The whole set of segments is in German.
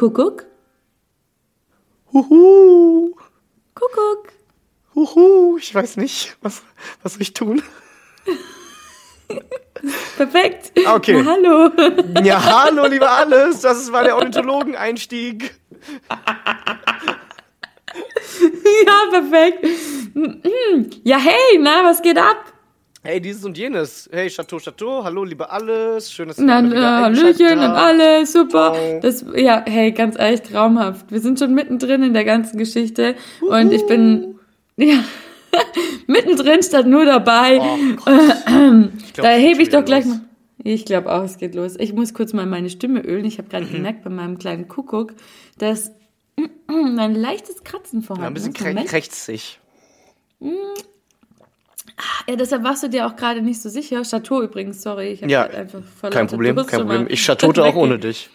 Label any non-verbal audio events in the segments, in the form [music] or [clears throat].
Kuckuck? Huhu. Kuckuck. Huhu. Ich weiß nicht, was, was soll ich tun? [laughs] Perfekt. Ah, Okay. Na, hallo. [laughs] Ja, hallo, lieber alles. Das war der Ornithologen-Einstieg. [laughs] ja, perfekt. Mhm. Ja, hey, na, was geht ab? Hey, dieses und jenes. Hey, Chateau, Chateau. Hallo, lieber alles. Schön, dass ihr Na, wieder äh, Hallöchen und alles, super. Das, ja, hey, ganz ehrlich, traumhaft. Wir sind schon mittendrin in der ganzen Geschichte und ich bin, [laughs] ja, mittendrin statt nur dabei. Oh Ich glaub, da hebe ich doch gleich los. mal. Ich glaube auch, es geht los. Ich muss kurz mal meine Stimme ölen. Ich habe gerade Mhm. gemerkt bei meinem kleinen Kuckuck, dass ein leichtes Kratzen vorhanden Ja, ein bisschen ist. krächzig. Ja, deshalb warst du dir auch gerade nicht so sicher. Chateau übrigens, sorry. Ich Ja, grad einfach Kein Problem, Durst kein Problem. Ich chatote auch ohne dich.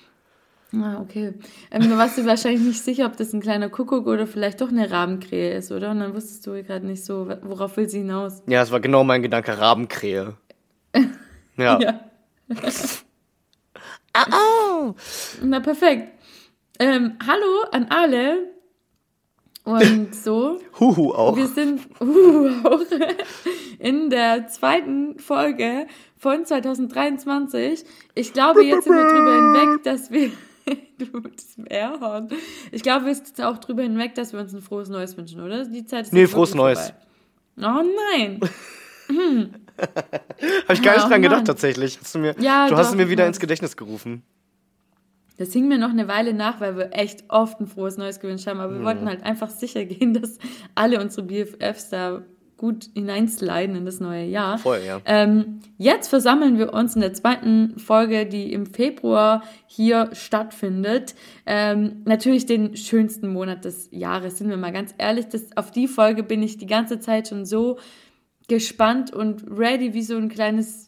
Ah, okay. Ähm, du warst dir wahrscheinlich nicht sicher, ob das ein kleiner Kuckuck oder vielleicht doch eine Rabenkrähe ist, oder? Und dann wusstest du gerade nicht so, worauf will sie hinaus? Ja, es war genau mein Gedanke. Rabenkrähe. [laughs] Ja. Ja. Au. Na, perfekt. Ähm, hallo an alle. Und [laughs] so. Huhu auch. Wir sind uh, auch [laughs] in der zweiten Folge von 2023. Ich glaube, jetzt sind wir drüber hinweg, dass wir. [laughs] Du das Meerhorn. Ich glaube, wir sind jetzt auch drüber hinweg, dass wir uns ein frohes Neues wünschen, oder? Die Zeit ist Nee, frohes Neues. vorbei. Oh nein. Habe ich gar nicht Oh, dran gedacht, Mann. tatsächlich. Hast du mir, Ja, du hast doch, es mir wieder ins. Gedächtnis gerufen. Das hing mir noch eine Weile nach, weil wir echt oft ein frohes Neues gewünscht haben. Aber wir wollten halt einfach sicher gehen, [laughs] dass alle unsere BFFs da gut hineinsliden in das neue Jahr. Voll, ja. Ähm, jetzt versammeln wir uns in der zweiten Folge, die im Februar hier stattfindet. Ähm, natürlich den schönsten Monat des Jahres, sind wir mal ganz ehrlich. Das, auf die Folge bin ich die ganze Zeit schon so gespannt und ready wie so ein kleines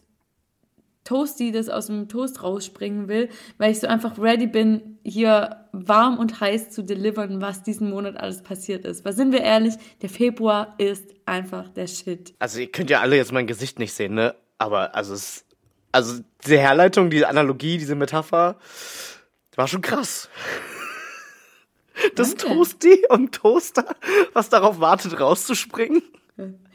Toasty, das aus dem Toast rausspringen will, weil ich so einfach ready bin, hier warm und heiß zu delivern, was diesen Monat alles passiert ist. Weil sind wir ehrlich, der Februar ist einfach der Shit. Also, ihr könnt ja alle jetzt mein Gesicht nicht sehen, ne? Aber, also, es, also, diese Herleitung, diese Analogie, diese Metapher, war schon krass. [laughs] Das Danke. Toasty und Toaster, was darauf wartet, rauszuspringen.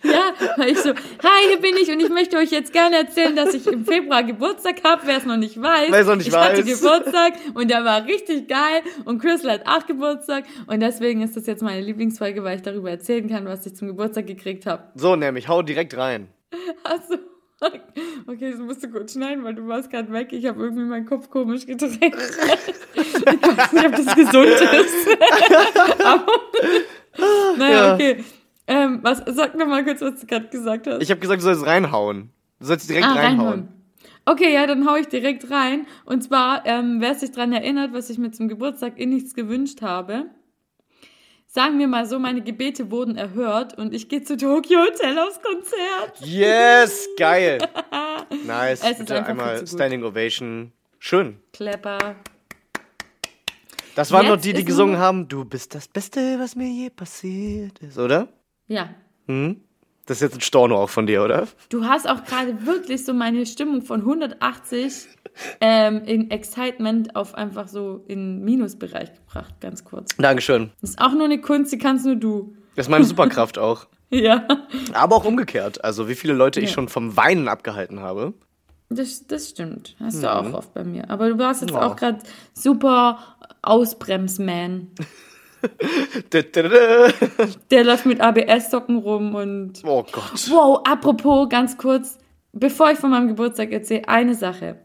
Ja, weil ich so, hi, hier bin ich und ich möchte euch jetzt gerne erzählen, dass ich im Februar Geburtstag habe, wer es noch nicht weiß. Wer es noch nicht ich hatte weiß. Geburtstag und der war richtig geil und Crystal hat auch Geburtstag und deswegen ist das jetzt meine Lieblingsfolge, weil ich darüber erzählen kann, was ich zum Geburtstag gekriegt habe. So, nämlich, hau direkt rein. Achso. Okay, das musst du gut schneiden, weil du warst gerade weg. Ich habe irgendwie meinen Kopf komisch gedreht. ich weiß nicht, ob das gesund ist. [laughs] Aber, naja, Ja. okay. Ähm, was, sag noch mal kurz, was du gerade gesagt hast. Ich habe gesagt, du sollst reinhauen. Du sollst direkt Ah, reinhauen. Okay, ja, dann hau ich direkt rein. Und zwar, ähm, wer sich dran erinnert, was ich mir zum Geburtstag in nichts gewünscht habe. Sagen wir mal so, meine Gebete wurden erhört und ich gehe zu Tokyo Hotel aufs Konzert. Yes, [laughs] geil. [laughs] Nice. Es Bitte einmal. Standing Ovation. Schön. Klepper. Das waren Jetzt noch die, die gesungen haben, du bist das Beste, was mir je passiert ist, oder? Ja. Hm? Das ist jetzt ein Storno auch von dir, oder? Du hast auch gerade wirklich so meine Stimmung von 180 ähm, in Excitement auf einfach so in Minusbereich gebracht, ganz kurz. Dankeschön. Das ist auch nur eine Kunst, die kannst nur du. Das ist meine Superkraft auch. [laughs] Ja. Aber auch umgekehrt. Also wie viele Leute ich Ja. schon vom Weinen abgehalten habe. Das, das stimmt. Hast du auch oft bei mir. Aber du warst jetzt Mhm. Ja. auch gerade super Ausbremsman. [laughs] Der läuft mit ABS-Socken rum und. Oh Gott. Wow, apropos, ganz kurz, bevor ich von meinem Geburtstag erzähle, eine Sache,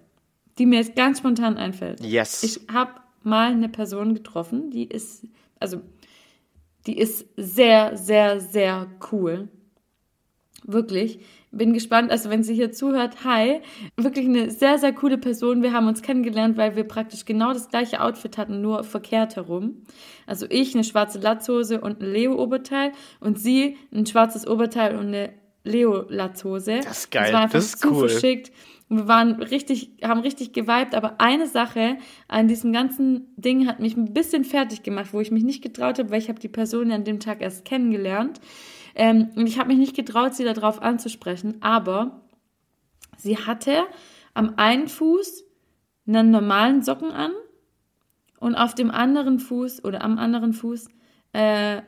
die mir jetzt ganz spontan einfällt. Yes. Ich habe mal eine Person getroffen, die ist, also, die ist sehr, sehr, sehr cool. Wirklich. Bin gespannt, also wenn sie hier zuhört, hi. Wirklich eine sehr, sehr coole Person. Wir haben uns kennengelernt, weil wir praktisch genau das gleiche Outfit hatten, nur verkehrt herum. Also ich eine schwarze Latzhose und ein Leo-Oberteil und sie ein schwarzes Oberteil und eine Leo-Latzhose. Das ist geil. Das war einfach Das ist zu cool. verschickt. Und wir waren richtig, haben richtig geweibt, aber eine Sache an diesem ganzen Ding hat mich ein bisschen fertig gemacht, wo ich mich nicht getraut habe, weil ich habe die Person ja an dem Tag erst kennengelernt. Ähm, und ich habe mich nicht getraut, sie darauf anzusprechen, aber sie hatte am einen Fuß einen normalen Socken an und auf dem anderen Fuß oder am anderen Fuß äh,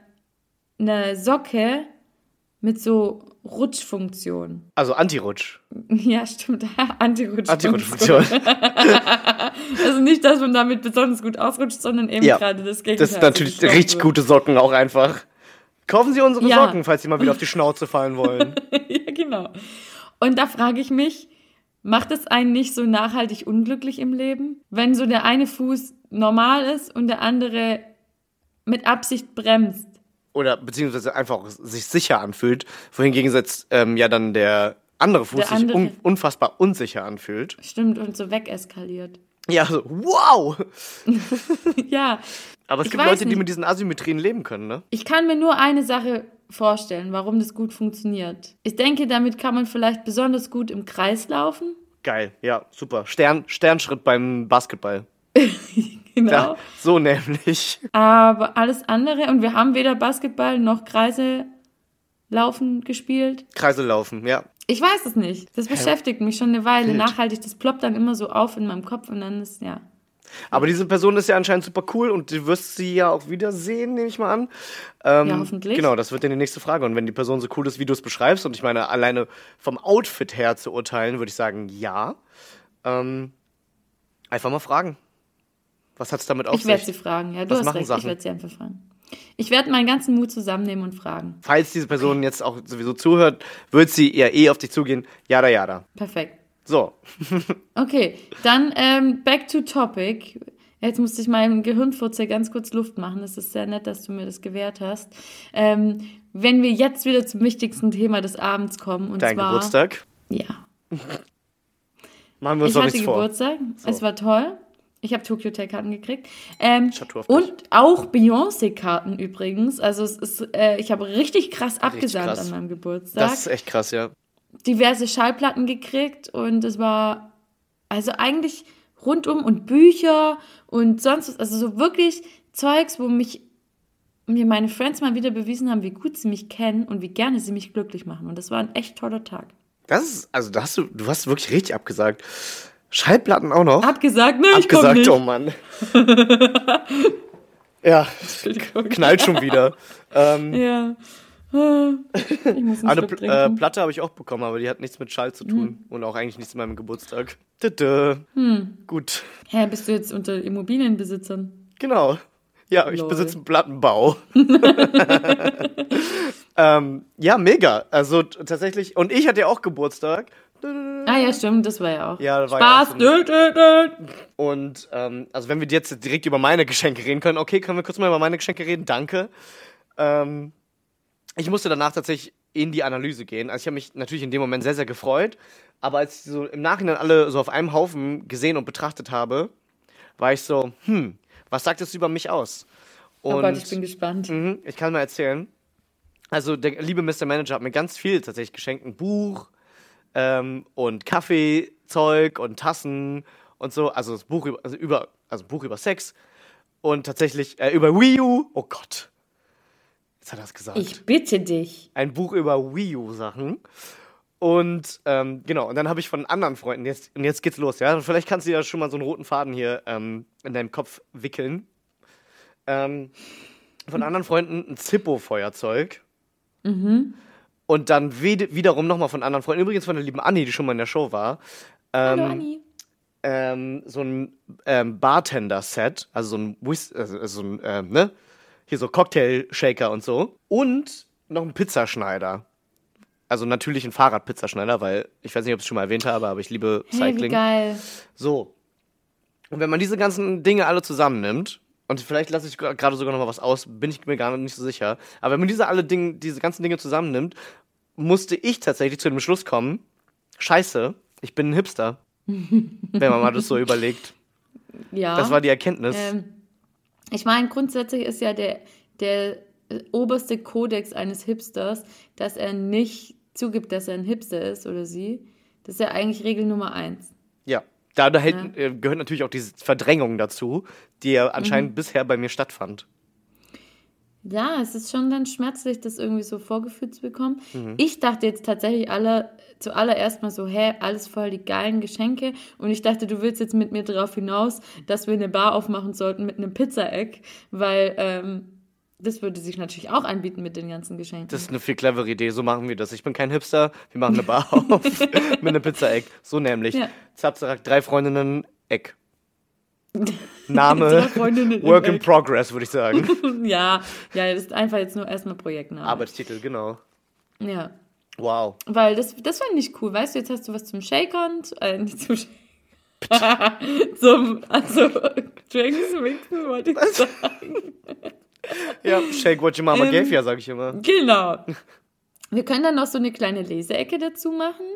eine Socke mit so Rutschfunktion. Also Anti-Rutsch. [laughs] Ja, stimmt. Anti-Rutsch. [laughs] Anti-Rutschfunktion. [laughs] also nicht, dass man damit besonders gut ausrutscht, sondern eben Ja, gerade das Gegenteil. Das sind natürlich richtig wird. gute Socken auch einfach. Kaufen Sie unsere Ja. Socken, falls Sie mal wieder auf die Schnauze fallen wollen. ja, genau. Und da frage ich mich, macht es einen nicht so nachhaltig unglücklich im Leben, wenn so der eine Fuß normal ist und der andere mit Absicht bremst? Oder beziehungsweise einfach sich sicher anfühlt, wohingegen jetzt ähm, ja dann der andere Fuß Der sich andere. un unfassbar unsicher anfühlt. Stimmt, und so wegeskaliert. Ja, so, wow! [laughs] ja, Aber es Ich gibt Leute, die nicht. mit diesen Asymmetrien leben können, ne? ich kann mir nur eine Sache vorstellen, warum das gut funktioniert. Ich denke, damit kann man vielleicht besonders gut im Kreis laufen. Geil, ja, super. Stern, Sternschritt beim Basketball. [laughs] Genau. Ja, so nämlich. Aber alles andere, und wir haben weder Basketball noch Kreise laufen gespielt. Kreise laufen, ja. Ich weiß es nicht. Das beschäftigt mich schon eine Weile. Nachhaltig, das ploppt dann immer so auf in meinem Kopf und dann ist, ja. Aber diese Person ist ja anscheinend super cool und du wirst sie ja auch wiedersehen, nehme ich mal an. Ähm, Ja, hoffentlich. Genau, das wird dann die nächste Frage. Und wenn die Person so cool ist, wie du es beschreibst, und ich meine, alleine vom Outfit her zu urteilen, würde ich sagen, ja. Ähm, einfach mal fragen. Was hat es damit auf Ich werde sich? sie fragen. Ja, du Was hast recht. Sachen? Ich werde sie einfach fragen. Ich werde meinen ganzen Mut zusammennehmen und fragen. Falls diese Person jetzt auch sowieso zuhört, wird sie ja eh auf dich zugehen. Jada, jada. Perfekt. So, Okay, dann ähm, back to topic. Jetzt musste ich meinem Gehirnfurzer ganz kurz Luft machen. Das ist sehr nett, dass du mir das gewährt hast. Ähm, wenn wir jetzt wieder zum wichtigsten Thema des Abends kommen, und dein zwar Geburtstag. ja, Machen wir uns ich doch hatte nichts. Geburtstag. Es war toll. Ich habe Tokyo Hotel Karten gekriegt. Ähm, und auch Beyoncé Karten übrigens. Also es ist, äh, ich habe richtig krass abgesandt krass. an meinem Geburtstag. Das ist echt krass, ja. Diverse Schallplatten gekriegt und es war also eigentlich rundum und Bücher und sonst was, also so wirklich Zeugs, wo mich mir meine Friends mal wieder bewiesen haben, wie gut sie mich kennen und wie gerne sie mich glücklich machen und das war ein echt toller Tag. Das ist, also da hast du, du hast wirklich richtig abgesagt. Schallplatten auch noch? Abgesagt, ne, ich komm abgesagt, nicht. oh Mann. [laughs] ja, [laughs] knallt schon wieder. [laughs] Ähm, Ja. Ah, Ich muss einen eine Schluck Pl trinken. äh, Platte habe ich auch bekommen, aber die hat nichts mit Schall zu tun und auch eigentlich nichts mit meinem Geburtstag. Tütü. Gut, Hä, bist du jetzt unter Immobilienbesitzern? genau. Ja, ich Lol. besitze einen Plattenbau. [laughs] ähm, ja, mega. Also tatsächlich. Und ich hatte ja auch Geburtstag. Ah ja, stimmt, das war ja auch. Ja, da war ja auch Spaß. so. Und ähm, also wenn wir jetzt direkt über meine Geschenke reden können, okay, können wir kurz mal über meine Geschenke reden? Danke. Ähm, ich musste danach tatsächlich in die Analyse gehen. Also ich habe mich natürlich in dem Moment sehr, sehr gefreut. Aber als ich so im Nachhinein alle so auf einem Haufen gesehen und betrachtet habe, war ich so, hm, was sagt das über mich aus? Und Oh Gott, ich bin gespannt. Mhm, ich kann mal erzählen. Also der liebe Mr. Manager hat mir ganz viel tatsächlich geschenkt. Ein Buch ähm, und Kaffeezeug und Tassen und so. Also das Buch über, also über, also ein Buch über Sex und tatsächlich äh, über Wii U. Oh Gott. Jetzt hat er es gesagt. Ich bitte dich. Ein Buch über Wii U Sachen. Und ähm, genau, und dann habe ich von anderen Freunden, jetzt, und jetzt geht's los, ja. Vielleicht kannst du ja schon mal so einen roten Faden hier ähm, in deinem Kopf wickeln. Ähm, von anderen Freunden ein Zippo-Feuerzeug. Und dann wiederum nochmal von anderen Freunden, übrigens von der lieben Anni, die schon mal in der Show war, Hallo ähm, Anni. ähm, so ein ähm, Bartender-Set, also so ein, Whis also, also so ein ähm, ne? Hier so Cocktail-Shaker und so. Und noch ein Pizzaschneider. Also natürlich ein Fahrradpizzaschneider, weil ich weiß nicht, ob ich es schon mal erwähnt habe, aber ich liebe Hey, wie Cycling. geil. So. Und wenn man diese ganzen Dinge alle zusammennimmt, und vielleicht lasse ich gerade sogar noch mal was aus, bin ich mir gar nicht so sicher. Aber wenn man diese alle Dinge, diese ganzen Dinge zusammennimmt, musste ich tatsächlich zu dem Schluss kommen, scheiße, ich bin ein Hipster. [laughs] wenn man mal das so überlegt. Ja. Das war die Erkenntnis. Ähm, ich meine, grundsätzlich ist ja der, der äh, oberste Kodex eines Hipsters, dass er nicht zugibt, dass er ein Hipster ist oder sie. Das ist ja eigentlich Regel Nummer eins. ja. Da, da hält, äh, gehört natürlich auch diese Verdrängung dazu, die ja anscheinend bisher bei mir stattfand. Ja, es ist schon dann schmerzlich, das irgendwie so vorgeführt zu bekommen. Mhm. Ich dachte jetzt tatsächlich alle, zuallererst mal so, hä, alles voll die geilen Geschenke. Und ich dachte, du willst jetzt mit mir darauf hinaus, dass wir eine Bar aufmachen sollten mit einem Pizzaeck, weil ähm, das würde sich natürlich auch anbieten mit den ganzen Geschenken. Das ist eine viel clevere Idee. So machen wir das. Ich bin kein Hipster. Wir machen eine Bar [laughs] auf [laughs] mit einem Pizza-Eck. So nämlich. Ja. Zapzarak, drei Freundinnen, Eck. [laughs] Name, Work in. Progress, würde ich sagen. [laughs] ja, ja, das ist einfach jetzt nur erstmal Projektname. Arbeitstitel, genau. ja. Wow. Weil das, das fand ich cool. Weißt du, jetzt hast du was zum Shakern, äh, nicht zum Shakern. [laughs] zum, also, Drinks mixen wollte ich sagen. Ja, shake what your mama Ähm, gave ya, sag ich immer. Genau. Wir können dann noch so eine kleine Leseecke dazu machen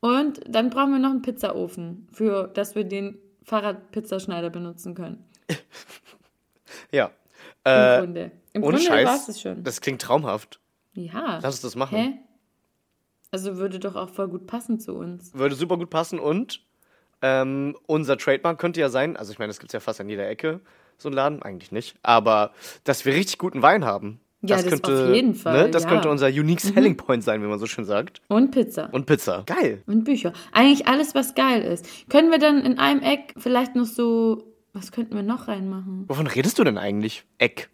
und dann brauchen wir noch einen Pizzaofen, für dass wir den Fahrradpizzaschneider benutzen können. Ja. Im Äh, Grunde. Im ohne Grunde es Scheiß, das schon. das klingt traumhaft. ja. Lass uns das machen. Hä? Also würde doch auch voll gut passen zu uns. Würde super gut passen und ähm, unser Trademark könnte ja sein, also ich meine, das gibt es ja fast an jeder Ecke, so ein Laden, eigentlich nicht, aber dass wir richtig guten Wein haben. Ja, das auf jeden Fall, Ne, das ja. könnte unser Unique Selling Point sein, wie man so schön sagt. Und Pizza. Und Pizza. Geil. Und Bücher. Eigentlich alles, was geil ist. Können wir dann in einem Eck vielleicht noch so. Was könnten wir noch reinmachen? Wovon redest du denn eigentlich? Eck.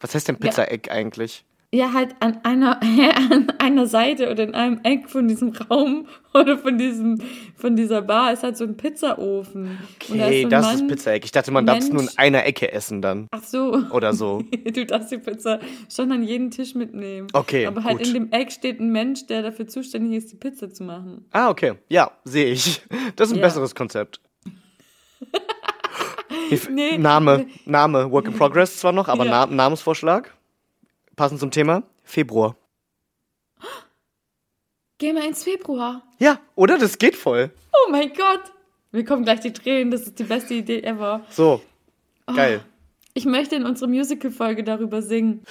Was heißt denn Pizza-Eck eigentlich? Ja, halt an einer, [laughs] an einer Seite oder in einem Eck von diesem Raum [laughs] oder von, diesem, von dieser Bar ist halt so ein Pizzaofen. Okay, so ein das Mann- ist Pizza-Eck. Ich dachte, man darf es nur in einer Ecke essen dann. Ach so. Oder so. [laughs] Du darfst die Pizza schon an jeden Tisch mitnehmen. Okay, Aber halt gut. in dem Eck steht ein Mensch, der dafür zuständig ist, die Pizza zu machen. Ah, okay. Ja, sehe ich. Das ist ein Ja. besseres Konzept. Nee. Name, Name, Work in Progress zwar noch, aber Ja. Na Namensvorschlag. Passend zum Thema. Februar. Geh mal ins Februar. Ja, oder? Das geht voll. Oh mein Gott. Mir kommen gleich die Tränen. Das ist die beste Idee ever. So. Oh. Geil. Ich möchte in unserer Musical-Folge darüber singen.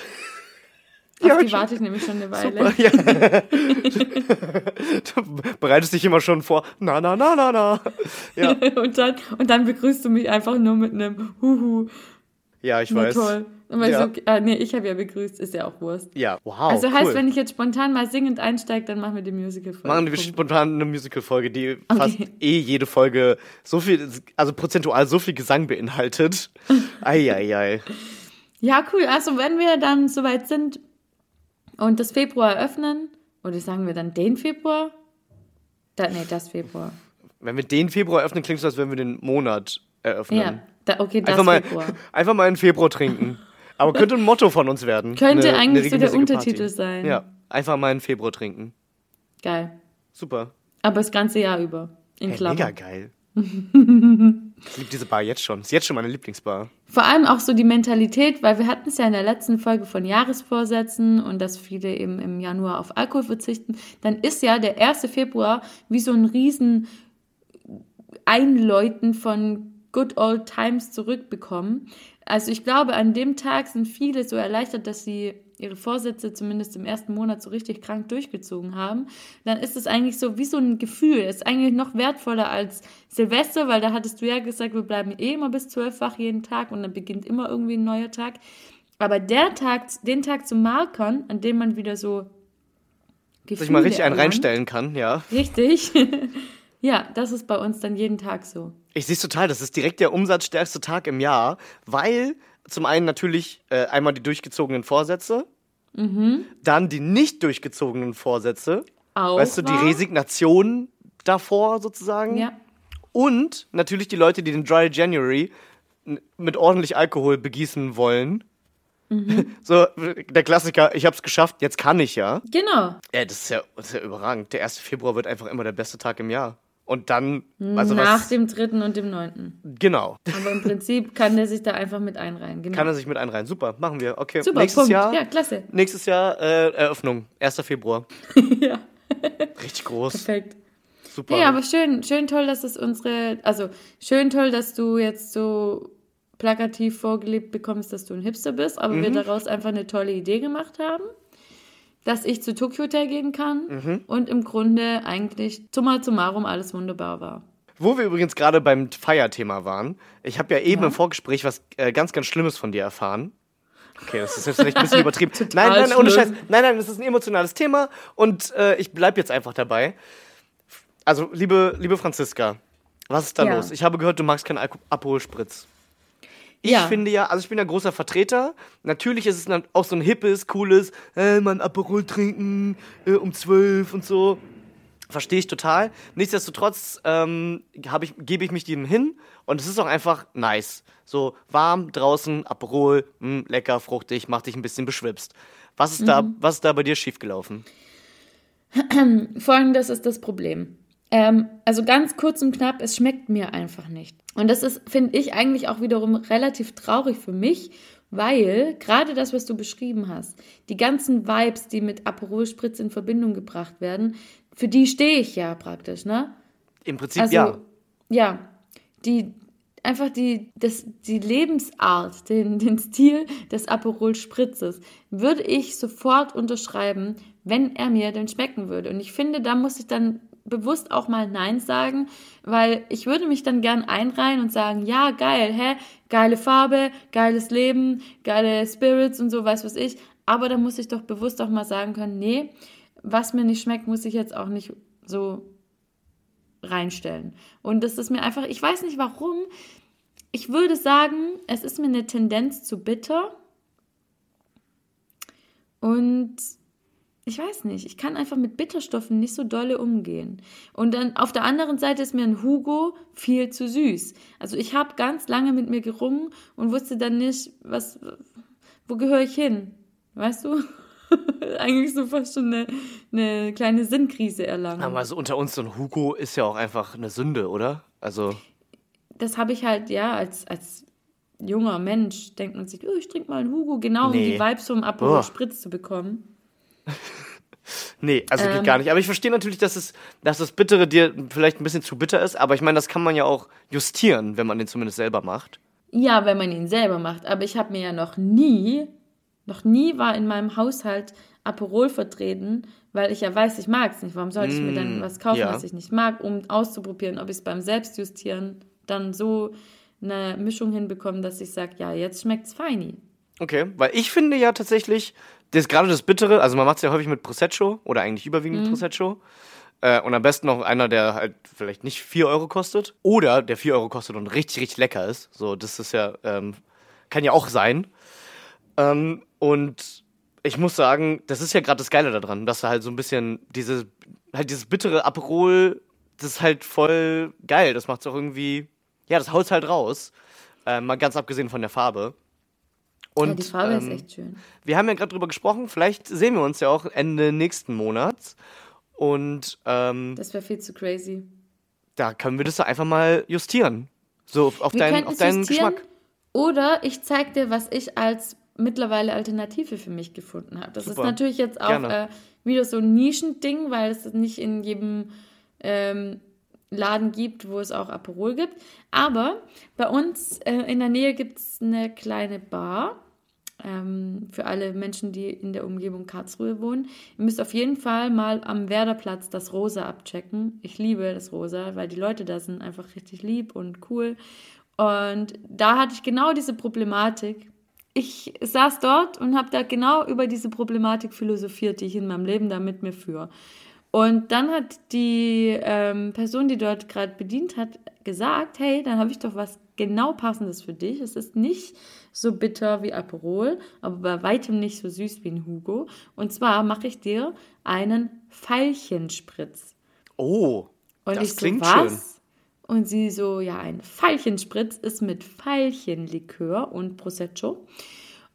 Ja, Auf die schon. warte ich nämlich schon eine Weile. Super, ja. [laughs] du bereitest dich immer schon vor. Na, na, na, na, na. Ja, [laughs] und, dann, und dann begrüßt du mich einfach nur mit einem Huhu. ja ich Na weiß. toll. Ja. so, ah, nee, ich habe ja begrüßt, ist ja auch Wurst. Ja, wow. also cool. heißt, wenn ich jetzt spontan mal singend einsteige, dann machen wir die Musical-Folge. Machen wir spontan eine Musical-Folge, die fast eh jede Folge so viel, also prozentual so viel Gesang beinhaltet. [laughs] Eieiei. Ja, cool. Also wenn wir dann soweit sind und das Februar eröffnen, oder sagen wir dann den Februar? Da, nee, das Februar. Wenn wir den Februar öffnen, klingt es, als wenn wir den Monat eröffnen. Ja, da, okay, das einfach, mal, Februar. [laughs] einfach mal in Februar trinken. Aber könnte ein Motto von uns werden. Könnte Eine- eine eigentlich so der Untertitel Party. sein. Ja, einfach mal in Februar trinken. Geil. Super. Aber das ganze Jahr über. In Hey, Klammern. mega geil. ich liebe diese Bar jetzt schon. Ist jetzt schon meine Lieblingsbar. Vor allem auch so die Mentalität, weil wir hatten es ja in der letzten Folge von Jahresvorsätzen und dass viele eben im Januar auf Alkohol verzichten. Dann ist ja der 1. Februar wie so ein riesen Einläuten von Good Old Times zurückbekommen. Also ich glaube, an dem Tag sind viele so erleichtert, dass sie ihre Vorsätze zumindest im ersten Monat so richtig krank durchgezogen haben. Dann ist es eigentlich so wie so ein Gefühl. Ist eigentlich noch wertvoller als Silvester, weil da hattest du ja gesagt, wir bleiben eh immer bis zwölf wach jeden Tag und dann beginnt immer irgendwie ein neuer Tag. Aber der Tag, den Tag zu markern, an dem man wieder so Gefühle Dass ich mal richtig einen reinstellen kann, ja. Richtig. [laughs] ja, das ist bei uns dann jeden Tag so. Ich sehe total, das ist direkt der umsatzstärkste Tag im Jahr, weil zum einen natürlich äh, einmal die durchgezogenen Vorsätze, Mhm. dann die nicht durchgezogenen Vorsätze, Auch weißt du, die wahr? Resignation davor sozusagen. Ja. Und natürlich die Leute, die den Dry January mit ordentlich Alkohol begießen wollen. Mhm. [laughs] So, der Klassiker, ich hab's geschafft, jetzt kann ich ja. Genau. Ja, das ist ja, das ist ja überragend. Der 1. Februar wird einfach immer der beste Tag im Jahr. Und dann, also Nach was, dem dritten und dem neunten. genau, Aber im Prinzip kann der sich da einfach mit einreihen. Genau. kann er sich mit einreihen. Super, machen wir. Okay, Super, nächstes Punkt. Jahr, Ja, klasse. nächstes Jahr äh, Eröffnung, 1. Februar. [laughs] ja, Richtig groß, perfekt. super. Ja, aber schön, schön toll, dass es unsere, also schön toll, dass du jetzt so plakativ vorgelebt bekommst, dass du ein Hipster bist, aber wir daraus einfach eine tolle Idee gemacht haben, dass ich zu Tokyo Hotel gehen kann und im Grunde eigentlich summa summarum alles wunderbar war. Wo wir übrigens gerade beim Feierthema waren, ich habe ja eben Ja. im Vorgespräch was äh, ganz, ganz Schlimmes von dir erfahren. Okay, das ist jetzt vielleicht ein bisschen [laughs] übertrieben. nein, nein, ohne Scheiß. Nein, nein, das ist ein emotionales Thema und äh, ich bleib jetzt einfach dabei. Also, liebe, liebe Franziska, was ist da Ja. los? Ich habe gehört, du magst keinen Alko- Aperol Spritz. Ich Ja. finde ja, also ich bin ja großer Vertreter. Natürlich ist es auch so ein hippes, cooles, äh, mal ein Aperol trinken äh, um zwölf und so. Verstehe ich total. Nichtsdestotrotz ähm, ich, gebe ich mich dem hin und es ist auch einfach nice. So warm draußen, Aperol, mh, lecker, fruchtig, macht dich ein bisschen beschwipst. Was ist, da, was ist da bei dir schiefgelaufen? [clears throat] Folgendes ist das Problem. Ähm, also ganz kurz und knapp, es schmeckt mir einfach nicht. Und das ist, finde ich, eigentlich auch wiederum relativ traurig für mich, weil gerade das, was du beschrieben hast, die ganzen Vibes, die mit Aperol Spritz in Verbindung gebracht werden, für die stehe ich ja praktisch, ne? Im Prinzip Also, ja. ja, die, einfach die, das, die Lebensart, den, den Stil des Aperol Spritzes würde ich sofort unterschreiben, wenn er mir denn schmecken würde. Und ich finde, da muss ich dann bewusst auch mal Nein sagen, weil ich würde mich dann gern einreihen und sagen, ja, geil, hä, geile Farbe, geiles Leben, geile Spirits und so, weiß was ich. Aber da muss ich doch bewusst auch mal sagen können, nee, was mir nicht schmeckt, muss ich jetzt auch nicht so reinstellen. Und das ist mir einfach, ich weiß nicht warum, ich würde sagen, es ist mir eine Tendenz zu bitter. Und ich weiß nicht, ich kann einfach mit Bitterstoffen nicht so dolle umgehen. Und dann auf der anderen Seite ist mir ein Hugo viel zu süß. Also ich habe ganz lange mit mir gerungen und wusste dann nicht, was, wo gehöre ich hin? Weißt du? [laughs] Eigentlich so fast schon eine, eine kleine Sinnkrise erlangen. Aber also unter uns so ein Hugo ist ja auch einfach eine Sünde, oder? Also, das habe ich halt, ja, als, als junger Mensch denkt man sich, oh, ich trinke mal einen Hugo, genau um Nee. die Vibes vom Aperol Oh. Spritz zu bekommen. [laughs] nee, also geht Ähm. gar nicht. Aber ich verstehe natürlich, dass es, dass das Bittere dir vielleicht ein bisschen zu bitter ist, aber ich meine, das kann man ja auch justieren, wenn man den zumindest selber macht. Ja, wenn man ihn selber macht. Aber ich habe mir ja noch nie, noch nie war in meinem Haushalt Aperol vertreten, weil ich ja weiß, ich mag es nicht. Warum sollte ich mir dann was kaufen, Mm, ja. was ich nicht mag, um auszuprobieren, ob ich es beim Selbstjustieren dann so eine Mischung hinbekomme, dass ich sage, ja, jetzt schmeckt's feini. Okay, weil ich finde ja tatsächlich, das gerade das Bittere, also man macht es ja häufig mit Prosecco oder eigentlich überwiegend Mhm. mit Prosecco. Äh, und am besten noch einer, der halt vielleicht nicht 4 Euro kostet. Oder der 4 Euro kostet und richtig, richtig lecker ist. So, das ist ja, ähm, kann ja auch sein. Ähm, und ich muss sagen, das ist ja gerade das Geile daran, dass da halt so ein bisschen diese, halt dieses bittere Aperol, das ist halt voll geil. Das macht's auch irgendwie, ja, das haut's halt raus. Äh, mal ganz abgesehen von der Farbe. Und, ja, die Farbe ist ähm, echt schön. wir haben ja gerade drüber gesprochen, vielleicht sehen wir uns ja auch Ende nächsten Monats. Und ähm, Das wäre viel zu crazy. da können wir das doch einfach mal justieren. So auf, Wir deinen, könnten auf deinen Geschmack. Oder ich zeig dir, was ich als mittlerweile Alternative für mich gefunden habe. Das Super. ist natürlich jetzt auch äh, wieder so ein Nischending, weil es nicht in jedem ähm, Laden gibt, wo es auch Aperol gibt. Aber bei uns äh, in der Nähe gibt es eine kleine Bar. Ähm, für alle Menschen, die in der Umgebung Karlsruhe wohnen. Ihr müsst auf jeden Fall mal am Werderplatz das Rosa abchecken. Ich liebe das Rosa, weil die Leute da sind einfach richtig lieb und cool. Und da hatte ich genau diese Problematik. Ich saß dort und habe da genau über diese Problematik philosophiert, die ich in meinem Leben da mit mir führe. Und dann hat die ähm, Person, die dort gerade bedient hat, gesagt, hey, dann habe ich doch was genau passendes für dich. Es ist nicht so bitter wie Aperol, aber bei weitem nicht so süß wie ein Hugo. Und zwar mache ich dir einen Veilchenspritz. Oh, Und das ich so, klingt was? schön. Und sie so, ja, ein Veilchenspritz ist mit Veilchenlikör und Prosecco.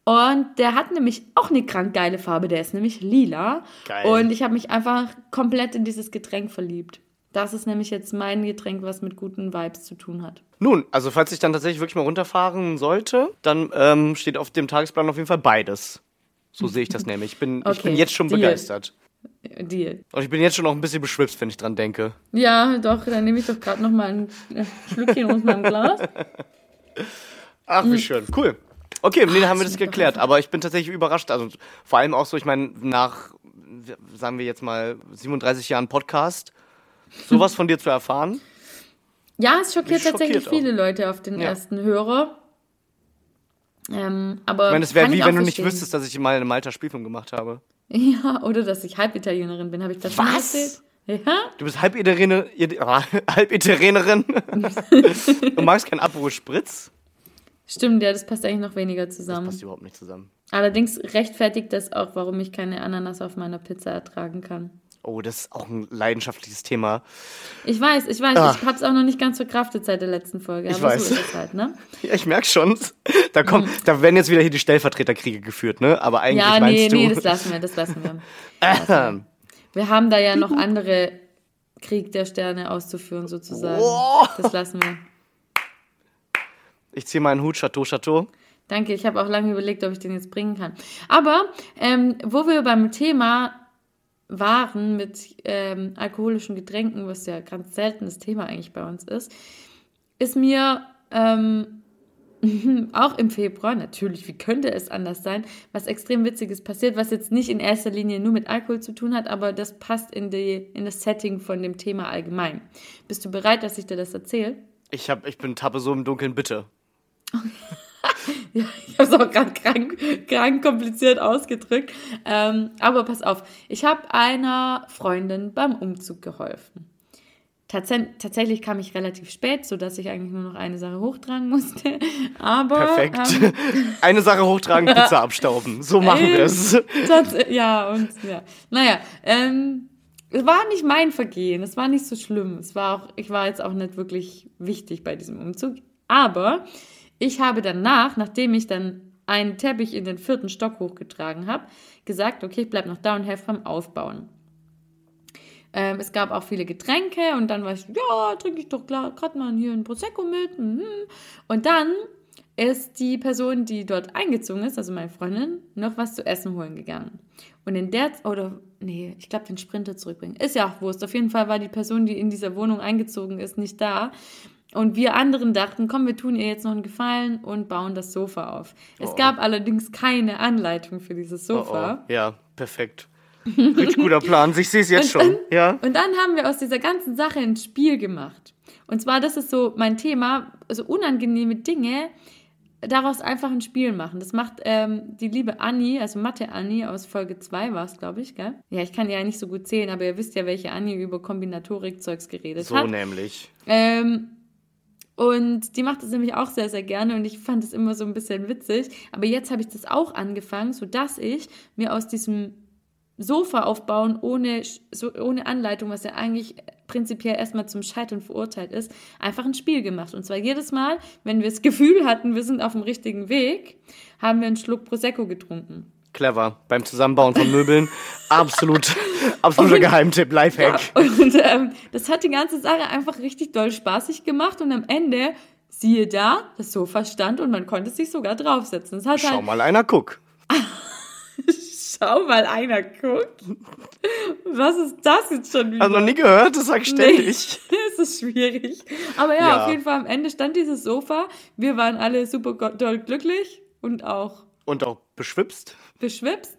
Und der hat nämlich auch eine krank geile Farbe, der ist nämlich lila. Geil. Und ich habe mich einfach komplett in dieses Getränk verliebt. Das ist nämlich jetzt mein Getränk, was mit guten Vibes zu tun hat. Nun, also falls ich dann tatsächlich wirklich mal runterfahren sollte, dann ähm, steht auf dem Tagesplan auf jeden Fall beides. So sehe ich das [laughs] nämlich. Ich bin, ich Okay, bin jetzt schon Deal. begeistert. Deal. Und ich bin jetzt schon auch ein bisschen beschwipst, wenn ich dran denke. Ja, doch, dann nehme ich doch gerade noch mal ein äh, Schlückchen aus meinem Glas. [laughs] Ach, wie schön. Cool. Okay, nee, dann haben wir das geklärt. Aber ich bin tatsächlich überrascht. Also vor allem auch so, ich meine, nach, sagen wir jetzt mal, 37 Jahren Podcast, sowas von dir zu erfahren. Ja, es schockiert tatsächlich auch. viele Leute auf den Ja. ersten Hörer. Ähm, aber Ich meine, es wäre wie wenn du nicht wüsstest, dass ich mal einen Malta Spielfilm gemacht habe. Ja, oder dass ich Halbitalienerin bin. Habe ich das Was? erzählt? Ja? Du bist Halbitaliener, [laughs] Halbitalienerin [laughs] und magst kein Aperol Spritz? Stimmt, ja, das passt eigentlich noch weniger Das zusammen. passt überhaupt nicht zusammen. Allerdings rechtfertigt das auch, warum ich keine Ananas auf meiner Pizza ertragen kann. Oh, das ist auch ein leidenschaftliches Thema. Ich weiß, ich weiß, Ah. ich habe es auch noch nicht ganz verkraftet seit der letzten Folge. Ich aber weiß. so halt, ne? [laughs] Ja, ich merk schon. Da kommt, Mhm. da werden jetzt wieder hier die Stellvertreterkriege geführt, ne? Aber eigentlich Ja, meinst nee, du. nee, das lassen wir, das lassen wir. [laughs] Wir haben da ja noch andere Krieg der Sterne auszuführen, sozusagen. Oh. Das lassen wir. Ich ziehe meinen Hut, Chateau, Chateau. Danke, ich habe auch lange überlegt, ob ich den jetzt bringen kann. Aber ähm, wo wir beim Thema waren mit ähm, alkoholischen Getränken, was ja ganz seltenes Thema eigentlich bei uns ist, ist mir ähm, [laughs] auch im Februar, natürlich, wie könnte es anders sein, was extrem Witziges passiert, was jetzt nicht in erster Linie nur mit Alkohol zu tun hat, aber das passt in, die, in das Setting von dem Thema allgemein. Bist du bereit, dass ich dir das erzähle? Ich, hab, ich bin tappe so im Dunkeln, bitte. [laughs] Ja, ich habe es auch gerade krank, krank kompliziert ausgedrückt. Ähm, aber pass auf, ich habe einer Freundin beim Umzug geholfen. Tats tatsächlich kam ich relativ spät, sodass ich eigentlich nur noch eine Sache hochtragen musste. [laughs] Aber Perfekt. Ähm, [laughs] Eine Sache hochtragen, Pizza abstauben. So machen wir es. ja, und ja. Naja, ähm, es war nicht mein Vergehen, es war nicht so schlimm. Es war auch, ich war jetzt auch nicht wirklich wichtig bei diesem Umzug. Aber ich habe danach, nachdem ich dann einen Teppich in den vierten Stock hochgetragen habe, gesagt, okay, ich bleib noch da und helfe beim Aufbauen. Ähm, es gab auch viele Getränke und dann war ich, ja, trinke ich doch gerade mal hier ein Prosecco mit. Mhm. Und dann ist die Person, die dort eingezogen ist, also meine Freundin, noch was zu essen holen gegangen. Und in der, oder, nee, ich glaube, den Sprinter zurückbringen. Ist ja auch Wurst. Auf jeden Fall war die Person, die in dieser Wohnung eingezogen ist, nicht da. Und wir anderen dachten, komm, wir tun ihr jetzt noch einen Gefallen und bauen das Sofa auf. Es Oh. gab allerdings keine Anleitung für dieses Oh, Sofa. oh. Ja, perfekt. Richtig guter Plan. Ich sehe es jetzt Und schon. dann- Ja. Und dann haben wir aus dieser ganzen Sache ein Spiel gemacht. Und zwar, das ist so mein Thema, also unangenehme Dinge, daraus einfach ein Spiel machen. Das macht ähm, die liebe Anni, also Mathe Anni aus Folge 2 war es, glaube ich, gell? Ja, ich kann ja nicht so gut zählen, aber ihr wisst ja, welche Anni über Kombinatorik-Zeugs geredet So hat. nämlich. Ähm, und die macht das nämlich auch sehr, sehr gerne und ich fand es immer so ein bisschen witzig. Aber jetzt habe ich das auch angefangen, sodass ich mir aus diesem Sofa aufbauen ohne, so, ohne Anleitung, was ja eigentlich prinzipiell erstmal zum Scheitern verurteilt ist, einfach ein Spiel gemacht. Und zwar jedes Mal, wenn wir das [laughs] Gefühl hatten, wir sind auf dem richtigen Weg, haben wir einen Schluck Prosecco getrunken. Clever. Beim Zusammenbauen von Möbeln. Absolut. [laughs] Absoluter Geheimtipp. Lifehack. Und ähm, das hat die ganze Sache einfach richtig doll spaßig gemacht und am Ende, siehe da, das Sofa stand und man konnte sich sogar draufsetzen. Schau halt, mal einer, guck. [laughs] schau mal, einer guckt. Was ist das jetzt schon wieder? Du noch nie gehört? Das sag ich ständig. [laughs] Nee, es ist schwierig. Aber ja, Ja. auf jeden Fall am Ende stand dieses Sofa. Wir waren alle super doll glücklich und auch Und auch beschwipst. beschwipst.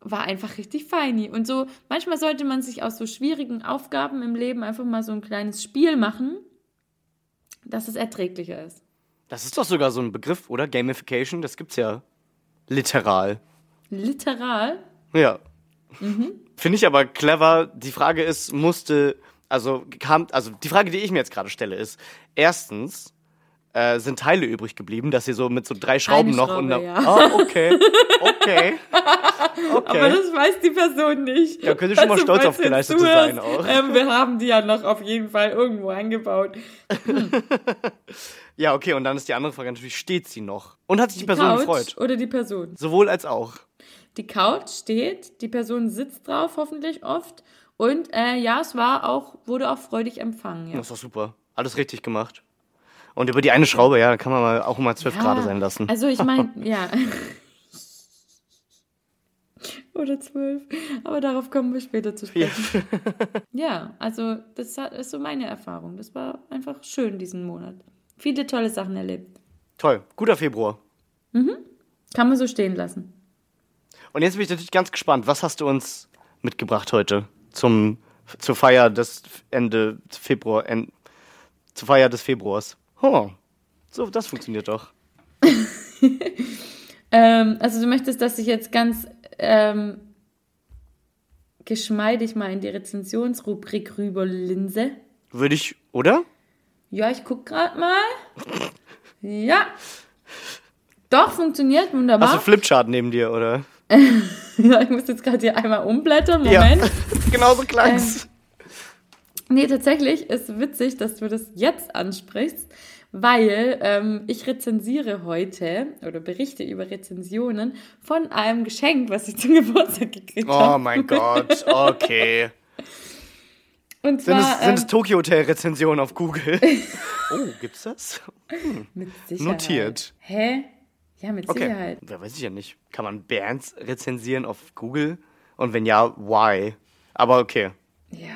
War einfach richtig feini. Und so, manchmal sollte man sich aus so schwierigen Aufgaben im Leben einfach mal so ein kleines Spiel machen, dass es erträglicher ist. Das ist doch sogar so ein Begriff, oder? Gamification, das gibt's ja literal. Literal. Ja. Mhm. Finde ich aber clever. Die Frage ist, musste, also kam, also die Frage, die ich mir jetzt gerade stelle, ist, erstens, äh, sind Teile übrig geblieben, dass ihr so mit so drei Schrauben noch Schraube, und ja. Ah, okay. Okay. [laughs] Aber Okay. das weiß die Person nicht. Ja, könnte schon mal stolz auf geleistet sein auch. Ähm, wir haben die ja noch auf jeden Fall irgendwo eingebaut. [laughs] Ja, okay, und dann ist die andere Frage natürlich, steht sie noch? Und hat sich die, Person Couch gefreut? oder die Person? Sowohl als auch. Die Couch steht, die Person sitzt drauf, hoffentlich oft. Und äh, ja, es war auch, wurde auch freudig empfangen. Ja. Das ist doch super. Alles richtig gemacht. Und über die eine Schraube, ja, kann man mal auch mal 12 Ja, Grad sein lassen. Also ich meine, [laughs] ja. Oder zwölf. Aber darauf kommen wir später zu sprechen. Ja, also das ist so meine Erfahrung. Das war einfach schön diesen Monat. Viele tolle Sachen erlebt. Toll, guter Februar. Kann man so stehen lassen. Und jetzt bin ich natürlich ganz gespannt, was hast du uns mitgebracht heute zum, zur Feier des Ende Februar, en, zur Feier des Februars? Oh, so, das funktioniert doch. [laughs] ähm, also du möchtest, dass ich jetzt ganz ähm, geschmeidig mal in die Rezensionsrubrik rüberlinse. Würde ich, oder? Ja, ich guck gerade mal. Ja. Doch, funktioniert wunderbar. Hast du Flipchart neben dir, oder? [laughs] ja, ich muss jetzt gerade hier einmal umblättern. Moment. [laughs] Ja, genau so klang's. Ähm, nee, tatsächlich ist witzig, dass du das jetzt ansprichst, weil ähm, ich rezensiere heute oder berichte über Rezensionen von einem Geschenk, was ich [laughs] zum Geburtstag gekriegt Oh habe. mein Gott, okay. [laughs] Und Sind zwar es, sind es ähm, Tokyo Hotel Rezensionen auf Google? [laughs] oh, gibt's das? mit Sicherheit. notiert. Hä? Ja, mit Okay. Sicherheit. Wer weiß ich ja nicht. Kann man Bands rezensieren auf Google? Und wenn ja, why? Aber okay. Ja.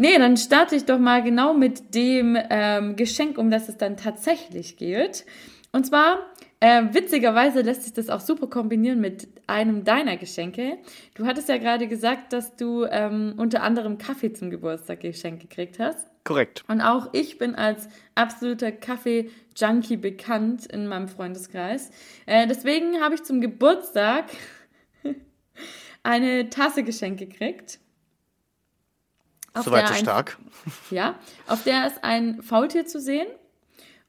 Nee, dann starte ich doch mal genau mit dem ähm, Geschenk, um das es dann tatsächlich geht. Und zwar, äh, witzigerweise lässt sich das auch super kombinieren mit einem deiner Geschenke. Du hattest ja gerade gesagt, dass du ähm, unter anderem Kaffee zum Geburtstag geschenkt gekriegt hast. Korrekt. Und auch ich bin als absoluter Kaffee-Junkie bekannt in meinem Freundeskreis. Äh, deswegen habe ich zum Geburtstag [laughs] eine Tasse geschenkt gekriegt. Auf Soweit so ein- stark. Ja, auf der ist ein Faultier zu sehen.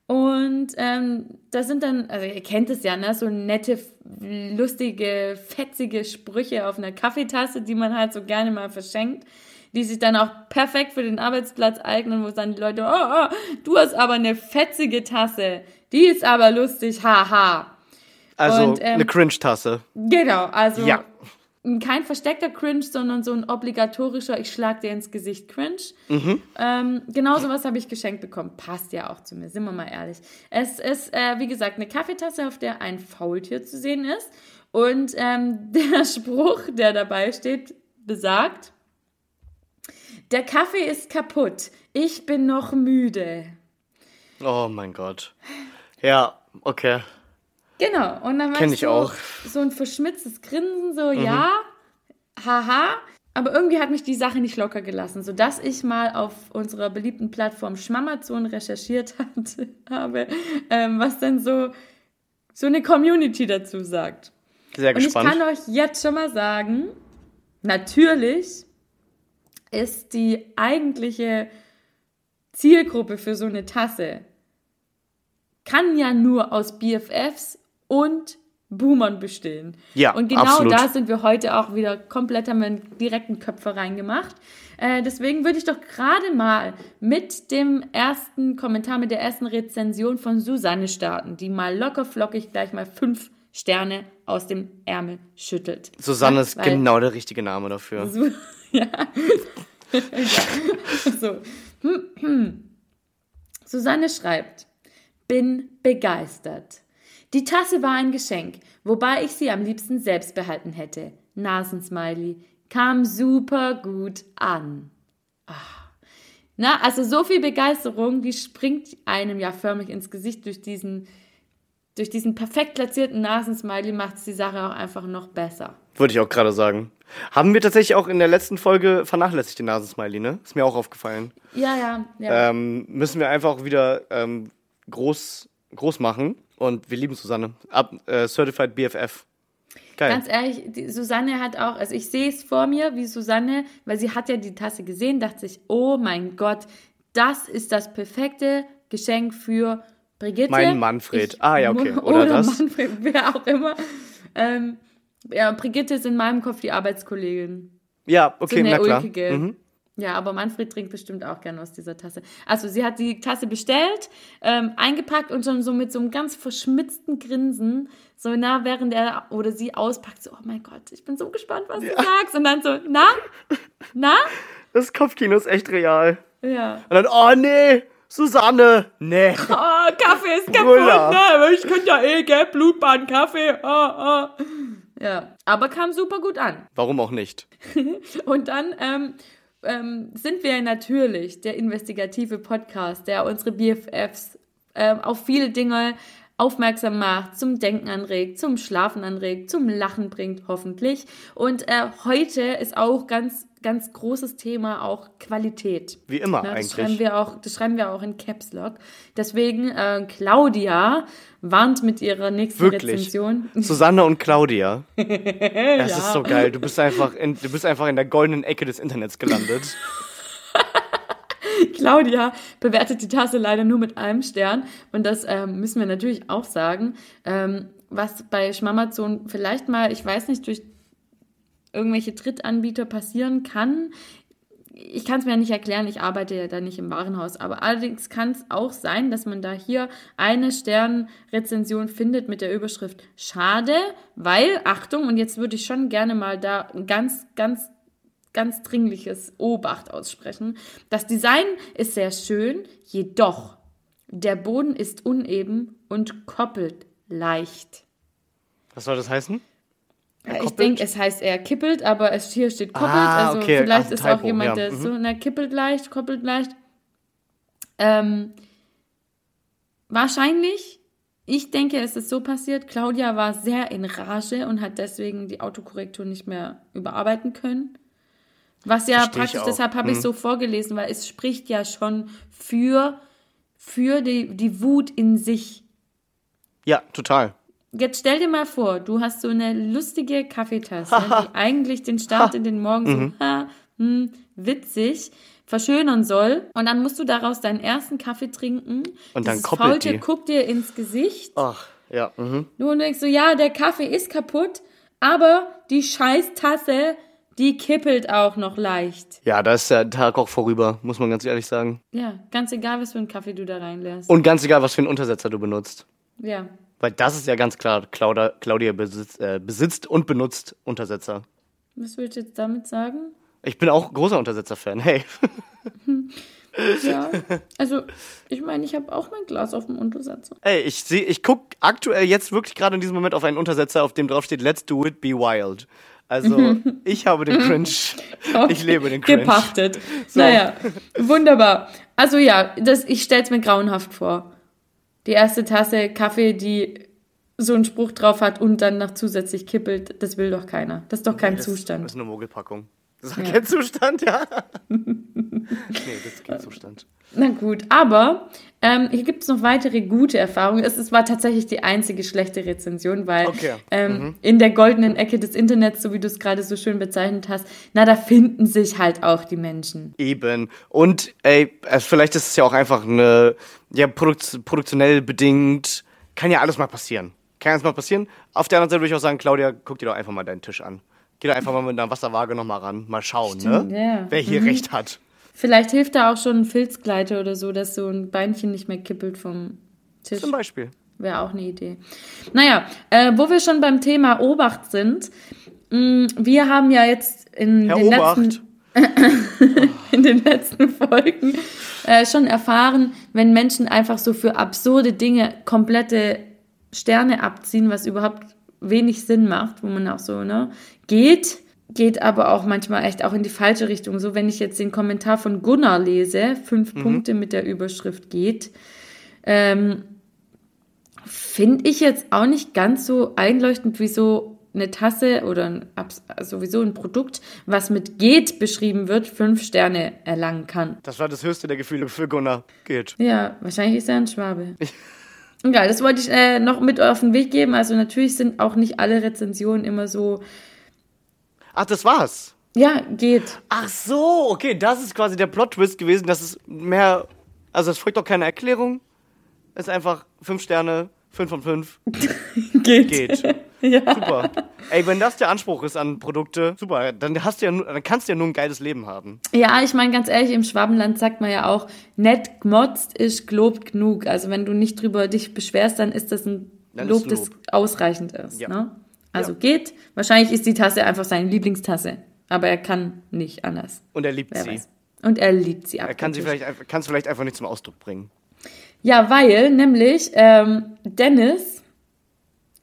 Und ähm, da sind dann, also ihr kennt es ja, ne, so nette, lustige, fetzige Sprüche auf einer Kaffeetasse, die man halt so gerne mal verschenkt, die sich dann auch perfekt für den Arbeitsplatz eignen, wo dann die Leute, oh, oh, du hast aber eine fetzige Tasse, die ist aber lustig, haha. Also Und, ähm, eine Cringe-Tasse. Genau, also Ja. Kein versteckter Cringe, sondern so ein obligatorischer, ich schlag dir ins Gesicht Cringe. Mhm. Ähm, genau sowas habe ich geschenkt bekommen. Passt ja auch zu mir, sind wir mal ehrlich. Es ist, äh, wie gesagt, eine Kaffeetasse, auf der ein Faultier zu sehen ist. Und ähm, [laughs] der Spruch, der dabei steht, besagt, der Kaffee ist kaputt, ich bin noch müde. Oh mein Gott. Ja, okay. Genau, und dann Kenn weißt ich du, auch. so ein verschmitztes Grinsen, so, Mhm. ja, haha. Aber irgendwie hat mich die Sache nicht locker gelassen, sodass ich mal auf unserer beliebten Plattform Schmamazon recherchiert [laughs] hat, habe, ähm, was denn so, so eine Community dazu sagt. Sehr Und ich gespannt. kann euch jetzt schon mal sagen, natürlich ist die eigentliche Zielgruppe für so eine Tasse kann ja nur aus BFFs und Boomern bestehen. Ja, Und genau absolut. da sind wir heute auch wieder komplett, haben wir einen direkten Köpfer reingemacht. Äh, deswegen würde ich doch gerade mal mit dem ersten Kommentar, mit der ersten Rezension von Susanne starten, die mal locker flockig gleich mal fünf Sterne aus dem Ärmel schüttelt. Susanne Ja, ist genau der richtige Name dafür. [laughs] [laughs] so, ja. ja. So. Susanne schreibt, bin begeistert. Die Tasse war ein Geschenk, wobei ich sie am liebsten selbst behalten hätte. Nasensmiley kam super gut an. Ah. Na, also so viel Begeisterung, die springt einem ja förmlich ins Gesicht durch diesen, durch diesen perfekt platzierten Nasensmiley macht es die Sache auch einfach noch besser. Würde ich auch gerade sagen. Haben wir tatsächlich auch in der letzten Folge vernachlässigt, den Nasensmiley, ne? Ist mir auch aufgefallen. Ja, ja, ja. Ähm, müssen wir einfach wieder ähm, groß, groß machen. Und wir lieben Susanne. Ab, äh, Certified BFF. Geil. Ganz ehrlich, die Susanne hat auch, also ich sehe es vor mir, wie Susanne, weil sie hat ja die Tasse gesehen, dachte sich, oh mein Gott, das ist das perfekte Geschenk für Brigitte. Mein Manfred. Ah, ja, okay. [laughs] Oder, Oder das. Manfred, wer auch immer. Ähm, ja, Brigitte ist in meinem Kopf die Arbeitskollegin. ja, okay, so na klar. Mhm. Ja, aber Manfred trinkt bestimmt auch gerne aus dieser Tasse. Also sie hat die Tasse bestellt, ähm, eingepackt und schon so mit so einem ganz verschmitzten Grinsen, so nah während er oder sie auspackt, so, oh mein Gott, ich bin so gespannt, was du sagst. Und dann so, na? Na? Das Kopfkino ist echt real. Ja. Und dann, oh nee, Susanne. Nee. Oh, Kaffee ist kaputt, ne? Ich könnte ja eh, gell, Blutbahn, Kaffee. Oh, oh. Ja, aber kam super gut an. Warum auch nicht? [laughs] Und dann ähm, ähm, sind wir natürlich der investigative Podcast, der unsere BFFs ähm, auf viele Dinge aufmerksam macht, zum Denken anregt, zum Schlafen anregt, zum Lachen bringt, hoffentlich. Und äh, heute ist auch ganz ganz großes Thema auch Qualität. Wie immer Ne, das eigentlich. schreiben wir auch, das schreiben wir auch in Caps Lock. Deswegen äh, Claudia warnt mit ihrer nächsten Wirklich. Rezension. [laughs] Susanne und Claudia. [laughs] Das Ja. ist so geil. Du bist einfach in, du bist einfach in der goldenen Ecke des Internets gelandet. [laughs] Claudia bewertet die Tasse leider nur mit einem Stern. Und das ähm, müssen wir natürlich auch sagen. Ähm, was bei Schmamazon vielleicht mal, ich weiß nicht, durch irgendwelche Drittanbieter passieren kann. Ich kann es mir ja nicht erklären, ich arbeite ja da nicht im Warenhaus. Aber allerdings kann es auch sein, dass man da hier eine Sternrezension findet mit der Überschrift Schade, weil, Achtung, und jetzt würde ich schon gerne mal da ein ganz, ganz ganz dringliches Obacht aussprechen. Das Design ist sehr schön, jedoch der Boden ist uneben und koppelt leicht. Was soll das heißen? Ja, ich denke, es heißt eher kippelt, aber es hier steht koppelt. Ah, also okay. vielleicht Ach, ist auch Typo, jemand, ja. der Mhm. so, na, kippelt leicht, koppelt leicht. Ähm, wahrscheinlich, ich denke, es ist so passiert, Claudia war sehr in Rage und hat deswegen die Autokorrektur nicht mehr überarbeiten können. Was ja Versteh praktisch, auch. deshalb habe ich Mhm. so vorgelesen, weil es spricht ja schon für, für die, die Wut in sich. Ja, total. Jetzt stell dir mal vor, du hast so eine lustige Kaffeetasse, [laughs] die eigentlich den Start in den Morgen Mhm. so ha, hm, witzig verschönern soll. Und dann musst du daraus deinen ersten Kaffee trinken. Und dann koppelt Faultier die. guckt dir ins Gesicht. Ach, ja. Mhm. Du denkst so, ja, der Kaffee ist kaputt, aber die Scheißtasse, die kippelt auch noch leicht. Ja, da ist der Tag auch vorüber, muss man ganz ehrlich sagen. Ja, ganz egal, was für einen Kaffee du da reinlässt. Und ganz egal, was für einen Untersetzer du benutzt. Ja. Weil das ist ja ganz klar, Claudia, Claudia besitzt, äh, besitzt und benutzt Untersetzer. Was willst du jetzt damit sagen? Ich bin auch großer Untersetzer-Fan. Hey. [laughs] Ja, also ich meine, ich habe auch mein Glas auf dem Untersetzer. Ey, ich sehe, ich guck aktuell jetzt wirklich gerade in diesem Moment auf einen Untersetzer, auf dem drauf steht Let's do it, be wild. Also, [laughs] ich habe den Cringe. Ich lebe den Cringe. Gepachtet. Naja, wunderbar. Also ja, das, ich stell's mir grauenhaft vor. Die erste Tasse Kaffee, die so einen Spruch drauf hat und dann noch zusätzlich kippelt, das will doch keiner. Das ist doch kein Das Zustand. ist eine Mogelpackung. Das ist Ja. kein Zustand, ja. [laughs] nee, das ist kein Zustand. Na gut, aber ähm, hier gibt es noch weitere gute Erfahrungen. Es, es war tatsächlich die einzige schlechte Rezension, weil Okay. ähm, in der goldenen Ecke des Internets, so wie du es gerade so schön bezeichnet hast, na, da finden sich halt auch die Menschen. Eben. Und ey, also vielleicht ist es ja auch einfach eine, ja, produkt produktionell bedingt, kann ja alles mal passieren. Kann alles mal passieren. Auf der anderen Seite würde ich auch sagen, Claudia, guck dir doch einfach mal deinen Tisch an. Geh doch einfach mal mit einer Wasserwaage nochmal ran. Mal schauen, Stimmt, ne? ja. Wer hier recht hat. Vielleicht hilft da auch schon ein Filzgleiter oder so, dass so ein Beinchen nicht mehr kippelt vom Tisch. Zum Beispiel. Wäre auch eine Idee. Naja, äh, wo wir schon beim Thema Obacht sind, mh, wir haben ja jetzt in Herr den Obacht. letzten [laughs] in den letzten Folgen äh, schon erfahren, wenn Menschen einfach so für absurde Dinge komplette Sterne abziehen, was überhaupt wenig Sinn macht, wo man auch so, ne, geht, geht aber auch manchmal echt auch in die falsche Richtung. So, wenn ich jetzt den Kommentar von Gunnar lese, fünf Punkte mit der Überschrift geht, ähm, finde ich jetzt auch nicht ganz so einleuchtend, wieso eine Tasse oder ein, sowieso ein Produkt, was mit geht beschrieben wird, fünf Sterne erlangen kann. Das war das höchste der Gefühle für Gunnar. Geht. Ja, wahrscheinlich ist er ein Schwabe. [laughs] Egal, das wollte ich äh, noch mit auf den Weg geben. Also natürlich sind auch nicht alle Rezensionen immer so, Ach, das war's. ja, geht. Ach so, okay, das ist quasi der Plot-Twist gewesen, dass es mehr, also es folgt doch keine Erklärung. Es ist einfach fünf Sterne, fünf von fünf, [laughs] Geht. geht. [laughs] ja. Super. Ey, wenn das der Anspruch ist an Produkte, super, dann hast du ja, dann kannst du ja nur ein geiles Leben haben. ja, ich meine ganz ehrlich, im Schwabenland sagt man ja auch, nett gmotzt ist gelobt genug. Also wenn du nicht drüber dich beschwerst, dann ist das ein Dann Lob, ein das Lob. ausreichend ist. Ja. Ne? Also Ja. geht. Wahrscheinlich ist die Tasse einfach seine Lieblingstasse. Aber er kann nicht anders. Und er liebt Wer sie. weiß. Und er liebt sie Er kann sie vielleicht, einfach- kann es vielleicht einfach nicht zum Ausdruck bringen. Ja, weil nämlich ähm, Dennis,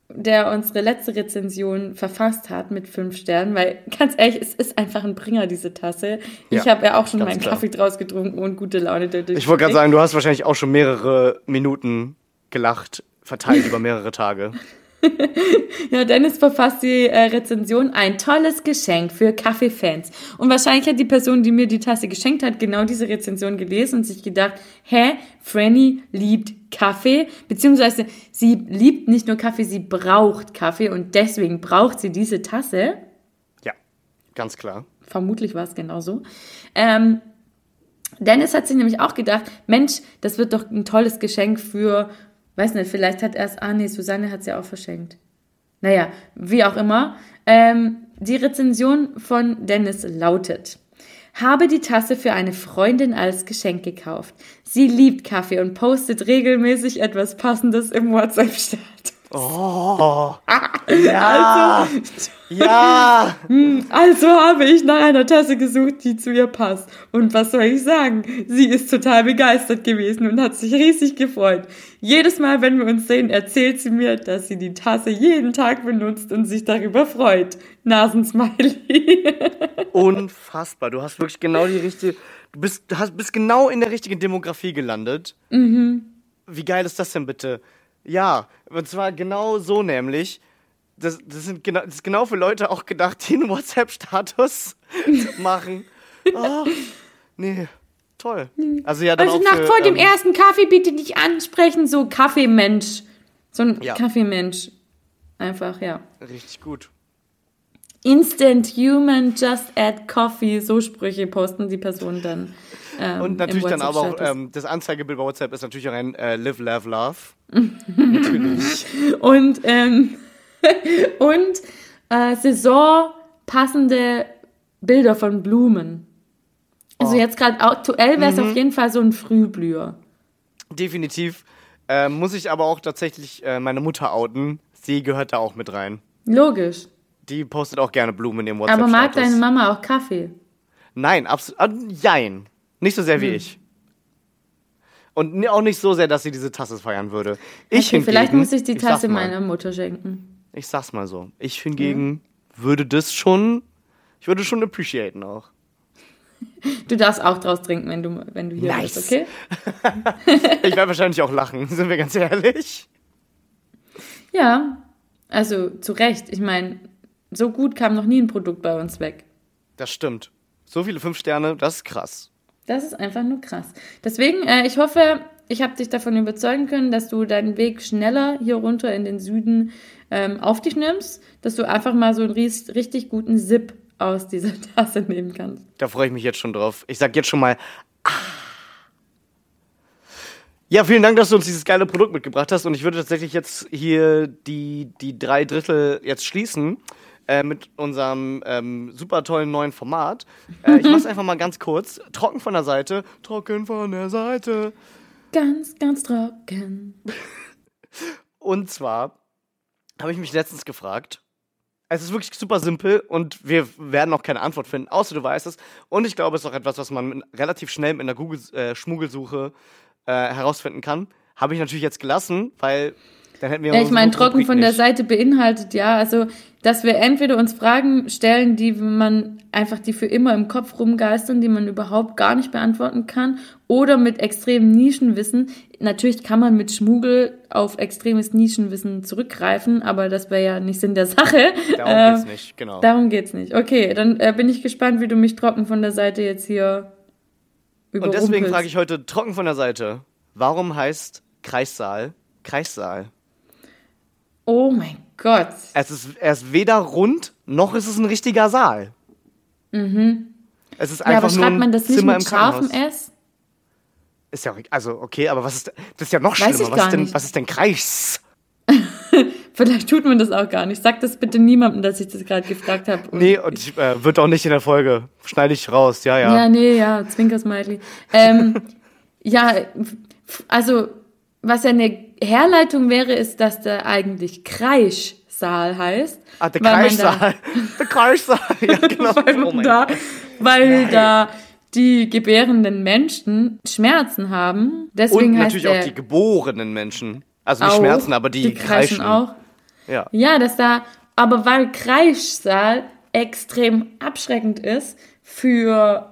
der unsere letzte Rezension verfasst hat mit fünf Sternen, weil ganz ehrlich, es ist einfach ein Bringer, diese Tasse. Ich Ja, habe ja auch schon meinen klar. Kaffee draus getrunken und gute Laune dadurch. Ich wollte gerade sagen, du hast wahrscheinlich auch schon mehrere Minuten gelacht, verteilt über mehrere Tage. [laughs] [laughs] ja, Dennis verfasst die äh, Rezension ein tolles Geschenk für Kaffeefans. Und wahrscheinlich hat die Person, die mir die Tasse geschenkt hat, genau diese Rezension gelesen und sich gedacht, hä, Franny liebt Kaffee, beziehungsweise sie liebt nicht nur Kaffee, sie braucht Kaffee und deswegen braucht sie diese Tasse. Ja, ganz klar. Vermutlich war es genauso. Ähm, Dennis hat sich nämlich auch gedacht, Mensch, das wird doch ein tolles Geschenk für Weiß nicht, vielleicht hat erst, ah nee, Susanne hat es ja auch verschenkt. Naja, wie auch immer. Ähm, die Rezension von Dennis lautet. Habe die Tasse für eine Freundin als Geschenk gekauft. Sie liebt Kaffee und postet regelmäßig etwas Passendes im WhatsApp-Status. Oh, ja, also, ja. Hm, also habe ich nach einer Tasse gesucht, die zu ihr passt. Und was soll ich sagen? Sie ist total begeistert gewesen und hat sich riesig gefreut. Jedes Mal, wenn wir uns sehen, erzählt sie mir, dass sie die Tasse jeden Tag benutzt und sich darüber freut. Nasensmiley. [laughs] Unfassbar. Du hast wirklich genau die richtige, du bist, hast, bist genau in der richtigen Demografie gelandet. Mhm. Wie geil ist das denn bitte? Ja, und zwar genau so nämlich. Das, das, sind genau, das ist genau für Leute auch gedacht, die einen WhatsApp-Status [laughs] machen. Oh, nee, toll. Also ja, dann also auch nach für, vor dem ähm, ersten Kaffee bitte dich ansprechen, so Kaffeemensch. So ein Ja. Kaffeemensch. Einfach, ja. Richtig gut. Instant Human, just add coffee. So Sprüche posten die Personen dann. Ähm, Und natürlich dann aber auch, ähm, das Anzeigebild bei WhatsApp ist natürlich auch ein äh, Live, Love, Love. [laughs] natürlich. Und, ähm, [laughs] und äh, saisonpassende Bilder von Blumen. Also Oh. jetzt gerade aktuell wäre es Mhm. auf jeden Fall so ein Frühblüher. Definitiv. Ähm, muss ich aber auch tatsächlich äh, meine Mutter outen. Sie gehört da auch mit rein. Logisch. Die postet auch gerne Blumen in ihrem WhatsApp. Aber mag deine Mama auch Kaffee? Nein, absolut. Äh, jein. Nicht so Hm. sehr wie ich. Und auch nicht so sehr, dass sie diese Tasse feiern würde. Ich okay, hingegen, vielleicht muss ich die ich Tasse mal, meiner Mutter schenken. Ich sag's mal so. Ich hingegen würde das schon. Ich würde schon appreciaten auch. Du darfst auch draus trinken, wenn du, wenn du hier Nice. bist, okay? [laughs] Ich werde wahrscheinlich auch lachen, [laughs] sind wir ganz ehrlich. Ja, also zu Recht. Ich meine, so gut kam noch nie ein Produkt bei uns weg. Das stimmt. So viele fünf Sterne, das ist krass. Das ist einfach nur krass. Deswegen, äh, ich hoffe, ich habe dich davon überzeugen können, dass du deinen Weg schneller hier runter in den Süden ähm, auf dich nimmst, dass du einfach mal so einen richtig guten Sip aus dieser [laughs] Tasse nehmen kannst. Da freue ich mich jetzt schon drauf. Ich sag jetzt schon mal. Ah. Ja, vielen Dank, dass du uns dieses geile Produkt mitgebracht hast. Und ich würde tatsächlich jetzt hier die, die drei Drittel jetzt schließen äh, mit unserem ähm, super tollen neuen Format. Äh, ich mach's [laughs] einfach mal ganz kurz. Trocken von der Seite, trocken von der Seite. Ganz, ganz trocken. [laughs] Und zwar habe ich mich letztens gefragt. Es ist wirklich super simpel und wir werden auch keine Antwort finden, außer du weißt es. Und ich glaube, es ist auch etwas, was man relativ schnell mit einer Google-Schmuggelsuche äh, herausfinden kann. Habe ich natürlich jetzt gelassen, weil dann hätten wir Ja, ich meine, trocken Rubrik von der nicht. Seite beinhaltet ja, also, dass wir entweder uns Fragen stellen, die man einfach, die für immer im Kopf rumgeistern, die man überhaupt gar nicht beantworten kann, oder mit extremem Nischenwissen. Natürlich kann man mit Schmuggel auf extremes Nischenwissen zurückgreifen, aber das wäre ja nicht Sinn der Sache. Darum Äh, geht's nicht, genau. Darum geht's nicht. Okay, dann äh, bin ich gespannt, wie du mich trocken von der Seite jetzt hier Und deswegen überrumpelst. frage ich heute trocken von der Seite, warum heißt Kreissaal Kreissaal? Oh mein Gott. Es ist, er ist weder rund, noch ist es ein richtiger Saal. Mhm. Es ist Ja, einfach aber nur schreibt ein man das nicht Zimmer mit im Krankenhaus. scharfem S? Ist ja also okay, aber was ist, das ist ja noch schlimmer. Was ist, denn, nicht. was ist denn Kreis? [laughs] Vielleicht tut man das auch gar nicht. Sag das bitte niemandem, dass ich das gerade gefragt habe. Nee, und ich, äh, wird auch nicht in der Folge. Schneide ich raus, ja, ja. Ja, nee, ja, Zwinkersmiley. Ähm, [laughs] ja, also, was ja eine Herleitung wäre, ist, dass der eigentlich Kreischsaal heißt. ah, der Kreissaal. [laughs] Der Kreissaal, ja, [laughs] genau. Da, weil Oh da, weil Nein. da die gebärenden Menschen Schmerzen haben. Deswegen Und heißt natürlich der auch die geborenen Menschen. Also nicht auch, Schmerzen, aber die, die kreischen auch. Ja. Ja, dass da, aber weil Kreischsaal extrem abschreckend ist für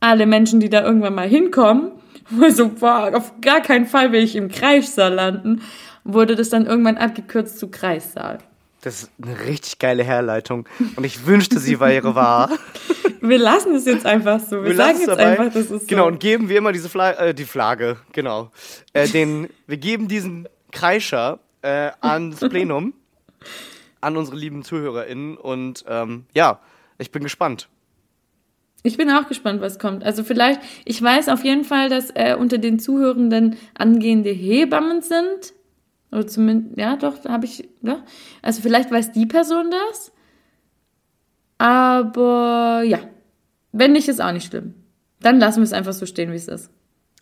alle Menschen, die da irgendwann mal hinkommen, [laughs] wo so, boah, auf gar keinen Fall will ich im Kreischsaal landen, wurde das dann irgendwann abgekürzt zu Kreissaal. Das ist eine richtig geile Herleitung. Und ich wünschte, sie wäre wahr. [laughs] Wir lassen es jetzt einfach so. Wir, Wir sagen lassen es jetzt dabei. einfach, das ist Genau, so. und geben wie immer diese Flagge, äh, die Flagge, genau. Äh, den, wir geben diesen Kreischer äh, ans [laughs] Plenum, an unsere lieben ZuhörerInnen. Und ähm, ja, ich bin gespannt. Ich bin auch gespannt, was kommt. Also vielleicht, ich weiß auf jeden Fall, dass äh, unter den Zuhörenden angehende Hebammen sind. Oder zumindest, ja, doch, da habe ich, ja. Also vielleicht weiß die Person das. Aber ja, wenn nicht, ist auch nicht schlimm. Dann lassen wir es einfach so stehen, wie es ist.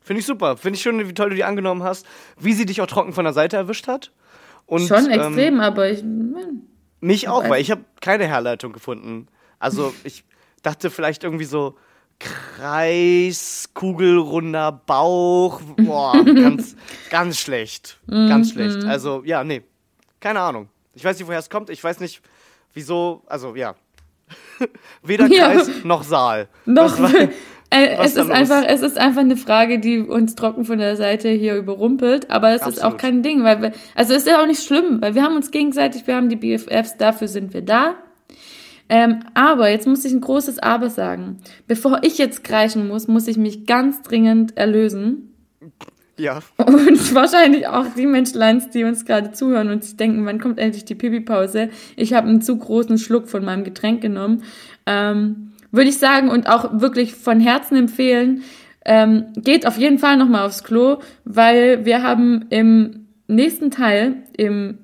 Finde ich super. Finde ich schön, wie toll du die angenommen hast. Wie sie dich auch trocken von der Seite erwischt hat. Und, Schon ähm, extrem, aber ich. mein, Mich auch, weil ich habe keine Herleitung gefunden. Also ich dachte vielleicht irgendwie so Kreis, kugelrunder Bauch. Boah, ganz, [laughs] ganz schlecht. Ganz Mhm. schlecht. Also ja, nee. Keine Ahnung. Ich weiß nicht, woher es kommt. Ich weiß nicht, wieso. Also ja. [laughs] Weder Ja. Kreis noch Saal. Noch, war- [laughs] äh, es, ist einfach, es ist einfach eine Frage, die uns trocken von der Seite hier überrumpelt, aber es ist auch Absolut. kein Ding, weil wir, also es ist ja auch nicht schlimm, weil wir haben uns gegenseitig, wir haben die BFFs, dafür sind wir da. Ähm, aber jetzt muss ich ein großes Aber sagen. Bevor ich jetzt kreischen muss, muss ich mich ganz dringend erlösen. Ja. Und [laughs] wahrscheinlich auch die Menschleins, die uns gerade zuhören und sich denken, wann kommt endlich die Pipi-Pause? Ich habe einen zu großen Schluck von meinem Getränk genommen. Ähm, Würde ich sagen und auch wirklich von Herzen empfehlen, ähm, geht auf jeden Fall nochmal aufs Klo, weil wir haben im nächsten Teil, im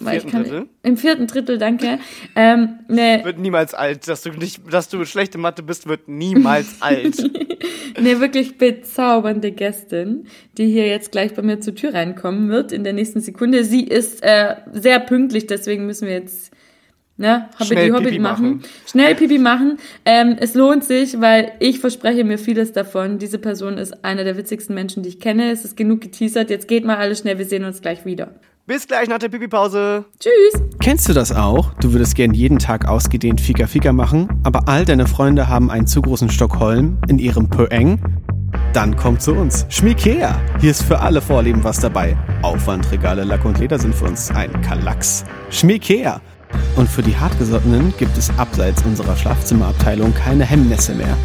weil Vierten kann, Drittel? im vierten Drittel, danke, ähm, ne, [laughs] Wird niemals alt. Dass du nicht, dass du schlechte Mathe bist, wird niemals [laughs] alt. eine wirklich bezaubernde Gästin, die hier jetzt gleich bei mir zur Tür reinkommen wird in der nächsten Sekunde. Sie ist äh, sehr pünktlich, deswegen müssen wir jetzt ne, Schnell Hobbit Hobbit Pipi machen. machen. Schnell Pipi machen. Ähm, es lohnt sich, weil ich verspreche mir vieles davon. Diese Person ist einer der witzigsten Menschen, die ich kenne. Es ist genug geteasert. Jetzt geht mal alles schnell. Wir sehen uns gleich wieder. Bis gleich nach der Pipi-Pause. Tschüss. Kennst du das auch? Du würdest gern jeden Tag ausgedehnt Fika Fika machen, aber all deine Freunde haben einen zu großen Stockholm in ihrem Pöeng? Dann komm zu uns. Schmiekea. Hier ist für alle Vorlieben was dabei. Aufwandregale, Lack und Leder sind für uns ein Kalacks. Schmiekea. Und für die Hartgesottenen gibt es abseits unserer Schlafzimmerabteilung keine Hemmnisse mehr.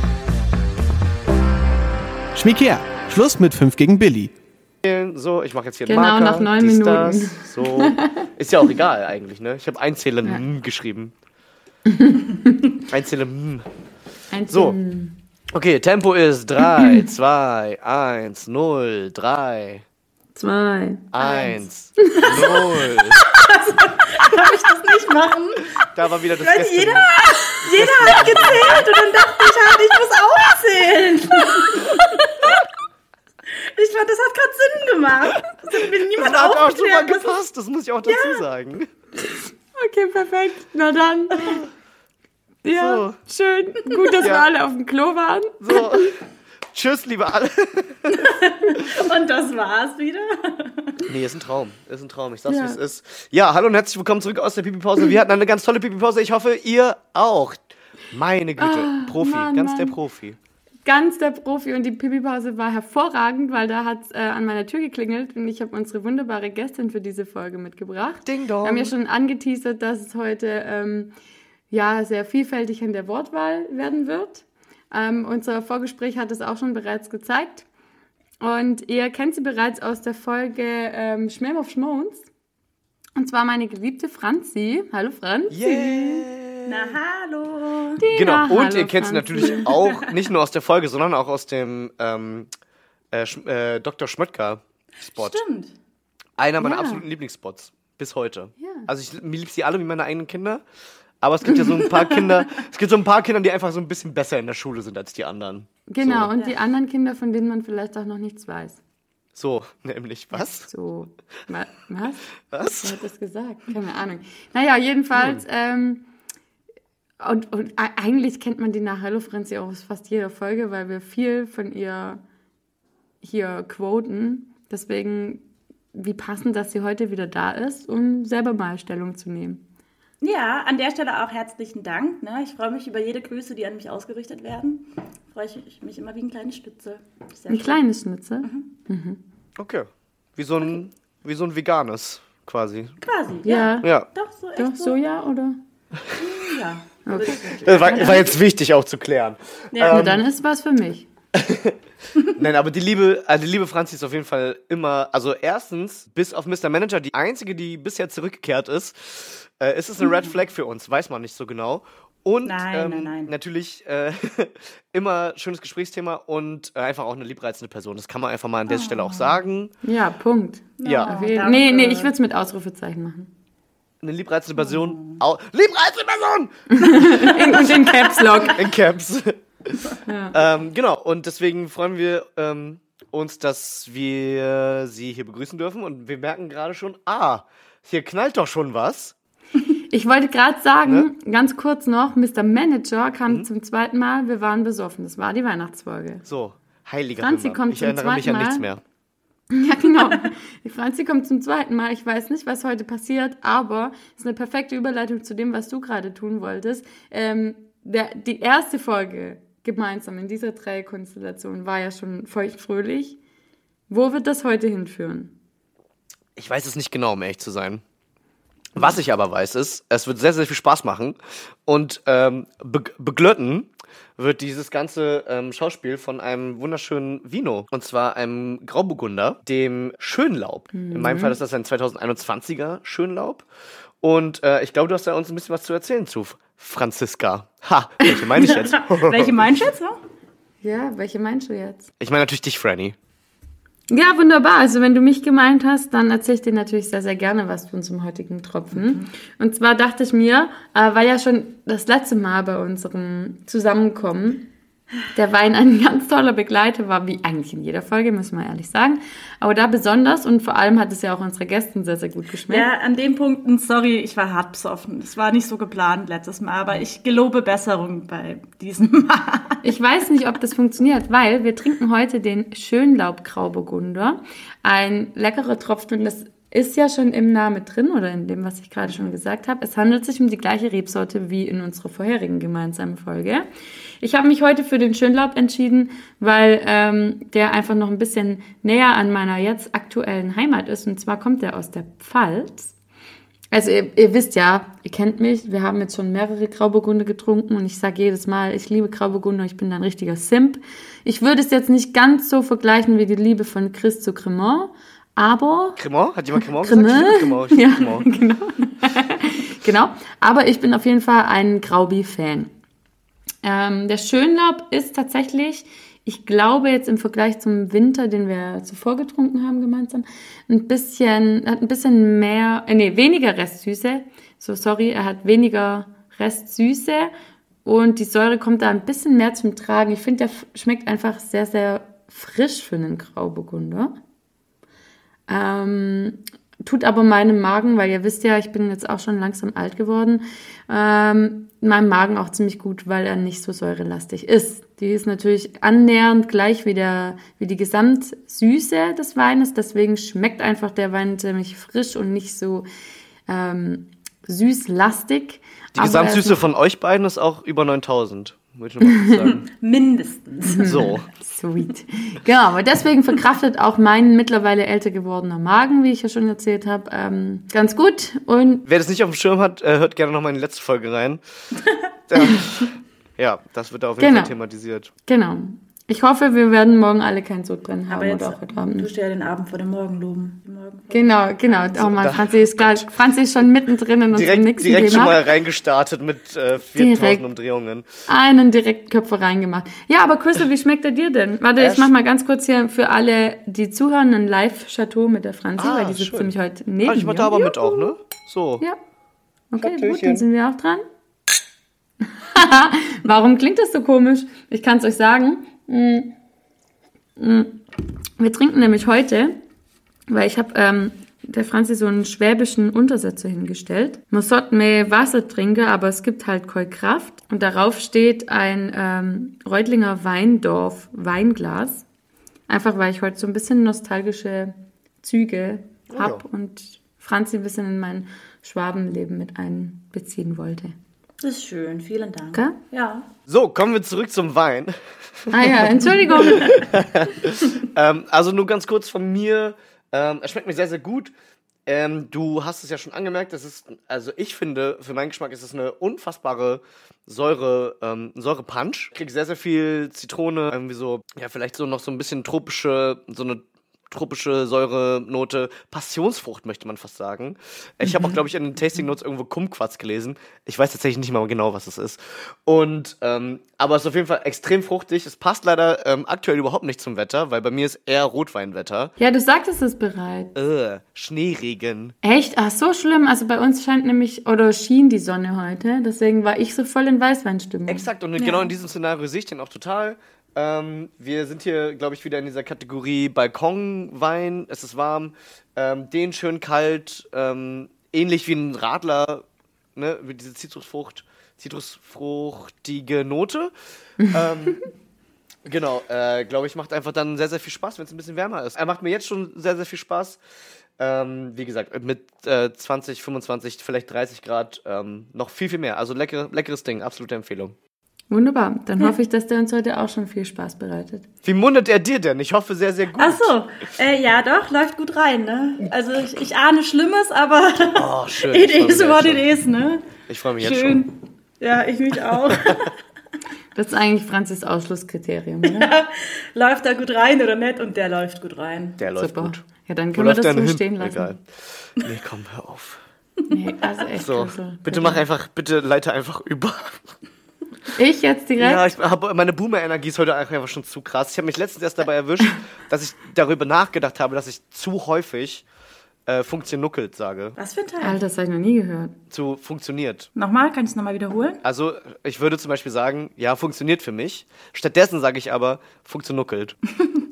Schmiekea. Schluss mit 5 gegen Billy. So, ich mache jetzt hier Genau, Marker. nach neun dies, Minuten. Das, so. [laughs] Ist ja auch egal eigentlich, ne? Ich habe Einzählen Ja. geschrieben. [laughs] Einzählen. Ein So. Okay, Tempo ist 3, 2, 1, 0, 3, Zwei. 1, 0. [laughs] Darf ich das nicht machen? Da war wieder das Weil Gäste. jeder, jeder hat gezählt und dann dachte ich halt, ich muss auch zählen. Ich fand, das hat gerade Sinn gemacht. Das hat mir Das niemand hat auch super gepasst, das muss ich auch dazu sagen. Okay, perfekt. Na dann. Ja, schön. Gut, dass wir Ja. alle auf dem Klo waren. So. Tschüss, liebe alle. [laughs] Und das war's wieder. Nee, ist ein Traum. Ist ein Traum. Ich sag's, Ja. wie es ist. Ja, hallo und herzlich willkommen zurück aus der Pipi-Pause. Wir hatten eine ganz tolle Pipi-Pause. Ich hoffe, ihr auch. Meine Güte. Ah, Profi. Mann, ganz Mann. der Profi. Ganz der Profi und die Pipi-Pause war hervorragend, weil da hat äh, an meiner Tür geklingelt und ich habe unsere wunderbare Gästin für diese Folge mitgebracht. Ding dong. Wir haben ja schon angeteasert, dass es heute ähm, ja sehr vielfältig in der Wortwahl werden wird. Ähm, unser Vorgespräch hat es auch schon bereits gezeigt. Und ihr kennt sie bereits aus der Folge ähm, Schmäm auf Schmons. Und zwar meine geliebte Franzi. Hallo Franzi. Yeah. Na, hallo. Genau, und hallo, ihr kennt sie natürlich [laughs] auch nicht nur aus der Folge, sondern auch aus dem ähm, äh, Sch äh, Dr. Schmöttger-Spot. Stimmt. Einer meiner Ja. absoluten Lieblingsspots. Bis heute. Ja. Also ich mir lieb sie alle wie meine eigenen Kinder. Aber es gibt ja so ein paar Kinder, [laughs] es gibt so ein paar Kinder, die einfach so ein bisschen besser in der Schule sind als die anderen. Genau, So, und die anderen Kinder, von denen man vielleicht auch noch nichts weiß. so [laughs] nämlich. Was? So, wa- was? Was? Wer hat das gesagt? Keine Ahnung. Naja, jedenfalls, ähm, und, und eigentlich kennt man die nach Hello Frenzy auch aus fast jeder Folge, weil wir viel von ihr hier quoten. Deswegen, wie passend, dass sie heute wieder da ist, um selber mal Stellung zu nehmen. Ja, an der Stelle auch herzlichen Dank. Ne? Ich freue mich über jede Grüße, die an mich ausgerichtet werden. Freue ich mich immer wie ein kleines Stütze. Sehr Ein schön. kleines Schnitzel. Okay. Wie so ein wie so ein veganes, quasi. Quasi. Ja. Ja. Doch, so echt Doch, so. Soja oder? Ja. Das war, war jetzt wichtig auch zu klären. Ja. Na, dann ist was für mich. [laughs] Nein, aber die liebe, also die liebe Franzi ist auf jeden Fall immer, also erstens, bis auf Mr. Manager, die einzige, die bisher zurückgekehrt ist, äh, ist es eine Red [laughs] Flag für uns, weiß man nicht so genau. Und Nein, ähm, nein, nein. natürlich äh, [laughs] immer schönes Gesprächsthema und äh, einfach auch eine liebreizende Person. Das kann man einfach mal an der Stelle auch sagen. Ja, Punkt. Ja, Auf jeden- danke. nee, nee, ich würde es mit Ausrufezeichen machen. Eine liebreizende Person. Au liebreizende Person! Und den Caps Lock. In Caps. ähm, genau, und deswegen freuen wir ähm, uns, dass wir Sie hier begrüßen dürfen. Und wir merken gerade schon, ah, hier knallt doch schon was. Ich wollte gerade sagen, Ne? ganz kurz noch, Mr. Manager kam Mhm. zum zweiten Mal, wir waren besoffen. Das war die Weihnachtsfolge. So, heiliger Franzi Himmel. kommt Ich zum erinnere mich an zweiten nichts Mal. mehr. [laughs] Ja, genau. Die Franzi kommt zum zweiten Mal. Ich weiß nicht, was heute passiert, aber es ist eine perfekte Überleitung zu dem, was du gerade tun wolltest. Ähm, der, die erste Folge gemeinsam in dieser Dreierkonstellation war ja schon feuchtfröhlich. Wo wird das heute hinführen? Ich weiß es nicht genau, um ehrlich zu sein. Was ich aber weiß, ist, es wird sehr, sehr viel Spaß machen. Und ähm, be beglötten wird dieses ganze ähm, Schauspiel von einem wunderschönen Vino. Und zwar einem Grauburgunder, dem Schönlaub. In meinem Fall ist das ein 2021er Schönlaub. Und äh, ich glaube, du hast da uns ein bisschen was zu erzählen zu Franziska. Ha, welche meine ich jetzt? [laughs] Welche meinst du jetzt? Ja, welche meinst du jetzt? Ich meine natürlich dich, Franny. Ja, wunderbar. Also wenn du mich gemeint hast, dann erzähle ich dir natürlich sehr, sehr gerne was zu unserem heutigen Tropfen. Und zwar dachte ich mir, äh, war ja schon das letzte Mal bei unserem Zusammenkommen, der Wein ein ganz toller Begleiter war, wie eigentlich in jeder Folge, müssen wir ehrlich sagen. Aber da besonders und vor allem hat es ja auch unsere Gästen sehr, sehr gut geschmeckt. Ja, an den Punkten, sorry, ich war hart besoffen. Es war nicht so geplant letztes Mal, aber ich gelobe Besserung bei diesem [laughs] Mal. Ich weiß nicht, ob das funktioniert, weil wir trinken heute den Schönlaub-Grauburgunder. Ein leckerer Tropfen und das ist ja schon im Namen drin oder in dem, was ich gerade schon gesagt habe. Es handelt sich um die gleiche Rebsorte wie in unserer vorherigen gemeinsamen Folge. Ich habe mich heute für den Schönlaub entschieden, weil ähm, der einfach noch ein bisschen näher an meiner jetzt aktuellen Heimat ist. Und zwar kommt er aus der Pfalz. Also ihr, ihr wisst ja, ihr kennt mich, wir haben jetzt schon mehrere Grauburgunder getrunken und ich sage jedes Mal, ich liebe Grauburgunder, ich bin ein richtiger Simp. Ich würde es jetzt nicht ganz so vergleichen wie die Liebe von Chris zu Cremant, aber Cremant? Hat jemand Cremant gesagt? Ich liebe Cremant. Ja, Cremant. [laughs] genau. genau. Aber ich bin auf jeden Fall ein Graubi-Fan. Ähm, der Schönlaub ist tatsächlich, ich glaube jetzt im Vergleich zum Winter, den wir zuvor getrunken haben gemeinsam, ein bisschen, hat ein bisschen mehr, äh, nee, weniger Restsüße. So, sorry, er hat weniger Restsüße und die Säure kommt da ein bisschen mehr zum Tragen. Ich finde, der schmeckt einfach sehr, sehr frisch für einen Grauburgunder. Ähm, tut aber meinem Magen, weil ihr wisst ja, ich bin jetzt auch schon langsam alt geworden, ähm, meinem Magen auch ziemlich gut, weil er nicht so säurelastig ist. Die ist natürlich annähernd gleich wie, der, wie die Gesamtsüße des Weines, deswegen schmeckt einfach der Wein ziemlich frisch und nicht so ähm, süßlastig. Die Gesamtsüße von euch beiden ist auch über 9000. Würde ich noch mal sagen. [laughs] Mindestens. So. Sweet. Genau, aber deswegen verkraftet auch mein mittlerweile älter gewordener Magen, wie ich ja schon erzählt habe, ähm, ganz gut. Und Wer das nicht auf dem Schirm hat, äh, hört gerne noch mal in die letzte Folge rein. [laughs] ja, ja, das wird da auf jeden Genau. Fall thematisiert. genau. Ich hoffe, wir werden morgen alle kein Sodbrennen haben Aber jetzt, oder auch heute du Abend. ja den Abend vor dem Morgen loben. Morgen vor- Genau, genau. Oh Mann, Franzi ist, grad, Franzi ist schon mittendrin in unserem Direkt, nächsten direkt schon Thema. mal reingestartet mit äh, 4000 Direkt. Umdrehungen. einen direkten Köpfer reingemacht. Ja, aber Crystal, wie schmeckt er dir denn? Warte, ich mach mal ganz kurz hier für alle, die zuhören, ein Live-Chateau mit der Franzi, Ah, weil die sitzt schön. nämlich heute neben Ah, ich mach da aber mit auch, ne? So. Ja. Okay, gut, dann sind wir auch dran. [laughs] Warum klingt das so komisch? Ich kann es euch sagen. Mm, mm. Wir trinken nämlich heute, weil ich habe ähm, der Franzi so einen schwäbischen Untersetzer hingestellt. Man sollte mehr Wasser trinken, aber es gibt halt keine Kraft. Und darauf steht ein ähm, Reutlinger Weindorf Weinglas. Einfach weil ich heute so ein bisschen nostalgische Züge Oh hab ja. und Franzi ein bisschen in mein Schwabenleben mit einbeziehen wollte. Das ist schön, vielen Dank. Okay. Ja. So, kommen wir zurück zum Wein. Ah ja, Entschuldigung. [laughs] Ähm, also nur ganz kurz von mir. Ähm, es schmeckt mir sehr, sehr gut. Ähm, du hast es ja schon angemerkt, das ist, also ich finde, für meinen Geschmack ist es eine unfassbare Säure, ähm, Säure-Punch. Ich krieg sehr, sehr viel Zitrone, irgendwie so, ja, vielleicht so noch so ein bisschen tropische, so eine tropische Säurenote, Passionsfrucht möchte man fast sagen. Ich habe auch, glaube ich, in den Tasting Notes irgendwo Kumquats gelesen. Ich weiß tatsächlich nicht mal genau, was es ist. Und, ähm, aber es ist auf jeden Fall extrem fruchtig. Es passt leider ähm, aktuell überhaupt nicht zum Wetter, weil bei mir ist eher Rotweinwetter. Ja, du sagtest es bereits. Äh, Schneeregen. Echt? Ach, so schlimm. Also bei uns scheint nämlich, oder schien die Sonne heute. Deswegen war ich so voll in Weißweinstimmung. Exakt, und genau in diesem Szenario sehe ich den auch total. Ähm, wir sind hier, glaube ich, wieder in dieser Kategorie Balkonwein. Es ist warm. Ähm, den schön kalt. Ähm, ähnlich wie ein Radler. Ne? Mit diese Zitrusfrucht, zitrusfruchtige Note. [laughs] ähm, genau, äh, glaube ich, macht einfach dann sehr, sehr viel Spaß, wenn es ein bisschen wärmer ist. Er macht mir jetzt schon sehr, sehr viel Spaß. Ähm, wie gesagt, mit äh, 20, 25, vielleicht 30 Grad ähm, noch viel, viel mehr. Also lecker, leckeres Ding, absolute Empfehlung. Wunderbar. Dann hoffe ich, dass der uns heute auch schon viel Spaß bereitet. Wie mundet er dir denn? Ich hoffe sehr, sehr gut. Ach so, äh, ja doch, läuft gut rein, ne? Also ich, ich ahne Schlimmes, aber Oh, schön. it is what it is, ne? Ich freue mich jetzt schon. Schön. Ja, ich mich auch. [laughs] Das ist eigentlich Franzis Ausschlusskriterium, oder? läuft da gut rein oder nicht? Und der läuft gut rein. Der läuft Super. gut. Ja, dann Wo können wir läuft das so stehen lassen. Egal. Nee, komm, hör auf. Nee, also echt So, klasse. bitte mach einfach, bitte leite einfach über. Ich jetzt direkt? Ja, ich hab, meine Boomer-Energie ist heute einfach schon zu krass. Ich habe mich letztens erst dabei erwischt, [laughs] dass ich darüber nachgedacht habe, dass ich zu häufig äh, funktionuckelt sage. Was für ein Teil? Alter, das habe ich noch nie gehört. Zu funktioniert. Nochmal, kann ich es nochmal wiederholen? Also, ich würde zum Beispiel sagen, ja, funktioniert für mich. Stattdessen sage ich aber, funktionuckelt. [laughs]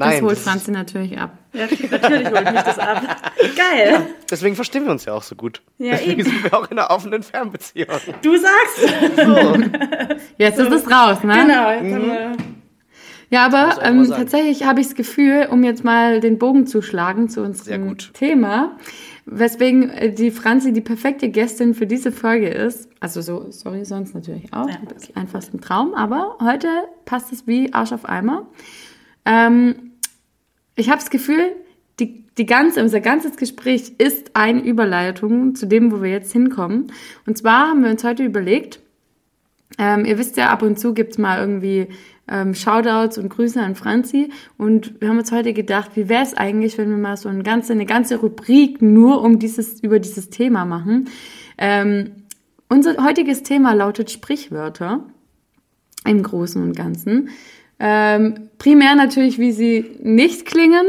Nein. das holt ist- Franzi natürlich ab. Ja, natürlich holt mich das ab. [laughs] Geil. Deswegen verstehen wir uns ja auch so gut. Ja, Deswegen eben. sind wir auch in einer offenen Fernbeziehung. Du sagst. [laughs] Jetzt ist es raus, ne? Genau. Jetzt haben wir Ja, aber ähm, tatsächlich habe ich das Gefühl, um jetzt mal den Bogen zu schlagen zu Sehr unserem gut. Thema, weswegen äh, die Franzi die perfekte Gästin für diese Folge ist. Also so, sorry, sonst natürlich auch. Ja, Das ist einfach ein Traum, aber heute passt es wie Arsch auf Eimer. Ähm, ich habe das Gefühl, die, die ganze, unser ganzes Gespräch ist eine Überleitung zu dem, wo wir jetzt hinkommen. Und zwar haben wir uns heute überlegt, ähm, ihr wisst ja, ab und zu gibt's mal irgendwie ähm, Shoutouts und Grüße an Franzi. Und wir haben uns heute gedacht, wie wäre es eigentlich, wenn wir mal so eine ganze, eine ganze Rubrik nur um dieses, über dieses Thema machen. Ähm, unser heutiges Thema lautet Sprichwörter im Großen und Ganzen. Ähm, primär natürlich, wie sie nicht klingen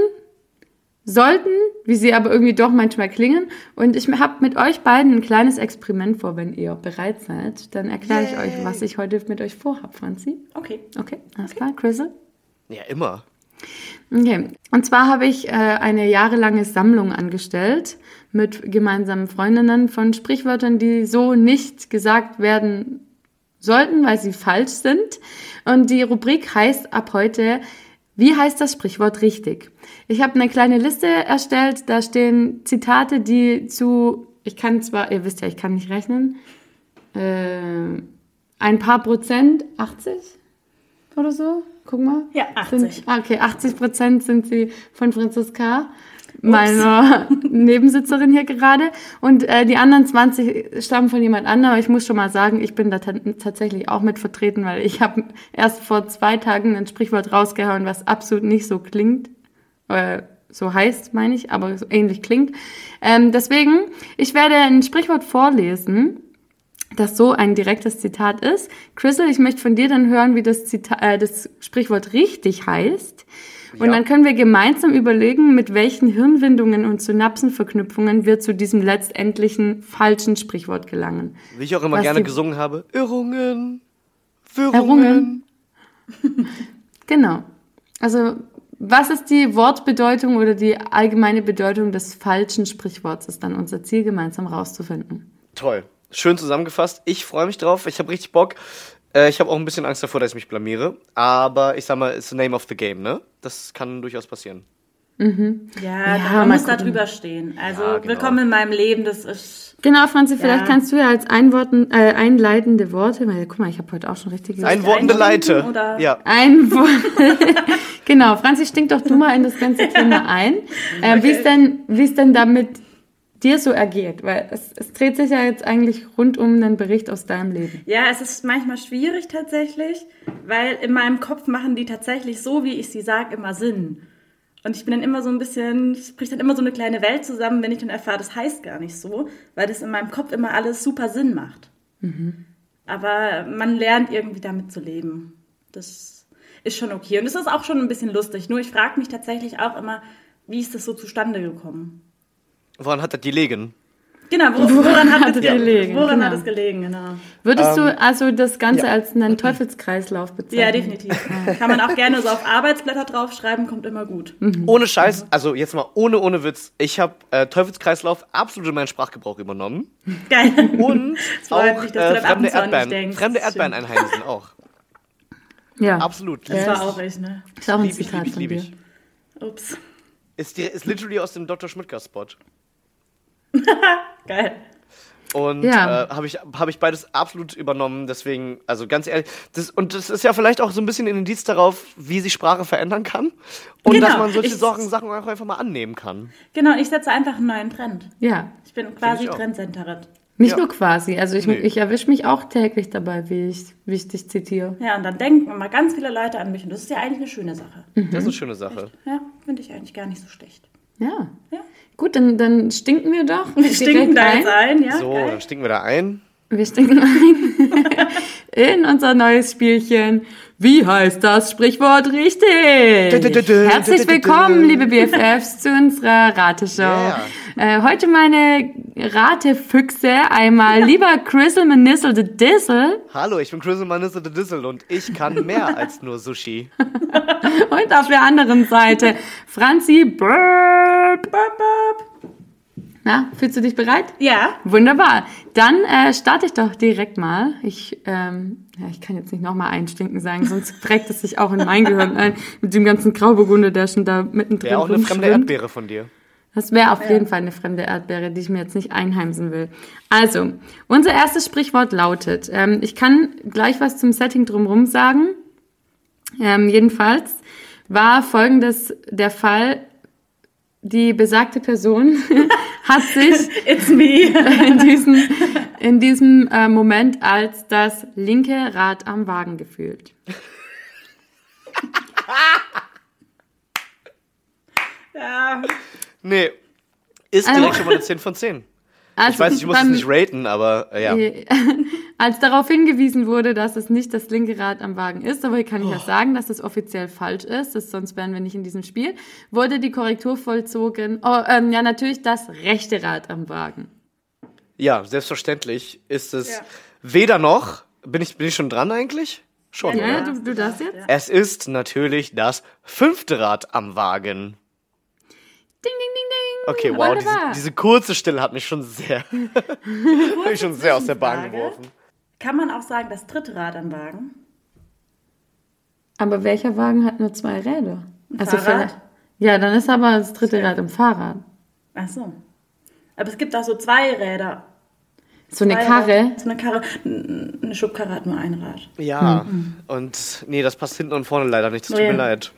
sollten, wie sie aber irgendwie doch manchmal klingen. Und ich habe mit euch beiden ein kleines Experiment vor, wenn ihr bereit seid. Dann erkläre ich euch, was ich heute mit euch vorhab, Franzi. Okay. Okay, alles klar, Chrisel? Ja, immer. Okay, und zwar habe ich äh, eine jahrelange Sammlung angestellt mit gemeinsamen Freundinnen von Sprichwörtern, die so nicht gesagt werden sollten, weil sie falsch sind. Und die Rubrik heißt ab heute, wie heißt das Sprichwort richtig? Ich habe eine kleine Liste erstellt, da stehen Zitate, die zu, ich kann zwar, ihr wisst ja, ich kann nicht rechnen, äh, ein paar Prozent, 80 oder so, guck mal. Ja, 80. Sind, ah, okay, 80 Prozent sind sie von Franziska, meiner [laughs] Nebensitzerin hier gerade. Und äh, die anderen 20 stammen von jemand anderem. Ich muss schon mal sagen, ich bin da ta- tatsächlich auch mit vertreten, weil ich habe erst vor zwei Tagen ein Sprichwort rausgehauen, was absolut nicht so klingt. Äh, so heißt, meine ich, aber so ähnlich klingt. Ähm, deswegen, ich werde ein Sprichwort vorlesen das so ein direktes Zitat ist. Crystal, ich möchte von dir dann hören, wie das, Zita äh, das Sprichwort richtig heißt. Und Ja. dann können wir gemeinsam überlegen, mit welchen Hirnwindungen und Synapsenverknüpfungen wir zu diesem letztendlichen falschen Sprichwort gelangen. Wie ich auch immer Was gerne gesungen habe. Irrungen. Wirrungen. Irrungen. [laughs] Genau. Also, was ist die Wortbedeutung oder die allgemeine Bedeutung des falschen Sprichworts, ist dann unser Ziel, gemeinsam rauszufinden. Toll. Schön zusammengefasst. Ich freue mich drauf. Ich habe richtig Bock. Äh, ich habe auch ein bisschen Angst davor, dass ich mich blamiere. Aber ich sag mal, it's the name of the game, ne? Das kann durchaus passieren. Ja, Ja, man muss da drüber stehen. Also Ja, genau. willkommen in meinem Leben, das ist. Genau, Franzi, vielleicht Ja. kannst du ja als Einworten, äh, einleitende Worte, weil guck mal, ich habe heute auch schon richtig Ein Wortende einlenken, Leite. oder? Ja. Ein Wort. [laughs] genau, Franzi, stink doch du mal in das ganze Thema ein. Äh, Wie es denn, wie es denn damit dir so ergeht, weil es, es dreht sich ja jetzt eigentlich rund um einen Bericht aus deinem Leben. Ja, es ist manchmal schwierig tatsächlich, weil in meinem Kopf machen die tatsächlich so, wie ich sie sage, immer Sinn. Und ich bin dann immer so ein bisschen, es bricht dann immer so eine kleine Welt zusammen, wenn ich dann erfahre, das heißt gar nicht so, weil das in meinem Kopf immer alles super Sinn macht. Aber man lernt irgendwie damit zu leben. Das ist schon okay. Und es ist auch schon ein bisschen lustig. Nur ich frage mich tatsächlich auch immer, wie ist das so zustande gekommen? Woran hat das gelegen? Genau, wo, woran, hat hat es es ge gelegen? Woran Genau. hat es gelegen, genau. Würdest du also das Ganze ja. als einen Teufelskreislauf bezeichnen? Ja, definitiv. Kann man auch gerne so auf Arbeitsblätter draufschreiben, kommt immer gut. Ohne Scheiß, also jetzt mal ohne, ohne Witz. Ich habe äh, Teufelskreislauf absolut in meinen Sprachgebrauch übernommen. Geil. Und freut auch mich, dass du äh, das fremde Erdbeeren. denkst. Fremde Das Erdbeeren einheimsen auch. Ja, Absolut. Das Lieb war auch ich, ne? ist auch ein ich, lieb Zitat ich, von lieb dir. ich. Ups. Ist, die, ist literally aus dem Dr. Schmidtger-Spot. [laughs] Geil. Und Ja. äh, habe ich, hab ich beides absolut übernommen. Deswegen, also ganz ehrlich, das, und das ist ja vielleicht auch so ein bisschen ein Indiz darauf, wie sich Sprache verändern kann. Und Genau. dass man solche Ich- Sachen, Sachen auch einfach mal annehmen kann. Genau, ich setze einfach einen neuen Trend. Ja, Ich bin quasi. Trendsetterin. nicht Ja. nur quasi. Also ich, Nee. ich erwische mich auch täglich dabei, wie ich, wie ich dich zitiere. Ja, und dann denken mal ganz viele Leute an mich. Und das ist ja eigentlich eine schöne Sache. Das ist eine schöne Sache. Ja, finde ich eigentlich gar nicht so schlecht. Ja. Ja. Gut, dann, dann stinken wir doch. Wir stinken da jetzt ein, ja? So, Geil. dann stinken wir da ein. Wir stinken ein [laughs] in unser neues Spielchen. Wie heißt das Sprichwort richtig? Herzlich willkommen, liebe BFFs, zu unserer Rateshow. Yeah. Äh, heute meine Ratefüchse. Einmal lieber Chrisel Manissel de Dissel Hallo, ich bin Chris Manisse de Dissel und ich kann mehr [laughs] als nur Sushi. und auf der anderen Seite Franzi Burp. Bop, bop. Na, fühlst du dich bereit? Ja, Wunderbar. Dann äh, starte ich doch direkt mal. Ich, ähm, ja, ich kann jetzt nicht nochmal einstinken sagen, sonst [laughs] prägt es sich auch in mein Gehirn ein mit dem ganzen Grauburgunder, der schon da mittendrin Wäre auch eine fremde. Erdbeere von dir. Das wäre auf jeden Fall eine fremde Erdbeere, die ich mir jetzt nicht einheimsen will. Also, unser erstes Sprichwort lautet, ähm, ich kann gleich was zum Setting drumherum sagen. Ähm, jedenfalls war folgendes der Fall, die besagte Person [laughs] hat sich [laughs] [laughs] in diesem, in diesem äh, Moment als das linke Rad am Wagen gefühlt. ja. Nee, ist Also- direkt schon mal eine 10 von 10. Also Ich weiß, ich muss es nicht raten, aber äh, ja. [laughs] Als darauf hingewiesen wurde, dass es nicht das linke Rad am Wagen ist, aber hier kann ich Oh. ja sagen, dass es offiziell falsch ist, das, sonst wären wir nicht in diesem Spiel, wurde die Korrektur vollzogen. Oh, ähm, ja, natürlich das rechte Rad am Wagen. Ja, selbstverständlich ist es Ja. weder noch. Bin ich, bin ich schon dran eigentlich? Schon, Ja, oder? du, du darfst jetzt? Es ist natürlich das fünfte Rad am Wagen. Ding, ding, ding, ding. Okay, wow, diese, Wunderbar. diese kurze Stille hat mich schon sehr, [laughs] mich schon sehr aus der Bahn geworfen. Kann man auch sagen, das dritte Rad am Wagen? Aber welcher Wagen hat nur zwei Räder? Also Fahrrad? vielleicht- Ja, dann ist aber das dritte Rad im Fahrrad. Ach so. Aber es gibt auch so zwei Räder. So eine Karre. Rad- So eine Karre. Eine Schubkarre hat nur ein Rad. Ja, und nee, das passt hinten und vorne leider nicht. Das tut Nee. mir leid.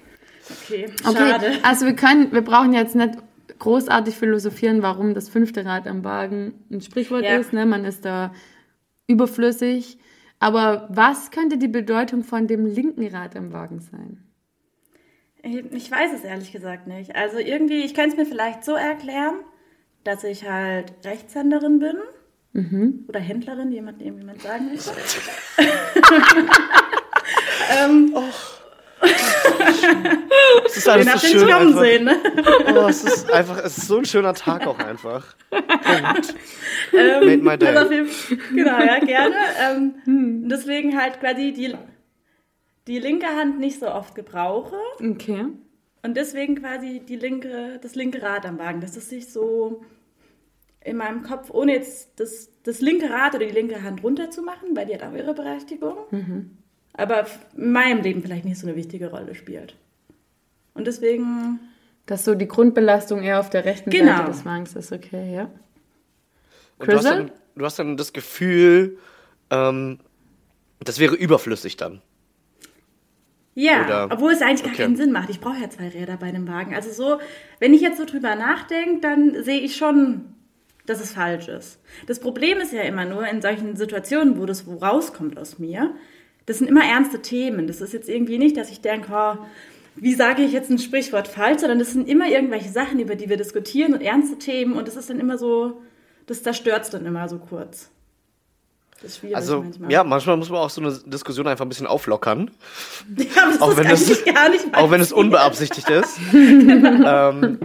Okay, Okay, schade. also wir können, wir brauchen jetzt nicht großartig philosophieren, warum das fünfte Rad am Wagen ein Sprichwort Ja. ist. Ne? Man ist da überflüssig. Aber was könnte die Bedeutung von dem linken Rad am Wagen sein? Ich weiß es ehrlich gesagt nicht. Also irgendwie, ich könnte es mir vielleicht so erklären, dass ich halt Rechtshänderin bin. Mhm. Oder Händlerin, je nachdem, wie man es sagen möchte. [laughs] [laughs] ähm, Es ist alles den so schön einfach. sehen, ne? Oh, es ist einfach, es ist so ein schöner Tag auch einfach. Punkt. Ähm, Made my day. also genau, ja, gerne. Ähm, deswegen halt quasi die, die linke Hand nicht so oft gebrauche. Okay. Und deswegen quasi die linke, das linke Rad am Wagen, dass es sich so in meinem Kopf, ohne jetzt das, das linke Rad oder die linke Hand runterzumachen, weil die hat auch ihre Berechtigung, aber in meinem Leben vielleicht nicht so eine wichtige Rolle spielt. Und deswegen Dass so die Grundbelastung eher auf der rechten Genau. Seite des Magens ist, okay, ja. Und du hast, dann, du hast dann das Gefühl, ähm, das wäre überflüssig dann. Ja, Oder- obwohl es eigentlich gar okay. keinen Sinn macht. Ich brauche ja zwei Räder bei einem Wagen. Also so, wenn ich jetzt so drüber nachdenke, dann sehe ich schon, dass es falsch ist. Das Problem ist ja immer nur in solchen Situationen, wo das wo rauskommt aus mir, das sind immer ernste Themen. Das ist jetzt irgendwie nicht, dass ich denke, oh, wie sage ich jetzt ein Sprichwort falsch, sondern das sind immer irgendwelche Sachen, über die wir diskutieren und ernste Themen und das ist dann immer so, das zerstört dann immer so kurz. Das ist schwierig Also, manchmal. ja, manchmal muss man auch so eine Diskussion einfach ein bisschen auflockern. Ja, das Auch ist wenn das- gar nicht Auch wenn es unbeabsichtigt ist. [laughs] ähm,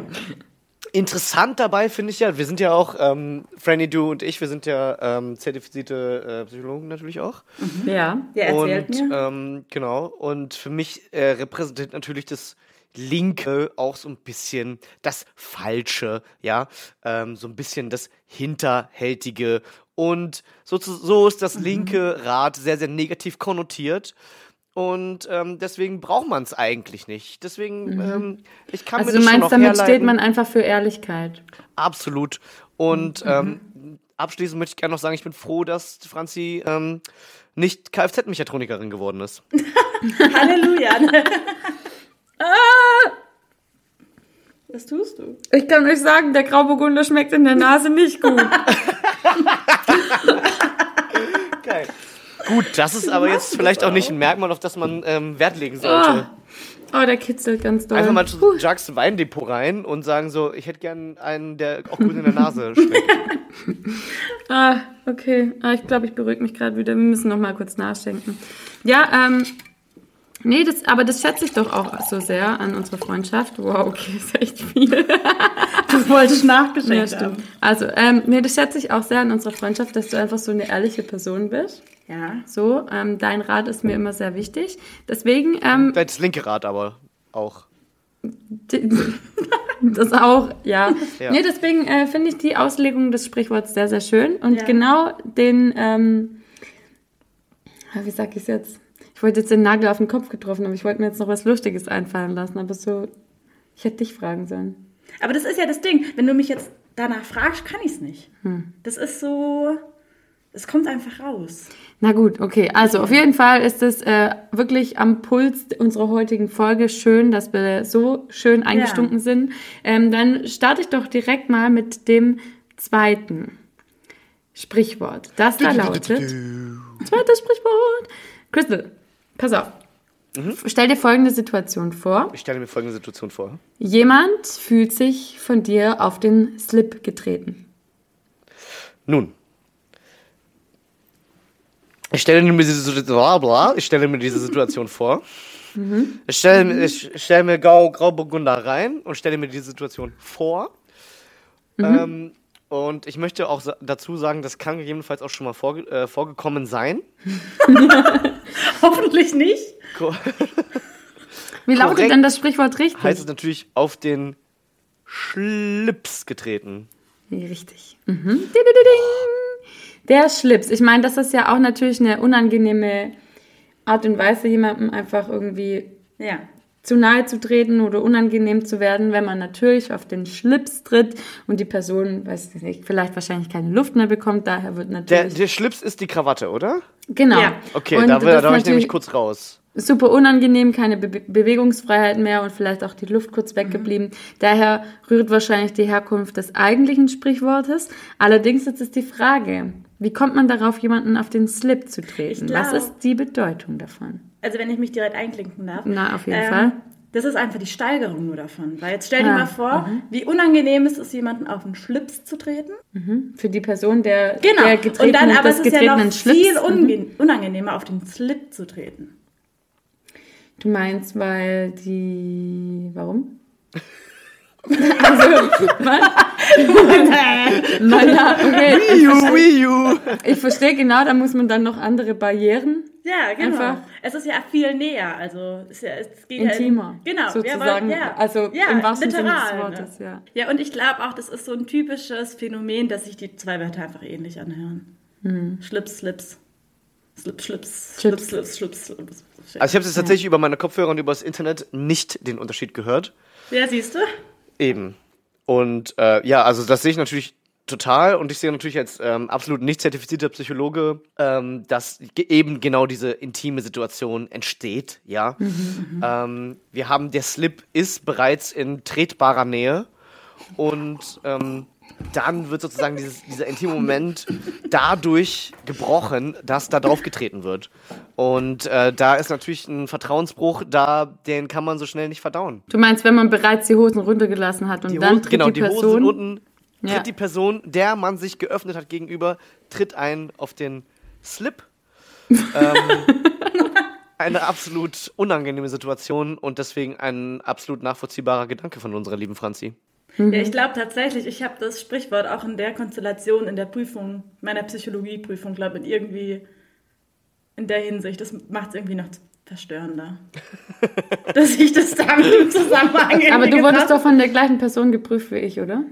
interessant dabei finde ich ja, wir sind ja auch, ähm, Franny, du und ich, wir sind ja ähm, zertifizierte äh, Psychologen natürlich auch. Ja. Ja, erzählt und mir. ähm, genau, und für mich äh, repräsentiert natürlich das Linke auch so ein bisschen das Falsche, ja, ähm, so ein bisschen das Hinterhältige. Und so, so ist Mhm. das linke Rad sehr, sehr negativ konnotiert. Und ähm, deswegen braucht man es eigentlich nicht. Deswegen, ähm, ich kann Also mir du das schon meinst, auch damit steht herleiten. man einfach für Ehrlichkeit. Absolut. Und ähm, abschließend möchte ich gerne noch sagen, ich bin froh, dass Franzi ähm, nicht Kfz-Mechatronikerin geworden ist. [laughs] Halleluja. [laughs] Was tust du? Ich kann euch sagen, der Grauburgunder schmeckt in der Nase nicht gut. [laughs] Geil. Gut, das ist aber jetzt vielleicht auch nicht ein Merkmal, auf das man ähm, Wert legen oh, sollte. oh, der kitzelt ganz doll. Einfach mal zu Jacques Weindepot rein und sagen so, ich hätte gern einen, der auch gut in der Nase [laughs] schmeckt. Ah, okay. Ah, ich glaube, ich beruhige mich gerade wieder. Wir müssen noch mal kurz nachdenken. Ja, ähm, nee, das, aber das schätze ich doch auch so sehr an unserer Freundschaft. Wow, okay, ist echt viel. Das wollte ich nachgeschenkt Ja, stimmt. Also, ähm, nee, das schätze ich auch sehr an unserer Freundschaft, dass du einfach so eine ehrliche Person bist. Ja. So, ähm, dein Rat ist mir immer sehr wichtig. Deswegen, ähm, Das linke Rad aber auch. [laughs] das auch, ja. Ja. Nee, deswegen äh, finde ich die Auslegung des Sprichworts sehr, sehr schön. Und Ja. genau den, ähm, ah, wie sag ich jetzt? Ich wollte jetzt den Nagel auf den Kopf getroffen, aber ich wollte mir jetzt noch was Lustiges einfallen lassen. Aber so, ich hätte dich fragen sollen. Aber das ist ja das Ding. Wenn du mich jetzt danach fragst, kann ich es nicht. Das ist so. Es kommt einfach raus. Na gut, okay. Also auf jeden Fall ist es äh, wirklich am Puls unserer heutigen Folge schön, dass wir so schön eingestunken sind. Ähm, dann starte ich doch direkt mal mit dem zweiten Sprichwort. Das da lautet. Zweites Sprichwort. Crystal, pass auf. Stell dir folgende Situation vor. Ich stelle mir folgende Situation vor. Jemand fühlt sich von dir auf den Slip getreten. Nun. Ich stelle mir diese Situation, ich stelle mir diese Situation vor. Ich stelle, mir- ich stelle mir Grau, Grauburgunder rein und stelle mir die Situation vor. Ähm, und ich möchte auch dazu sagen, das kann gegebenenfalls auch schon mal vorge äh, vorgekommen sein. [laughs] Hoffentlich nicht. Ko [laughs] Wie lautet denn das Sprichwort richtig? heißt es natürlich auf den Schlips getreten. Richtig. Mhm. Der Schlips. Ich meine, das ist ja auch natürlich eine unangenehme Art und Weise, jemandem einfach irgendwie Ja. Zu nahe zu treten oder unangenehm zu werden, wenn man natürlich auf den Schlips tritt und die Person, weiß ich nicht, vielleicht wahrscheinlich keine Luft mehr bekommt. Daher wird Der, natürlich. der Schlips ist die Krawatte, oder? genau. Ja. Okay, Und da, da war ich nämlich natürlich- kurz raus. super unangenehm, keine Be Bewegungsfreiheit mehr und vielleicht auch die Luft kurz weggeblieben. Daher rührt wahrscheinlich die Herkunft des eigentlichen Sprichwortes. Allerdings jetzt ist die Frage, wie kommt man darauf, jemanden auf den Slip zu treten? Was ist die Bedeutung davon? Also wenn ich mich direkt einklinken darf. Na, auf jeden Fall. Das ist einfach die Steigerung nur davon. Weil jetzt stell dir Ah, mal vor, wie unangenehm es ist, jemanden auf den Schlips zu treten. Für die Person, der, Genau. der Und dann aber es ist ja noch Schlips. viel Mhm. unangenehmer, auf den Slip zu treten. Du meinst, weil die. Warum? Also, was? naja, okay. Wii U, Wii U. Ich verstehe genau, da muss man dann noch andere Barrieren Ja, genau. Einfach- Es ist ja viel näher, also es, ist ja, es geht intimer. Ja, genau, sozusagen. Ja, weil, ja, Also ja, im wahrsten Sinne literal, des Wortes, ne? ja. Ja, und ich glaube auch, das ist so ein typisches Phänomen, dass sich die zwei Wörter einfach ähnlich anhören. Mhm. Schlips, Slips. Slip, Schlips, Schlips. Schlips, Schlips, Schlips. Also ich habe es jetzt tatsächlich über meine Kopfhörer und über das Internet nicht den Unterschied gehört. Ja, siehst du? Eben. Und äh, ja, also das sehe ich natürlich total und ich sehe natürlich als ähm, absolut nicht zertifizierter Psychologe, ähm, dass ge- eben genau diese intime Situation entsteht, ja. ähm, wir haben, der Slip ist bereits in tretbarer Nähe und ähm, dann wird sozusagen dieses, dieser intime Moment dadurch gebrochen, dass da drauf getreten wird. Und äh, da ist natürlich ein Vertrauensbruch, da den kann man so schnell nicht verdauen. Du meinst, wenn man bereits die Hosen runtergelassen hat und Die dann Hosen, tritt genau, die die Hosen Person. unten, tritt Ja. die Person, der man sich geöffnet hat gegenüber, tritt ein auf den Slip. ähm, [laughs] eine absolut unangenehme Situation und deswegen ein absolut nachvollziehbarer Gedanke von unserer lieben Franzi. Mhm. Ja, ich glaube tatsächlich, ich habe das Sprichwort auch in der Konstellation, in der Prüfung, meiner Psychologieprüfung, glaube ich, irgendwie in der Hinsicht, das macht es irgendwie noch verstörender. [laughs] dass ich das damit im Zusammenhang Aber du wurdest doch von der gleichen Person geprüft wie ich, oder?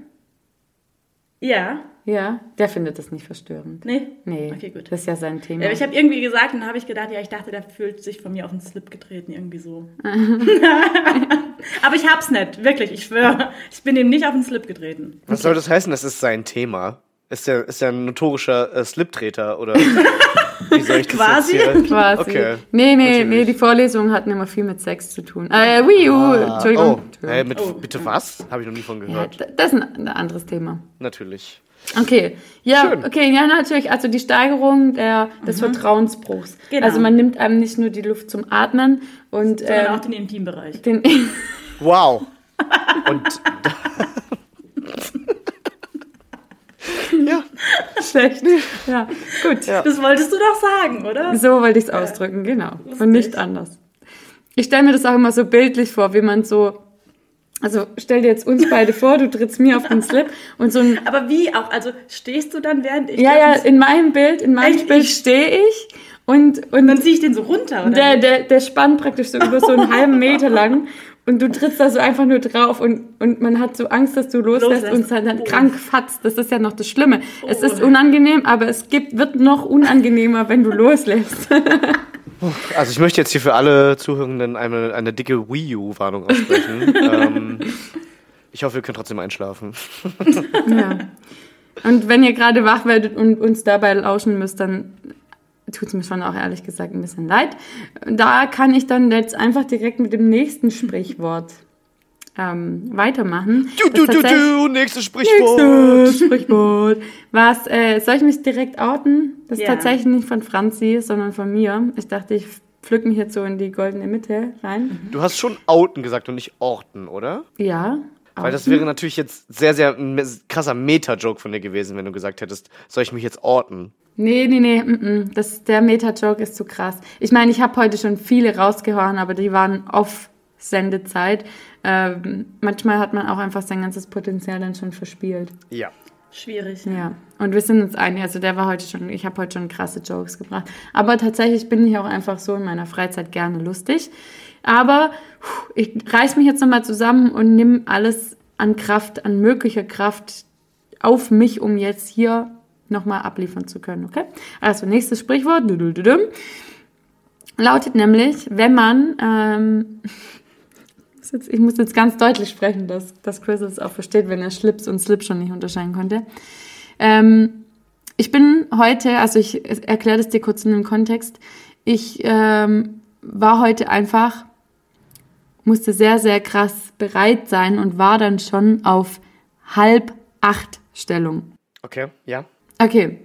Ja, Ja, der findet das nicht verstörend. nee? Nee, Okay, gut. das ist ja sein Thema. Ja, aber ich habe irgendwie gesagt und dann habe ich gedacht, ja, ich dachte, der fühlt sich von mir auf den Slip getreten, irgendwie so. [laughs] aber ich hab's nicht, wirklich, ich schwöre. Ich bin ihm nicht auf den Slip getreten. Was soll das heißen? Das ist sein Thema. Ist der, ist der ein notorischer äh, Sliptreter oder [laughs] wie soll ich das Quasi. jetzt hier? Quasi. Okay. Nee, nee, nee, Natürlich. die Vorlesungen hatten immer viel mit Sex zu tun. Äh, Wii U, Entschuldigung. Oh, Entschuldigung. hey, mit, Oh. bitte was? Habe ich noch nie von Ja, gehört. d- das ist ein, ein anderes Thema. Natürlich. Okay, ja, Schön. okay, ja, natürlich. Also die Steigerung der, des Vertrauensbruchs. Genau. Also man nimmt einem nicht nur die Luft zum Atmen und Sondern ähm, auch den Intimbereich. den, [laughs] Wow. [laughs] Und ja, schlecht. Ja, gut. Das wolltest du doch sagen, oder? So wollte ich es ausdrücken, genau. Und nicht anders. Ich stelle mir das auch immer so bildlich vor, wie man so. Also stell dir jetzt uns beide vor, du trittst mir auf den [laughs] Slip und so ein. Aber wie auch? Also stehst du dann, während ich. Ja, ja, in meinem Bild, in meinem Echt? Bild stehe ich und, und Dann ziehe ich den so runter, oder? der, der, der spannt praktisch so über so einen halben [laughs] Meter lang und du trittst da so einfach nur drauf und, und man hat so Angst, dass du loslässt, Loslässt. und dann, dann Oh. krank fatzt. Das ist ja noch das Schlimme. Es Oh. ist unangenehm, aber es gibt, wird noch unangenehmer, wenn du [laughs] loslässt. Also ich möchte jetzt hier für alle Zuhörenden eine, eine dicke Wii U-Warnung aussprechen. [laughs] ähm, ich hoffe, ihr könnt trotzdem einschlafen. Ja. Und wenn ihr gerade wach werdet und uns dabei lauschen müsst, dann tut es mir schon auch ehrlich gesagt ein bisschen leid. Da kann ich dann jetzt einfach direkt mit dem nächsten Sprichwort ähm, weitermachen. Du, du, Das du, tatsächlich- du, nächstes Sprichwort. Nächstes Sprichwort. Was, äh, soll ich mich direkt outen? Das ist Ja. tatsächlich nicht von Franzi, sondern von mir. Ich dachte, ich pflück mich jetzt so in die goldene Mitte rein. Du hast schon Outen gesagt und nicht Orten, oder? Ja. Weil das wäre natürlich jetzt sehr, sehr ein krasser Meta-Joke von dir gewesen, wenn du gesagt hättest, soll ich mich jetzt orten? Nee, nee, nee, mm, mm. Das, der Meta-Joke ist zu krass. Ich meine, ich habe heute schon viele rausgehauen, aber die waren auf Sendezeit. Ähm, manchmal hat man auch einfach sein ganzes Potenzial dann schon verspielt. Ja. Schwierig. Ja, und wir sind uns einig. Also der war heute schon, ich habe heute schon krasse Jokes gebracht. Aber tatsächlich bin ich auch einfach so in meiner Freizeit gerne lustig. Aber ich reiß mich jetzt nochmal zusammen und nimm alles an Kraft, an möglicher Kraft auf mich, um jetzt hier nochmal abliefern zu können, okay? Also nächstes Sprichwort, lautet nämlich, wenn man, ähm, [laughs] jetzt- ich muss jetzt ganz deutlich sprechen, dass, dass Chris es auch versteht, wenn er Schlips und Slip schon nicht unterscheiden konnte. Ähm, ich bin heute, also ich erkläre das dir kurz in dem Kontext, ich ähm, war heute einfach, musste sehr, sehr krass bereit sein und war dann schon auf halb acht Stellung. Okay, ja. Okay,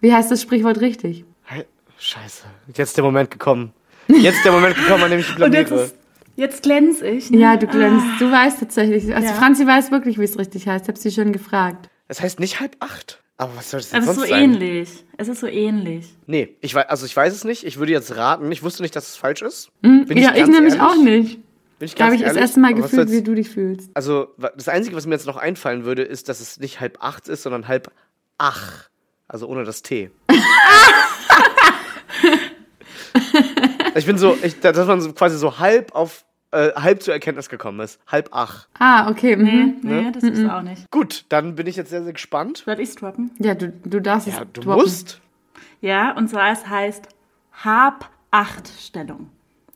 wie heißt das Sprichwort richtig? Scheiße. Jetzt der Moment gekommen. Jetzt der Moment gekommen, an dem ich die [laughs] Und jetzt, blamiere. ist, jetzt glänz ich. ne? Ja, du glänzt. Du weißt tatsächlich. Also Ja. Franzi weiß wirklich, wie es richtig heißt. Ich habe sie schon gefragt. Es heißt nicht halb acht. Aber was soll das denn Aber es ist sonst so sein? ähnlich. Es ist so ähnlich. Nee, ich weiß, also ich weiß es nicht. Ich würde jetzt raten. Ich wusste nicht, dass es falsch ist. Hm? Bin ja, ich ganz nämlich auch nicht. Bin ich Da habe ganz ich das ehrlich. erste Mal gefühlt, wie du dich fühlst. Also, das Einzige, was mir jetzt noch einfallen würde, ist, dass es nicht halb acht ist, sondern halb ach. Also ohne das T. [laughs] [laughs] ich bin so, ich, dass man so quasi so halb auf, äh, halb zur Erkenntnis gekommen ist. Halb ach. Ah, okay. Mhm. Nee, das ist auch nicht. Gut, dann bin ich jetzt sehr, sehr gespannt. Soll ich's droppen? Ja, du, du darfst Ja, es du droppen. musst. Ja, und zwar es heißt Hab-Acht-Stellung.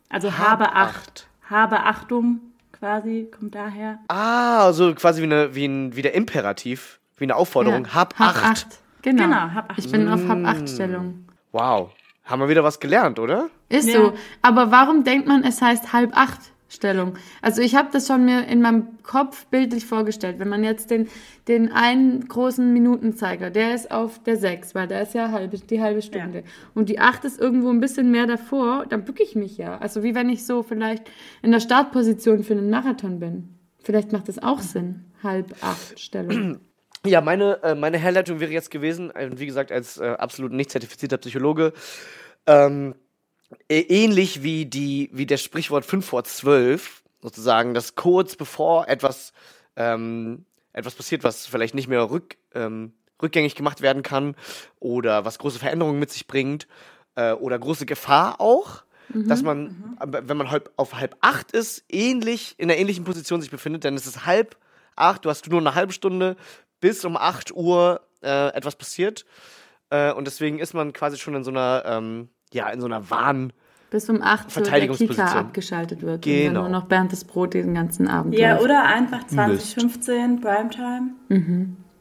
Also habe Acht. Hab-Acht. Habe Achtung quasi, kommt daher. Ah, so quasi wie, eine, wie, ein, wie der Imperativ, wie eine Aufforderung. Ja. Hab, acht. Genau. Genau, hab acht. Ich bin auf hab acht Stellung. Wow. Haben wir wieder was gelernt, oder? Ist Ja. so. Aber warum denkt man, es heißt halb acht Stellung? Also ich habe das schon mir in meinem Kopf bildlich vorgestellt. Wenn man jetzt den, den einen großen Minutenzeiger, der ist auf der sechs, weil der ist ja halbe, die halbe Stunde. Und die acht ist irgendwo ein bisschen mehr davor, dann bücke ich mich ja. Also wie wenn ich so vielleicht in der Startposition für einen Marathon bin. Vielleicht macht das auch Sinn. Halb acht Stellung. [clears throat] Ja, meine, äh, meine Herleitung wäre jetzt gewesen, wie gesagt, als äh, absolut nicht zertifizierter Psychologe, ähm, äh, ähnlich wie, die, wie das Sprichwort 5 vor 12, sozusagen, dass kurz bevor etwas, ähm, etwas passiert, was vielleicht nicht mehr rück, ähm, rückgängig gemacht werden kann oder was große Veränderungen mit sich bringt äh, oder große Gefahr auch, dass man, aber wenn man halb, auf halb acht ist, ähnlich, in einer ähnlichen Position sich befindet, dann ist es halb acht, du hast nur eine halbe Stunde, bis um 8 Uhr äh, etwas passiert. Äh, und deswegen ist man quasi schon in so einer, ähm, ja, in so einer Wahn. Bis um acht so der. Kika abgeschaltet wird. Und Genau. dann nur noch Bernd das Brot den ganzen Abend Ja, läuft. oder einfach 2015 Primetime.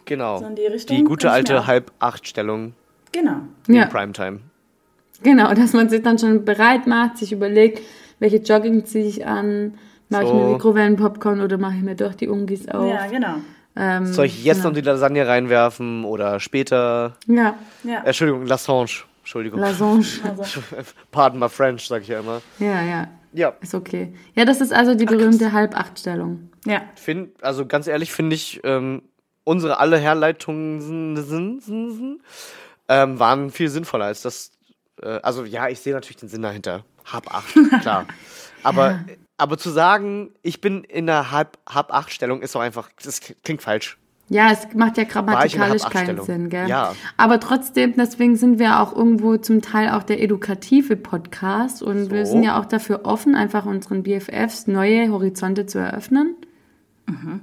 Genau. So in die Richtung die gute ich alte auch- halb acht Stellung Genau. Ja. in Primetime. Genau, dass man sich dann schon bereit macht, sich überlegt, welche Jogging ziehe ich an, mache ich So. mir Mikrowellenpopcorn oder mache ich mir doch die Ungis auf. Ja, genau. ähm, Soll ich jetzt genau. noch die Lasagne reinwerfen oder später? Ja, Ja. Entschuldigung, Lassange. Entschuldigung. Lasange. [laughs] Pardon my French, sag ich ja immer. ja, ja, Ja, ist okay. Ja, das ist also die berühmte Halb-Acht-Stellung. ja. find, also ganz ehrlich finde ich, ähm, unsere alle Herleitungen sind, sind, sind, sind, ähm, waren viel sinnvoller als das. Äh, also ja, ich sehe natürlich den Sinn dahinter. Hab acht, [laughs] klar. Aber, aber zu sagen, ich bin in einer halb, halb acht Stellung, ist doch einfach, das klingt falsch. Ja, es macht ja grammatikalisch keinen? Sinn, gell? Ja. Aber trotzdem, deswegen sind wir auch irgendwo zum Teil auch der edukative Podcast und wir So. sind ja auch dafür offen, einfach unseren BFFs neue Horizonte zu eröffnen.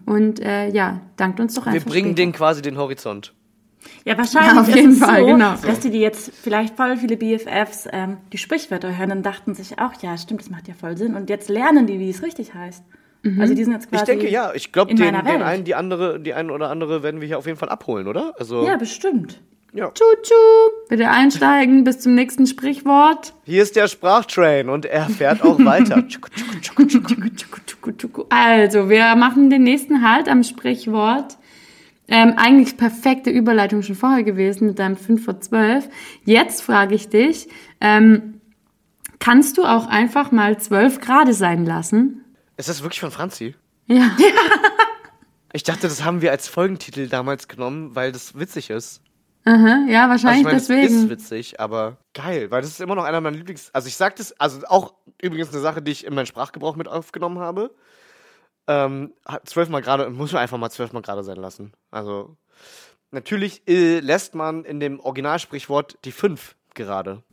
Und äh, ja, dankt uns doch Wir einfach. bringen später. denen quasi den Horizont. Ja, wahrscheinlich Ja, auf ist jeden es Fall, so, genau. dass die, die jetzt vielleicht voll viele BFFs ähm, die Sprichwörter hören und dachten sich auch, ja, stimmt, das macht ja voll Sinn. Und jetzt lernen die, wie es richtig heißt. Mhm. Also die sind jetzt quasi Ich denke, ja, ich glaube, den, den einen, die andere, die eine oder andere werden wir hier auf jeden Fall abholen, oder? Also, Ja, bestimmt. ja. Tschu-tschu. Bitte einsteigen bis zum nächsten Sprichwort. Hier ist der Sprachtrain und er fährt auch weiter. Also, wir machen den nächsten Halt am Sprichwort. Ähm, eigentlich perfekte Überleitung schon vorher gewesen mit deinem 5 vor 12. Jetzt frage ich dich, ähm, kannst du auch einfach mal 12 Grad sein lassen? Ist das wirklich von Franzi? Ja. [laughs] Ich dachte, das haben wir als Folgentitel damals genommen, weil das witzig ist. Aha, ja, Also wahrscheinlich ich meine, es ist deswegen. witzig, aber geil, weil das ist immer noch einer meiner Lieblings... Also ich sag das, also auch übrigens eine Sache, die ich in meinen Sprachgebrauch mit aufgenommen habe. Ähm, zwölfmal gerade, muss man einfach mal zwölfmal gerade sein lassen. Also natürlich äh, lässt man in dem Originalsprichwort die fünf gerade.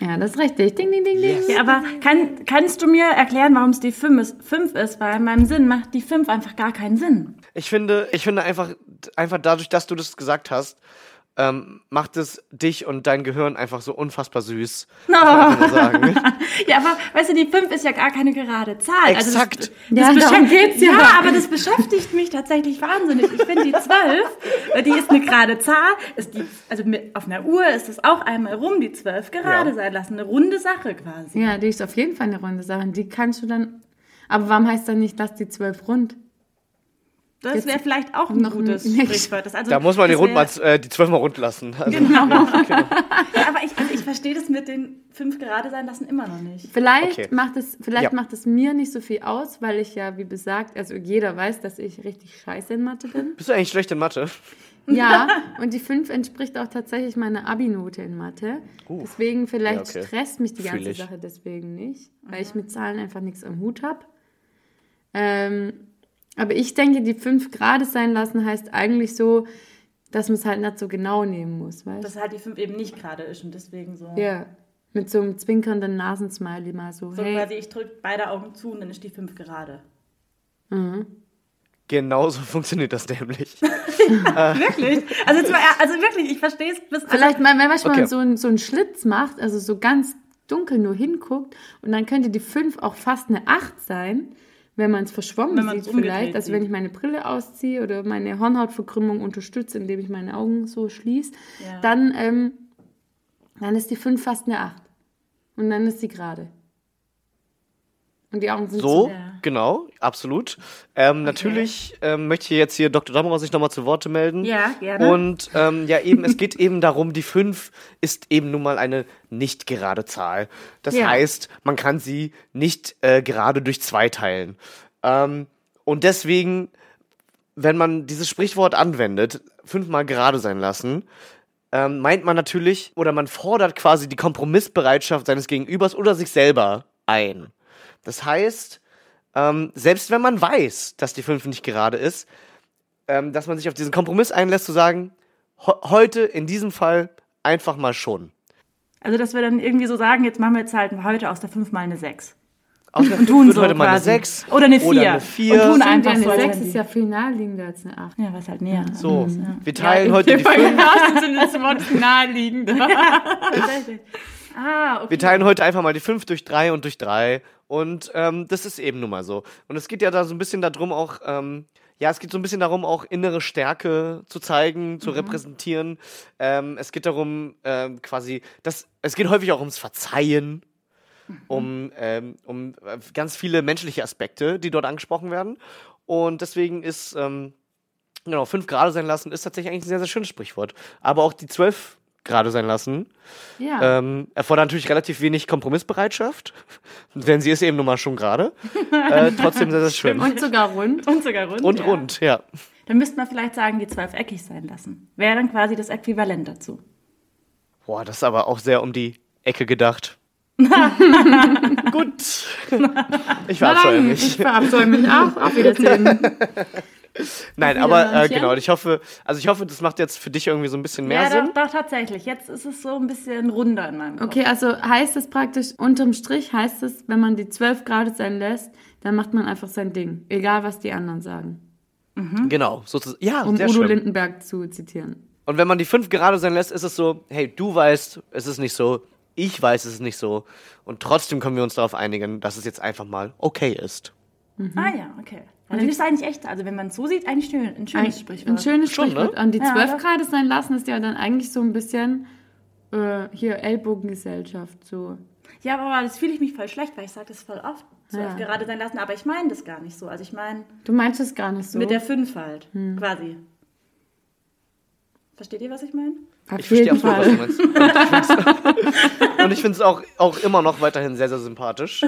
Ja, das ist richtig. Ding, ding, ding, ding. Ja, aber kann, kannst du mir erklären, warum es die 5 ist, 5 ist? Weil in meinem Sinn macht die 5 einfach gar keinen Sinn. Ich finde, ich finde einfach, einfach dadurch, dass du das gesagt hast, ähm, macht es dich und dein Gehirn einfach so unfassbar süß. [laughs] No. Ja, aber weißt du, die 5 ist ja gar keine gerade Zahl. Exakt. Also Ja, das, das darum beschäft- geht's ja. Ja, aber das beschäftigt mich tatsächlich wahnsinnig. Ich finde die 12, äh, [laughs] die ist eine gerade Zahl. Ist die, also mit, auf einer Uhr ist es auch einmal rum, die 12 gerade Ja. sein lassen. Eine runde Sache quasi. Ja, die ist auf jeden Fall eine runde Sache. Die kannst du dann. Aber warum heißt dann nicht, lass die 12 rund? Das wäre vielleicht auch ein noch ein- gutes nicht. Sprichwort. Das, also, Da muss man die, rund mal, äh, die zwölf mal rund lassen. Also, [laughs] Ja, aber ich, also ich verstehe das mit den 5 gerade sein lassen immer noch nicht. Vielleicht Okay. macht es, vielleicht Ja. macht es mir nicht so viel aus, weil ich ja, wie besagt, also jeder weiß, dass ich richtig scheiße in Mathe bin. Bist du eigentlich schlecht in Mathe? Ja, [laughs] und die 5 entspricht auch tatsächlich meiner Abi-Note in Mathe. Deswegen vielleicht Ja, okay. stresst mich die ganze. Sache deswegen nicht, weil ich mit Zahlen einfach nichts am Hut habe. Ähm, aber ich denke, die 5 Grad sein lassen heißt eigentlich so, dass man es halt nicht so genau nehmen muss, weißt? Dass halt die 5 eben nicht gerade ist und deswegen so. Ja, mit so einem zwinkernden Nasensmiley mal so, So hey, quasi, ich drücke beide Augen zu und dann ist die 5 gerade. Genauso [laughs] funktioniert das nämlich. [laughs] Wirklich? Also, jetzt mal, also wirklich, ich verstehe es bis Vielleicht, mal, wenn man Okay. so, einen, so einen Schlitz macht, also so ganz dunkel nur hinguckt und dann könnte die 5 auch fast eine 8 sein, wenn man es verschwommen Wenn sieht vielleicht. Also wenn sieht. ich meine Brille ausziehe oder meine Hornhautverkrümmung unterstütze, indem ich meine Augen so schließe, Ja. dann, ähm, dann ist die 5 fast eine 8. Und dann ist sie gerade. Und die Augen sind So, Ja. genau, absolut. Ähm, Natürlich ähm, möchte ich jetzt hier Dr. Dammerer sich nochmal zu Worte melden. Ja, gerne. Und ähm, ja, eben, es geht eben darum, die 5 ist eben nun mal eine nicht gerade Zahl. Das Ja. heißt, man kann sie nicht äh, gerade durch zwei teilen. Ähm, und deswegen, wenn man dieses Sprichwort anwendet, fünfmal gerade sein lassen, ähm, meint man natürlich oder man fordert quasi die Kompromissbereitschaft seines Gegenübers oder sich selber ein. Das heißt, ähm, selbst wenn man weiß, dass die 5 nicht gerade ist, ähm, dass man sich auf diesen Kompromiss einlässt, zu sagen, heute in diesem Fall einfach mal schon. Also, dass wir dann irgendwie so sagen, jetzt machen wir jetzt halt heute aus der 5 mal eine 6. Aus der Und 5 tun so heute mal eine quasi. 6 Oder eine 4. Oder eine 4. Und tun Und einfach eine so. als 6 wenn ist ja viel naheliegender als eine 8. Ja, was halt näher. so, ist, ja. wir teilen heute die 5. das Wort naheliegender. [laughs] [laughs] Tatsächlich. Ah, okay. Wir teilen heute einfach mal die 5 durch 3 und durch 3. Und ähm, das ist eben nun mal so. Und es geht ja da so ein bisschen darum, auch, ähm, ja, es geht so ein bisschen darum, auch innere Stärke zu zeigen, zu repräsentieren. Ähm, es geht darum, ähm, quasi, dass, es geht häufig auch ums Verzeihen, um, ähm, um äh, ganz viele menschliche Aspekte, die dort angesprochen werden. Und deswegen ist, ähm, genau, 5 Grade sein lassen, ist tatsächlich eigentlich ein sehr, sehr schönes Sprichwort. Aber auch die 12 Grade sein lassen, Ja. ähm, erfordert natürlich relativ wenig Kompromissbereitschaft, denn sie ist eben nun mal schon gerade. [laughs] äh, trotzdem sehr, sehr schön. Und sogar rund. [laughs] Und sogar rund. Und ja. rund, ja. Dann müsste man vielleicht sagen, die 12 eckig sein lassen. Wäre dann quasi das Äquivalent dazu. Boah, das ist aber auch sehr um die Ecke gedacht. [laughs] Gut. Ich verabscheue mich. Ich verabscheue mich auch. Auf Wiedersehen. Nein, aber äh, genau, ich hoffe, also ich hoffe, das macht jetzt für dich irgendwie so ein bisschen mehr ja, Sinn. doch, doch, tatsächlich. Jetzt ist es so ein bisschen runder in meinem Kopf. Okay, also heißt es praktisch, unterm Strich heißt es, wenn man die 12 Grad sein lässt, dann macht man einfach sein Ding. Egal, was die anderen sagen. Genau, sozusagen. Ja, Um sehr Udo schön. Lindenberg zu zitieren. Und wenn man die 5 gerade sein lässt, ist es so, hey, du weißt, es ist nicht so, ich weiß, es ist nicht so. Und trotzdem können wir uns darauf einigen, dass es jetzt einfach mal okay ist. Ah ja, okay. Ja, dann ist es eigentlich echt, also wenn man es so sieht, eigentlich schön, ein schönes Ein, Sprichwort. ein schönes Schon, Sprichwort. ne? Und die Ja, 12 doch. Grad sein lassen ist ja dann eigentlich so ein bisschen äh, hier Ellbogengesellschaft. So. Ja, aber das fühle ich mich voll schlecht, weil ich sage das voll oft. So Ja. oft gerade sein lassen, aber ich meine das gar nicht so. Also ich meine Du meinst es gar nicht so. mit der 5 halt, Hm. quasi. Versteht ihr, was ich meine? Auf Ich verstehe jeden absolut, was du Fall. meinst. Und ich finde es [laughs] auch, auch immer noch weiterhin sehr, sehr sympathisch.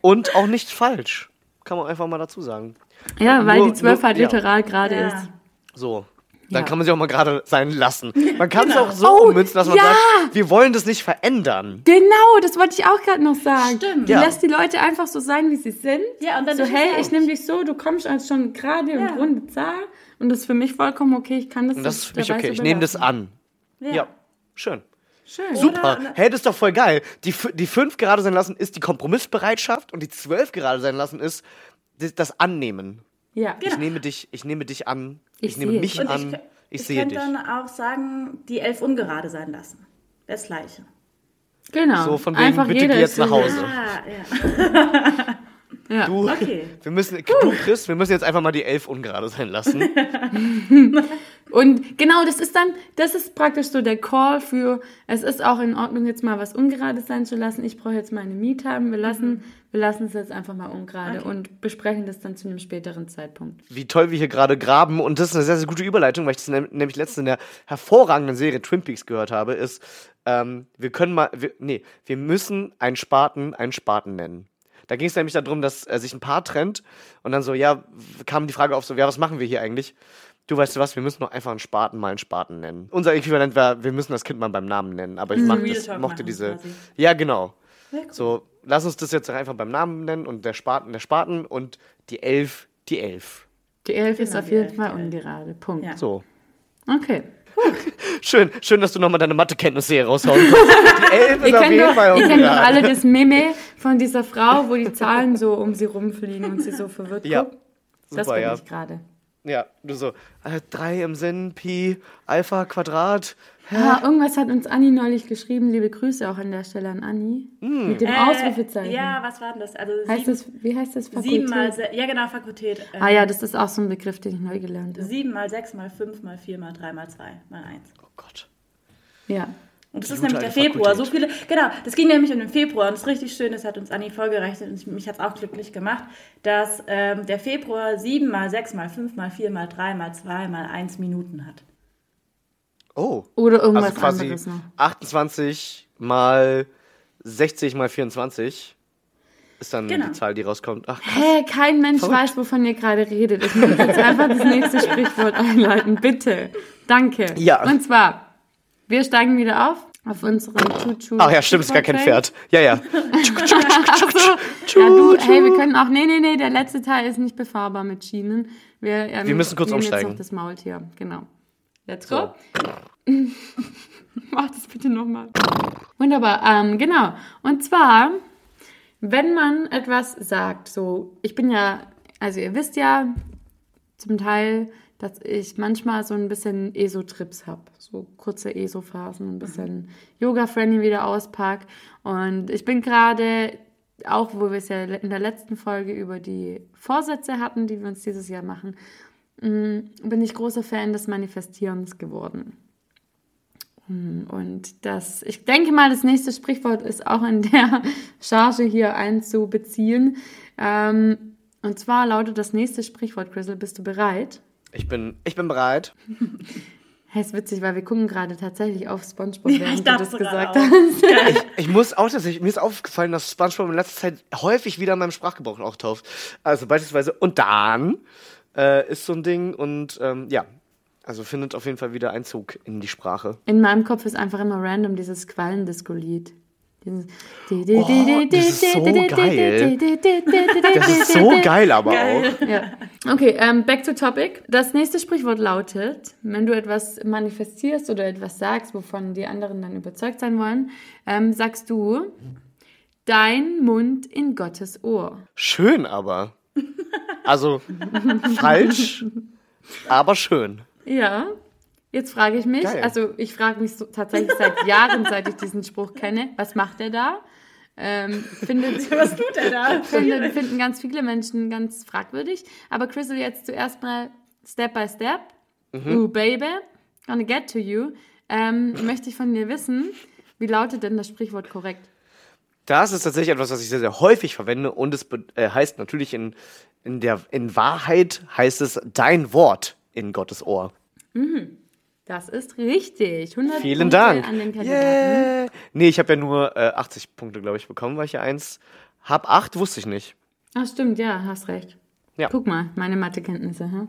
Und auch nicht falsch. Kann man einfach mal dazu sagen. Ja, weil Nur- die 12 nur- halt ja. literal gerade Ja. ist. So. Dann Ja. kann man sie auch mal gerade sein lassen. Man kann es Genau. auch so Oh, ummünzen, dass man ja. sagt, wir wollen das nicht verändern. Genau, das wollte ich auch gerade noch sagen. Stimmt. Du Ja. lässt die Leute einfach so sein, wie sie sind. Ja, und dann so, hey, echt. ich nehme dich so, du kommst als schon gerade Ja. und runde Zahl. Und das ist für mich vollkommen okay. Ich kann das Und das ist für mich okay. Ich nehme das an. Ja. Schön. Schön. Super. Oder- Hey, das ist doch voll geil. Die, die fünf gerade sein lassen ist die Kompromissbereitschaft und die zwölf gerade sein lassen ist das, das Annehmen. Ja. Ich nehme dich, ich nehme dich an. Ich, Ich nehme sehe mich dich. Und an. ich, Ich, ich sehe könnte dich. dann auch sagen, die 11 ungerade sein lassen. Das Gleiche. Genau. So von wegen, Einfach bitte jeder geh jetzt ist nach Hause. Ah, ja. [laughs] Ja. Du, Okay. [laughs] wir müssen, du Chris, wir müssen jetzt einfach mal die elf ungerade sein lassen. [laughs] Und genau, das ist dann, das ist praktisch so der Call für, es ist auch in Ordnung, jetzt mal was Ungerades sein zu lassen. Ich brauche jetzt meine Me-Time. Wir lassen, wir lassen es jetzt einfach mal ungerade und besprechen das dann zu einem späteren Zeitpunkt. Wie toll wir hier gerade graben und das ist eine sehr, sehr gute Überleitung, weil ich das nämlich letztens in der hervorragenden Serie Twin Peaks gehört habe, ist, ähm, wir können mal, wir, nee, wir müssen einen Spaten einen Spaten nennen. Da ging es nämlich darum, dass äh, sich ein Paar trennt und dann so, ja, kam die Frage auf so, ja, was machen wir hier eigentlich? Du weißt du was, wir müssen doch einfach einen Spaten mal einen Spaten nennen. Unser Äquivalent war, wir müssen das Kind mal beim Namen nennen, aber ich mag Real das, mochte diese. quasi. Ja, genau. Sehr cool. So, lass uns das jetzt doch einfach beim Namen nennen und der Spaten der Spaten und die Elf die Elf. Die Elf ist Genau, auf die jeden Elf, Fall ungerade. Punkt. Ja. So. Okay. Schön, schön, dass du nochmal deine Mathekenntnisse hier raushauen kannst. [laughs] Die Elf Ihr kennt, doch, Fall ihr kennt doch ungerade. alle das Meme von dieser Frau, wo die Zahlen so um sie rumfliegen und sie so verwirrt Ja. guckt. Das Super, bin ja. ich gerade. Ja, du so, äh, 3 im Sinn, Pi, Alpha, Quadrat. Ah, irgendwas hat uns Anni neulich geschrieben. Liebe Grüße auch an der Stelle an Anni. Mit dem Ausrufezeichen. Äh, Ja, was war denn das? Also heißt sieben, das, wie heißt das? Fakultät? sieben mal, se- ja genau, Fakultät. Ähm, Ah ja, das ist auch so ein Begriff, den ich neu gelernt habe. Sieben mal sechs mal fünf mal vier mal drei mal zwei mal eins. Oh Gott. Ja. Und das ist nämlich der Februar. So Fakultät. viele, genau, das ging nämlich um den Februar und das ist richtig schön, das hat uns Anni vorgerechnet und ich- mich hat es auch glücklich gemacht, dass ähm, der Februar sieben mal sechs mal fünf mal vier mal drei mal zwei mal eins Minuten hat. Oh. Oder irgendwas Also quasi anderes noch. 28 mal 60 mal 24 ist dann Genau. die Zahl, die rauskommt. Ach, Hä, kein Mensch Verrückt. weiß, wovon ihr gerade redet. Ich muss jetzt einfach das nächste Sprichwort einleiten. Bitte. Danke. Ja. Und zwar, wir steigen wieder auf auf unseren Chuchu. Ach ja, stimmt, ist gar kein Pferd. Ja, ja. [laughs] Ja, du, hey, wir können auch, nee, nee, nee, der letzte Teil ist nicht befahrbar mit Schienen. Wir, ähm, Wir müssen kurz umsteigen. Jetzt noch das Maultier, genau. Let's So. go. [laughs] Mach das bitte nochmal. Wunderbar, ähm, genau. Und zwar, wenn man etwas sagt, so, ich bin ja, also ihr wisst ja zum Teil, dass ich manchmal so ein bisschen ESO-Trips habe. So kurze ESO-Phasen, ein bisschen Yoga-Friendly wieder auspack. Und ich bin gerade, auch wo wir es ja in der letzten Folge über die Vorsätze hatten, die wir uns dieses Jahr machen, bin ich großer Fan des Manifestierens geworden. Mm, Und das, ich denke mal, das nächste Sprichwort ist auch in der [laughs] Charge hier einzubeziehen. Ähm, und zwar lautet das nächste Sprichwort, Crystal, bist du bereit? Ich bin, ich bin bereit. Hey, ist witzig, weil wir gucken gerade tatsächlich auf Spongebob, Ja, während ich du das gesagt auch. hast. Ich muss auch tatsächlich, mir ist aufgefallen, dass Spongebob in letzter Zeit häufig wieder in meinem Sprachgebrauch auftaucht. Also beispielsweise, und dann äh, ist so ein Ding und ähm, ja, also findet auf jeden Fall wieder Einzug in die Sprache. In meinem Kopf ist einfach immer random dieses Oh, das ist so geil. Das ist so geil aber auch. Ja. Okay, ähm, back to topic. Das nächste Sprichwort lautet, wenn du etwas manifestierst oder etwas sagst, wovon die anderen dann überzeugt sein wollen, ähm, sagst du, dein Mund in Gottes Ohr. Schön aber. Also falsch, aber schön. Ja. Jetzt frage ich mich, Geil. also ich frage mich so, tatsächlich seit Jahren, seit ich diesen Spruch kenne, was macht er da? Ähm, findet, [laughs] Was tut er da? finden, finden ganz viele Menschen ganz fragwürdig. Aber Crystal, jetzt zuerst mal Step by Step. Ooh, baby, gonna get to you. Ähm, möchte ich von dir wissen, wie lautet denn das Sprichwort korrekt? Das ist tatsächlich etwas, was ich sehr, sehr häufig verwende und es äh, heißt natürlich in, in, der, in Wahrheit heißt es dein Wort in Gottes Ohr. Das ist richtig. 100 Vielen Punkte Dank. an den Kandidaten. Yeah. Nee, ich habe ja nur äh, 80 Punkte, glaube ich, bekommen, weil ich ja eins hab. Acht wusste ich nicht. Ach stimmt, ja, hast recht. Ja. Guck mal, meine Mathekenntnisse. Hm?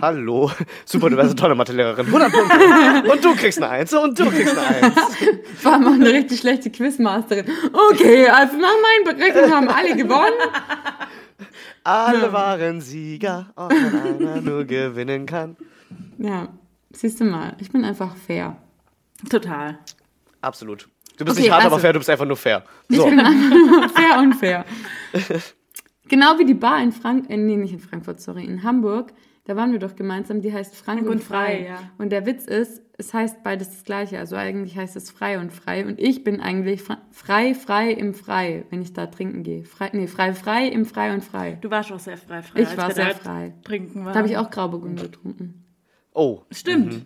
Hallo. [laughs] Super, du wärst eine tolle Mathelehrerin. 100 Punkte. Und du kriegst eine Eins und du kriegst eine Eins. [laughs] War mal eine richtig schlechte Quizmasterin. Okay, also nach meinen Berechnungen haben alle gewonnen. Alle waren Sieger, auch wenn einer nur gewinnen kann. Ja, siehst du mal, ich bin einfach fair. Total. Absolut. Du bist Okay, nicht hart, also- aber fair, du bist einfach nur fair. So. [laughs] Fair und fair. genau wie die Bar in Frank, äh, nee, nicht in Frankfurt, sorry, in Hamburg. Da waren wir doch gemeinsam, die heißt Frank, und, und Frei. Frei, ja. Und der Witz ist, es heißt beides das Gleiche. Also eigentlich heißt es frei und frei. Und ich bin eigentlich frei, frei im Frei, wenn ich da trinken gehe. Frei, nee, frei, frei im Frei und frei. Du warst auch sehr frei. frei Ich als war sehr frei. Trinken waren. Da habe ich auch Grauburgunder getrunken. Oh, Stimmt.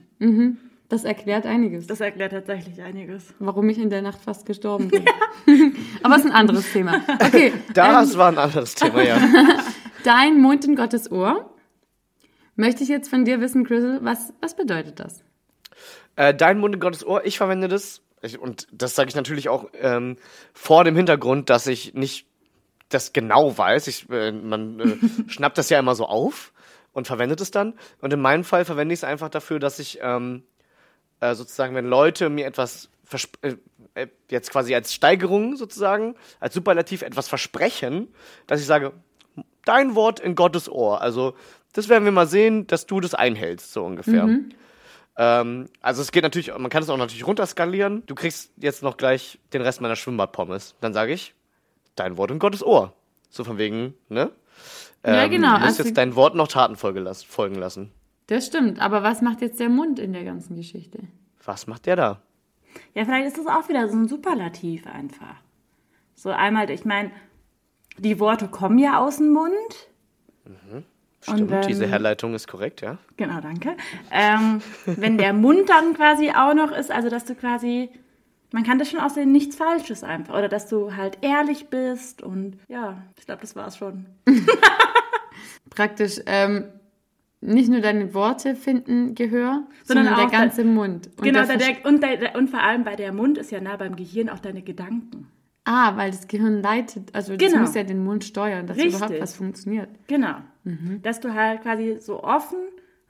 Das erklärt einiges. Das erklärt tatsächlich einiges. warum ich in der Nacht fast gestorben bin. [laughs] [laughs] Aber es ist ein anderes Thema. Okay, [laughs] das war ein anderes Thema, ja. dein Mund in Gottes Ohr. Möchte ich jetzt von dir wissen, Crystal, was, was bedeutet das? Äh, dein Mund in Gottes Ohr, ich verwende das. Ich, und das sage ich natürlich auch ähm, vor dem Hintergrund, dass ich nicht das genau weiß. Ich, äh, man äh, [laughs] schnappt das ja immer so auf und verwendet es dann. Und in meinem Fall verwende ich es einfach dafür, dass ich ähm, äh, sozusagen, wenn Leute mir etwas versp- äh, äh, jetzt quasi als Steigerung sozusagen, als Superlativ etwas versprechen, dass ich sage, dein Wort in Gottes Ohr. Also das werden wir mal sehen, dass du das einhältst, so ungefähr. Ähm, also es geht natürlich, man kann es auch natürlich runterskalieren. Du kriegst jetzt noch gleich den Rest meiner Schwimmbadpommes. Dann sage ich, dein Wort in Gottes Ohr. So von wegen, ne? Ja, genau, Du musst also- jetzt dein Wort noch Taten folgen lassen. Das stimmt. Aber was macht jetzt der Mund in der ganzen Geschichte? Was macht der da? Ja, vielleicht ist das auch wieder so ein Superlativ einfach. So einmal, ich meine, die Worte kommen ja aus dem Mund. Stimmt, Und, ähm, diese Herleitung ist korrekt, ja? Genau, danke. Ähm, wenn der Mund dann quasi auch noch ist, also dass du quasi, man kann das schon aussehen, nichts Falsches einfach. Oder dass du halt ehrlich bist und ja, ich glaube, das war's schon. [laughs] Praktisch ähm, nicht nur deine Worte finden Gehör, Sondern sondern, der ganze Mund. Und genau, der der, der, und, der, und vor allem bei der Mund ist ja nah beim Gehirn auch deine Gedanken. Ah, weil das Gehirn leitet. Also das Genau. muss ja den Mund steuern, dass Richtig. überhaupt was funktioniert. Genau. Mhm. Dass du halt quasi so offen,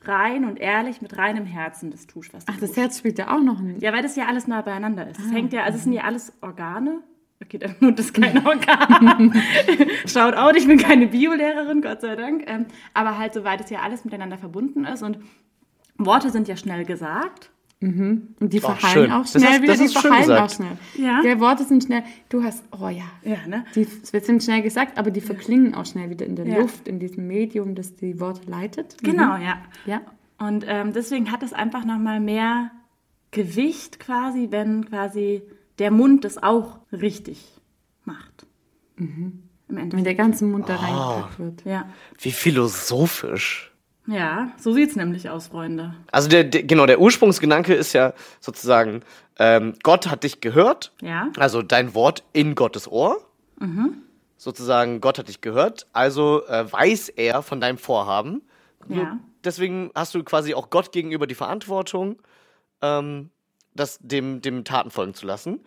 rein und ehrlich mit reinem Herzen das tust, was du Ach, das tust. Herz spielt ja auch noch ein. Ja, weil das ja alles nah beieinander ist. Es Ah, hängt ja, also es sind ja alles Organe. Okay, der Mund [laughs] ist kein Organ. [laughs] Schaut out, ich bin keine Biolehrerin, Gott sei Dank. Ähm, aber halt, soweit es ja alles miteinander verbunden ist und Worte sind ja schnell gesagt. Und die Oh, verhallen schön. auch Das schnell wieder. das Die hast du schön verhallen auch schnell. Ja. Die Worte sind schnell. Du hast, oh ja. Ja, ne? Die sind schnell gesagt, aber die verklingen auch schnell wieder in der Ja. Luft, in diesem Medium, das die Worte leitet. Genau, ja. Ja. Und ähm, deswegen hat es einfach nochmal mehr Gewicht quasi, wenn quasi der Mund das auch richtig macht. Im Wenn Endeffekt. der ganze Mund Oh. da reingepackt wird. Ja. Wie philosophisch. Ja, so sieht's nämlich aus, Freunde. Also der, der genau, der Ursprungsgedanke ist ja sozusagen, ähm, Gott hat dich gehört, Ja. also dein Wort in Gottes Ohr. Sozusagen, Gott hat dich gehört, also äh, weiß er von deinem Vorhaben. Ja. Deswegen hast du quasi auch Gott gegenüber die Verantwortung, ähm, das dem, dem Taten folgen zu lassen.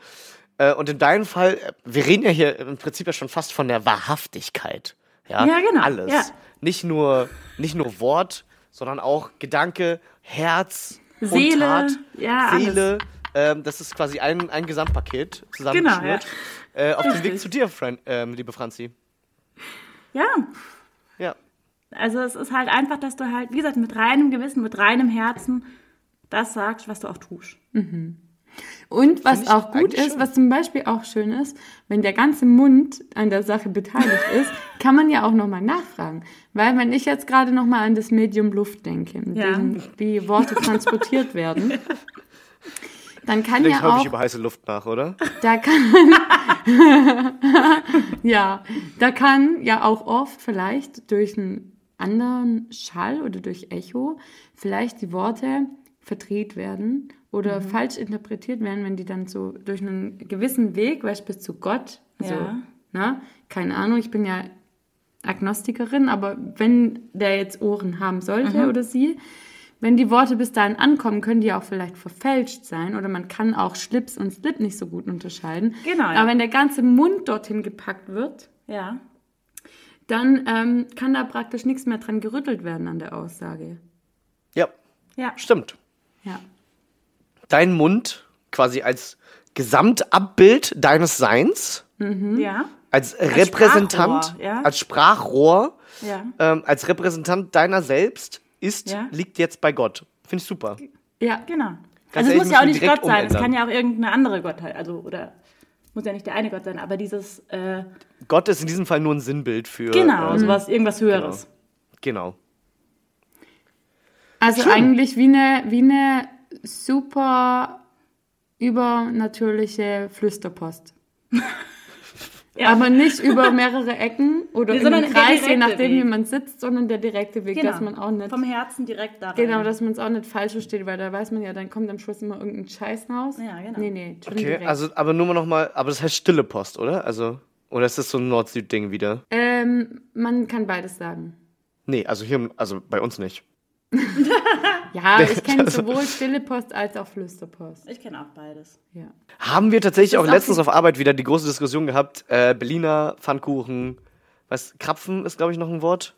Äh, und in deinem Fall, äh, wir reden ja hier im Prinzip ja schon fast von der Wahrhaftigkeit. Ja, Ja, genau, Alles. ja. Nicht, nur, nicht nur Wort, sondern auch Gedanke, Herz, Seele, und Tat, ja, Seele. Ähm, das ist quasi ein, ein Gesamtpaket zusammengeschnürt. äh, auf dem Weg zu dir, Fran ähm, liebe Franzi. Ja. Ja. Also es ist halt einfach, dass du halt, wie gesagt, mit reinem Gewissen, mit reinem Herzen das sagst, was du auch tust. Und was ich auch gut ist, schön. was zum Beispiel auch schön ist, wenn der ganze Mund an der Sache beteiligt [laughs] ist, kann man ja auch nochmal nachfragen. Weil wenn ich jetzt gerade nochmal an das Medium Luft denke, in Ja. dem die Worte transportiert werden, [laughs] dann kann ja auch, über heiße Luft nach, oder? da kann, [laughs] ja, da kann ja auch oft vielleicht durch einen anderen Schall oder durch Echo vielleicht die Worte verdreht werden oder falsch interpretiert werden, wenn die dann so durch einen gewissen Weg, weißt du, bis zu Gott, also, Ja. ne, keine Ahnung, ich bin ja Agnostikerin, aber wenn der jetzt Ohren haben sollte oder sie, wenn die Worte bis dahin ankommen, können die auch vielleicht verfälscht sein oder man kann auch Schlips und Slip nicht so gut unterscheiden. Genau, ja. Aber wenn der ganze Mund dorthin gepackt wird, Ja. dann ähm, kann da praktisch nichts mehr dran gerüttelt werden an der Aussage. Ja, Ja. stimmt. Ja. Dein Mund quasi als Gesamtabbild deines Seins, Ja. als, Repräsentant, Sprachrohr, ja. als Sprachrohr, Ja. ähm, als Repräsentant deiner selbst ist, Ja. liegt jetzt bei Gott. Finde ich super. Ja, Genau. Ganz also es muss ja auch nicht Gott sein, es umändern. kann ja auch irgendeine andere Gottheit, also oder muss ja nicht der eine Gott sein, aber dieses äh, Gott ist in diesem Fall nur ein Sinnbild für. genau, äh, sowas, irgendwas Höheres. genau. Also Schön. eigentlich wie eine, wie eine super übernatürliche Flüsterpost. [laughs] Ja. Aber nicht über mehrere Ecken oder Nee, der Kreis, je nachdem, wie man sitzt, sondern der direkte Weg, Genau. dass man auch nicht Vom Herzen direkt da rein. Genau, dass man es auch nicht falsch versteht, weil da weiß man ja, dann kommt am Schluss immer irgendein Scheiß raus. Ja, genau. Nee, nee, schon Okay, direkt. also, aber nur mal nochmal, aber das heißt stille Post, oder? Also, oder ist das so ein Nord-Süd-Ding wieder? ähm, man kann beides sagen. Nee, also hier, also bei uns nicht. [laughs] Ja, ich kenne sowohl stille Post als auch Flüsterpost. Ich kenne auch beides. Ja. Haben wir tatsächlich auch letztens auf Arbeit wieder die große Diskussion gehabt. Äh, Berliner Pfannkuchen. Was? Krapfen ist, glaube ich, noch ein Wort.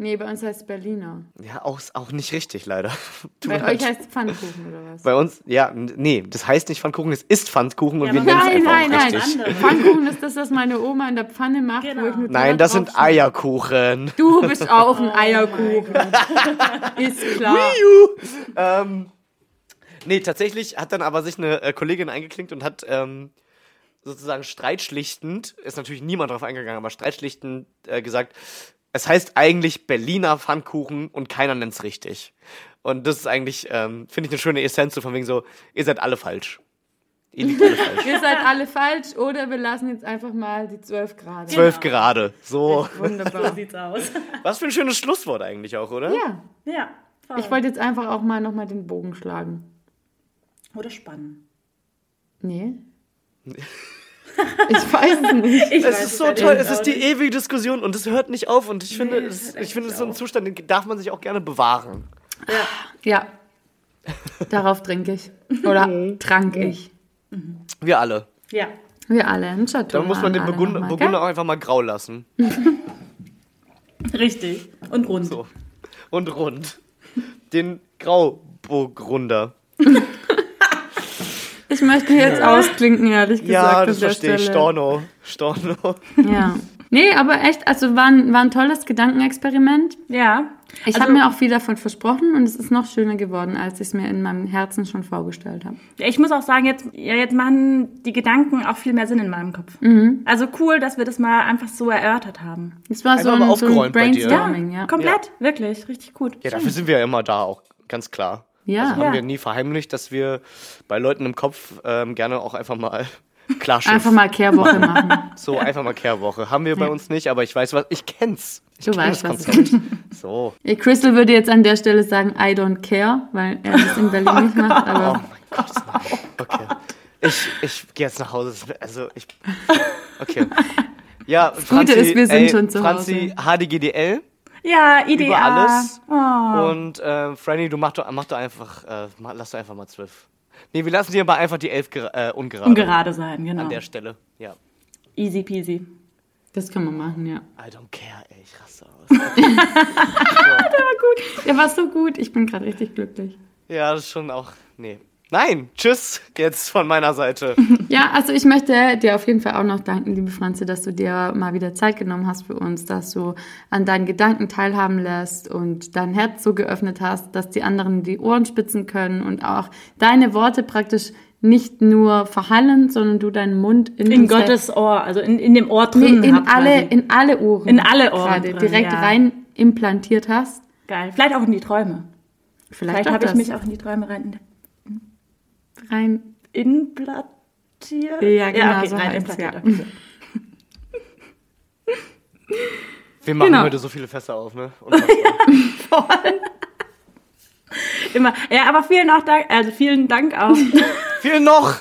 Nee, bei uns heißt es Berliner. Ja, auch, auch nicht richtig, leider. [laughs] Tut Bei mir euch heißt es Pfannkuchen oder was? Bei uns, ja, nee, das heißt nicht Pfannkuchen, es ist Pfannkuchen und Ja, wir aber nennen es Nein, einfach nein, nein. richtig. Andere. Pfannkuchen ist das, was meine Oma in der Pfanne macht, Genau. wo ich Nutella Nein, das sind. Eierkuchen. Du bist auch Oh ein Eierkuchen. ist klar. ähm, nee, tatsächlich hat dann aber sich eine äh, Kollegin eingeklinkt und hat ähm, sozusagen streitschlichtend, ist natürlich niemand drauf eingegangen, aber streitschlichtend äh, gesagt, es heißt eigentlich Berliner Pfannkuchen und keiner nennt's richtig. Und das ist eigentlich, ähm, finde ich, eine schöne Essenz, so von wegen so, ihr seid alle falsch. Ihr liegt alle falsch. [laughs] Ihr seid alle falsch oder wir lassen jetzt einfach mal die 12 Grad. Zwölf gerade. So. Wunderbar. So sieht's aus. [laughs] Was für ein schönes Schlusswort eigentlich auch, oder? Ja, Ja. voll. ich wollte jetzt einfach auch mal nochmal den Bogen schlagen. Oder spannen. Nee. [laughs] Ich weiß es [laughs] nicht. Ich Es ist so toll, es ist die ewige Diskussion und es hört nicht auf und ich finde, Nee, es, ich finde, es ist so ein. Zustand, den darf man sich auch gerne bewahren. Ja. Darauf trinke ich. Oder trank ich. Wir alle. Ja. Wir alle in Chateau. Da muss man den Burgunder, nochmal, Burgunder gell? auch einfach mal grau lassen. [laughs] Richtig. Und rund. So. Und rund. Den Grauburgunder. [laughs] Ich möchte jetzt ausklinken, ehrlich gesagt. Ja, das verstehe ich. Storno. Storno. Ja. Nee, aber echt, also war ein, war ein tolles Gedankenexperiment. Ja. Ich Also- habe mir auch viel davon versprochen und es ist noch schöner geworden, als ich es mir in meinem Herzen schon vorgestellt habe. Ja, Ich muss auch sagen, jetzt, ja, jetzt machen die Gedanken auch viel mehr Sinn in meinem Kopf. Mhm. Also cool, dass wir das mal einfach so erörtert haben. Es war so ein, so ein aufgeräumt bei dir. Brainstorming, ja. Komplett, wirklich, richtig gut. Ja, dafür sind wir ja immer da, auch ganz klar. Ja. Also haben Ja. wir nie verheimlicht, dass wir bei Leuten im Kopf ähm, gerne auch einfach mal [laughs] Klarschiff. Einfach mal Kehrwoche [laughs] machen. So, einfach mal Kehrwoche. Haben wir bei uns nicht, aber ich weiß was, ich kenn's. Ich Du kenn weißt, das was es Konzept. So. Crystal würde jetzt an der Stelle sagen, I don't care, weil er das in Berlin [laughs] nicht macht, Oh aber mein Gott, nein. Okay. Ich, ich gehe jetzt nach Hause. Also, ich. Okay. Ja, das Gute ist, wir sind schon zu Franzi, HDGDL Ja, ideal. über alles. Oh. Und äh, Franny, du mach doch, mach doch einfach, äh, lass doch einfach mal zwölf. Nee, wir lassen dir aber einfach die elf äh, ungerade. Ungerade sein, genau. An der Stelle. Ja. Easy peasy. das können wir machen, ja. I don't care, ey, ich raste aus. [laughs] Der war so gut, ich bin gerade richtig glücklich. ja, das ist schon auch. Nee. Nein, tschüss, jetzt von meiner Seite. [laughs] Ja, also ich möchte dir auf jeden Fall auch noch danken, liebe Franzi, dass du dir mal wieder Zeit genommen hast für uns, dass du an deinen Gedanken teilhaben lässt und dein Herz so geöffnet hast, dass die anderen die Ohren spitzen können und auch deine Worte praktisch nicht nur verhallen, sondern du deinen Mund in, In Gottes Ohr, also in, in dem Ohr nee, drin. in habt alle quasi. in alle Ohren In alle Ohren gerade drin, direkt ja. rein implantiert hast. Geil. Vielleicht auch in die Träume. Vielleicht, Vielleicht habe ich mich auch in die Träume rein rein implantiert. Ja, genau, okay, so rein implantiert. ja. Okay. Wir machen Genau. heute so viele Fässer auf, ne? Unfassbar. [laughs] Immer. Ja, aber vielen auch Dank, also vielen Dank auch. [laughs] Viel noch!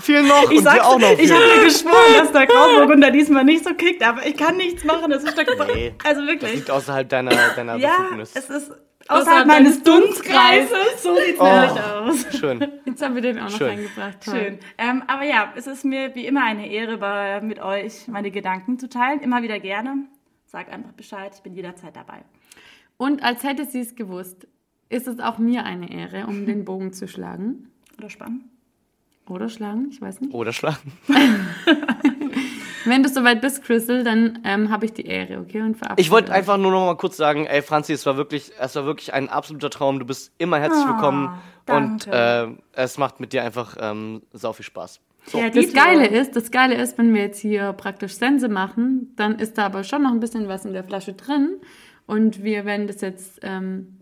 Viel noch! Ich und dir auch noch ich viel. habe mir geschworen, dass der Grauburgunder diesmal nicht so kickt, aber ich kann nichts machen. Das ist Stück Nee. Also Das wirklich. liegt außerhalb deiner, deiner Ja, Befugnis. es ist Außerhalb meines Dunstkreises. So sieht's Oh. nämlich aus. Schön. Jetzt haben wir den auch noch Schön. reingebracht. Toll. Schön. Ähm, aber ja, es ist mir wie immer eine Ehre, bei, mit euch meine Gedanken zu teilen. Immer wieder gerne. Sag einfach Bescheid, ich bin jederzeit dabei. Und als hätte sie es gewusst, ist es auch mir eine Ehre, um den [laughs] Bogen zu schlagen. Oder spannend? Oder schlagen, ich weiß nicht. Oder schlagen. [laughs] Wenn du soweit bist, Crystal, dann ähm, habe ich die Ehre, okay? Und verabschiede Ich wollte einfach nur noch mal kurz sagen, ey Franzi, es war wirklich, es war wirklich ein absoluter Traum. Du bist immer herzlich Ah, willkommen und danke. äh, es macht mit dir einfach ähm, sau viel Spaß. So. Ja, Das. Geile ist, das Geile ist, wenn wir jetzt hier praktisch Sense machen, dann ist da aber schon noch ein bisschen was in der Flasche drin. Und wir werden das jetzt, ähm,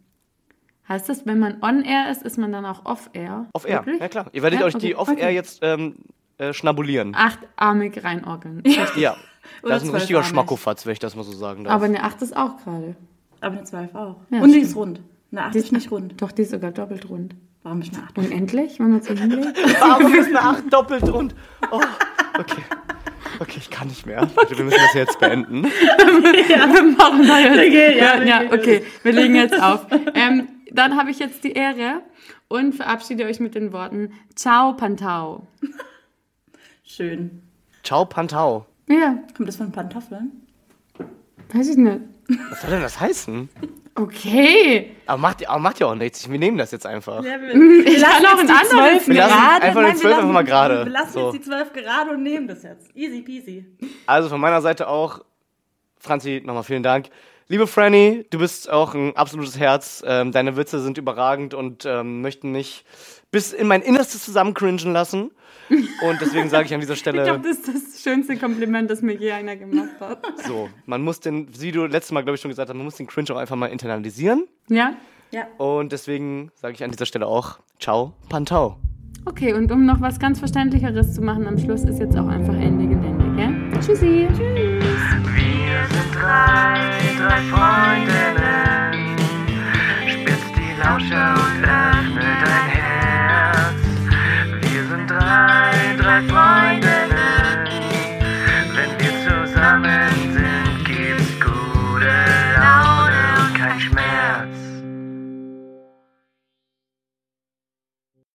heißt das, wenn man on-air ist, ist man dann auch off-air? Auf Air, Wirklich? ja klar. Ihr werdet Ja, euch die okay, auf Air okay. jetzt ähm, äh, schnabulieren. Achtarmig reinorgeln. [laughs] Ja. Das ist ein richtiger. Schmackofatz, wenn ich das mal so sagen darf. Aber eine Acht ist auch gerade. Aber eine 12 auch. Ja, Und die ist rund. Eine 8 ist nicht rund. Doch, die ist sogar doppelt rund. Warum ist eine 8? Unendlich, wenn man so hinlegt? [laughs] Warum ist eine 8 doppelt und. Oh, okay. Okay, ich kann nicht mehr. Leute, wir müssen das jetzt beenden. [laughs] wir machen da jetzt. Okay, ja, ja, ja, okay. okay, wir legen jetzt auf. Ähm, dann habe ich jetzt die Ehre und verabschiede euch mit den Worten Ciao Pantau. Schön. Ciao, Pantau. Ja, Kommt das von Pantoffeln? weiß ich nicht. Was soll denn das heißen? Okay. Aber macht, aber macht ja auch nichts. Wir nehmen das jetzt einfach. Ja, wir, wir Ich kann auch einen anderen. Wir lassen einfach den 12 einfach mal gerade. Wir lassen So. jetzt die 12 gerade und nehmen das jetzt. Easy peasy. Also von meiner Seite auch, Franzi, nochmal vielen Dank. Liebe Franny, du bist auch ein absolutes Herz. Ähm, deine Witze sind überragend und ähm, möchten mich bis in mein Innerstes zusammencringen lassen. Und deswegen sage ich an dieser Stelle. Ich glaube, das ist das schönste Kompliment, das mir je einer gemacht hat. So, man muss den, wie du letztes Mal, glaube ich, schon gesagt hast, man muss den Cringe auch einfach mal internalisieren. Ja? Ja. Und deswegen sage ich an dieser Stelle auch Ciao, Pantau. Okay, und um noch was ganz Verständlicheres zu machen am Schluss, ist jetzt auch einfach Ende Gelände, gell? Tschüssi. Tschüss. Wir sind drei, drei Freundinnen. Spitzt die Lauscher I find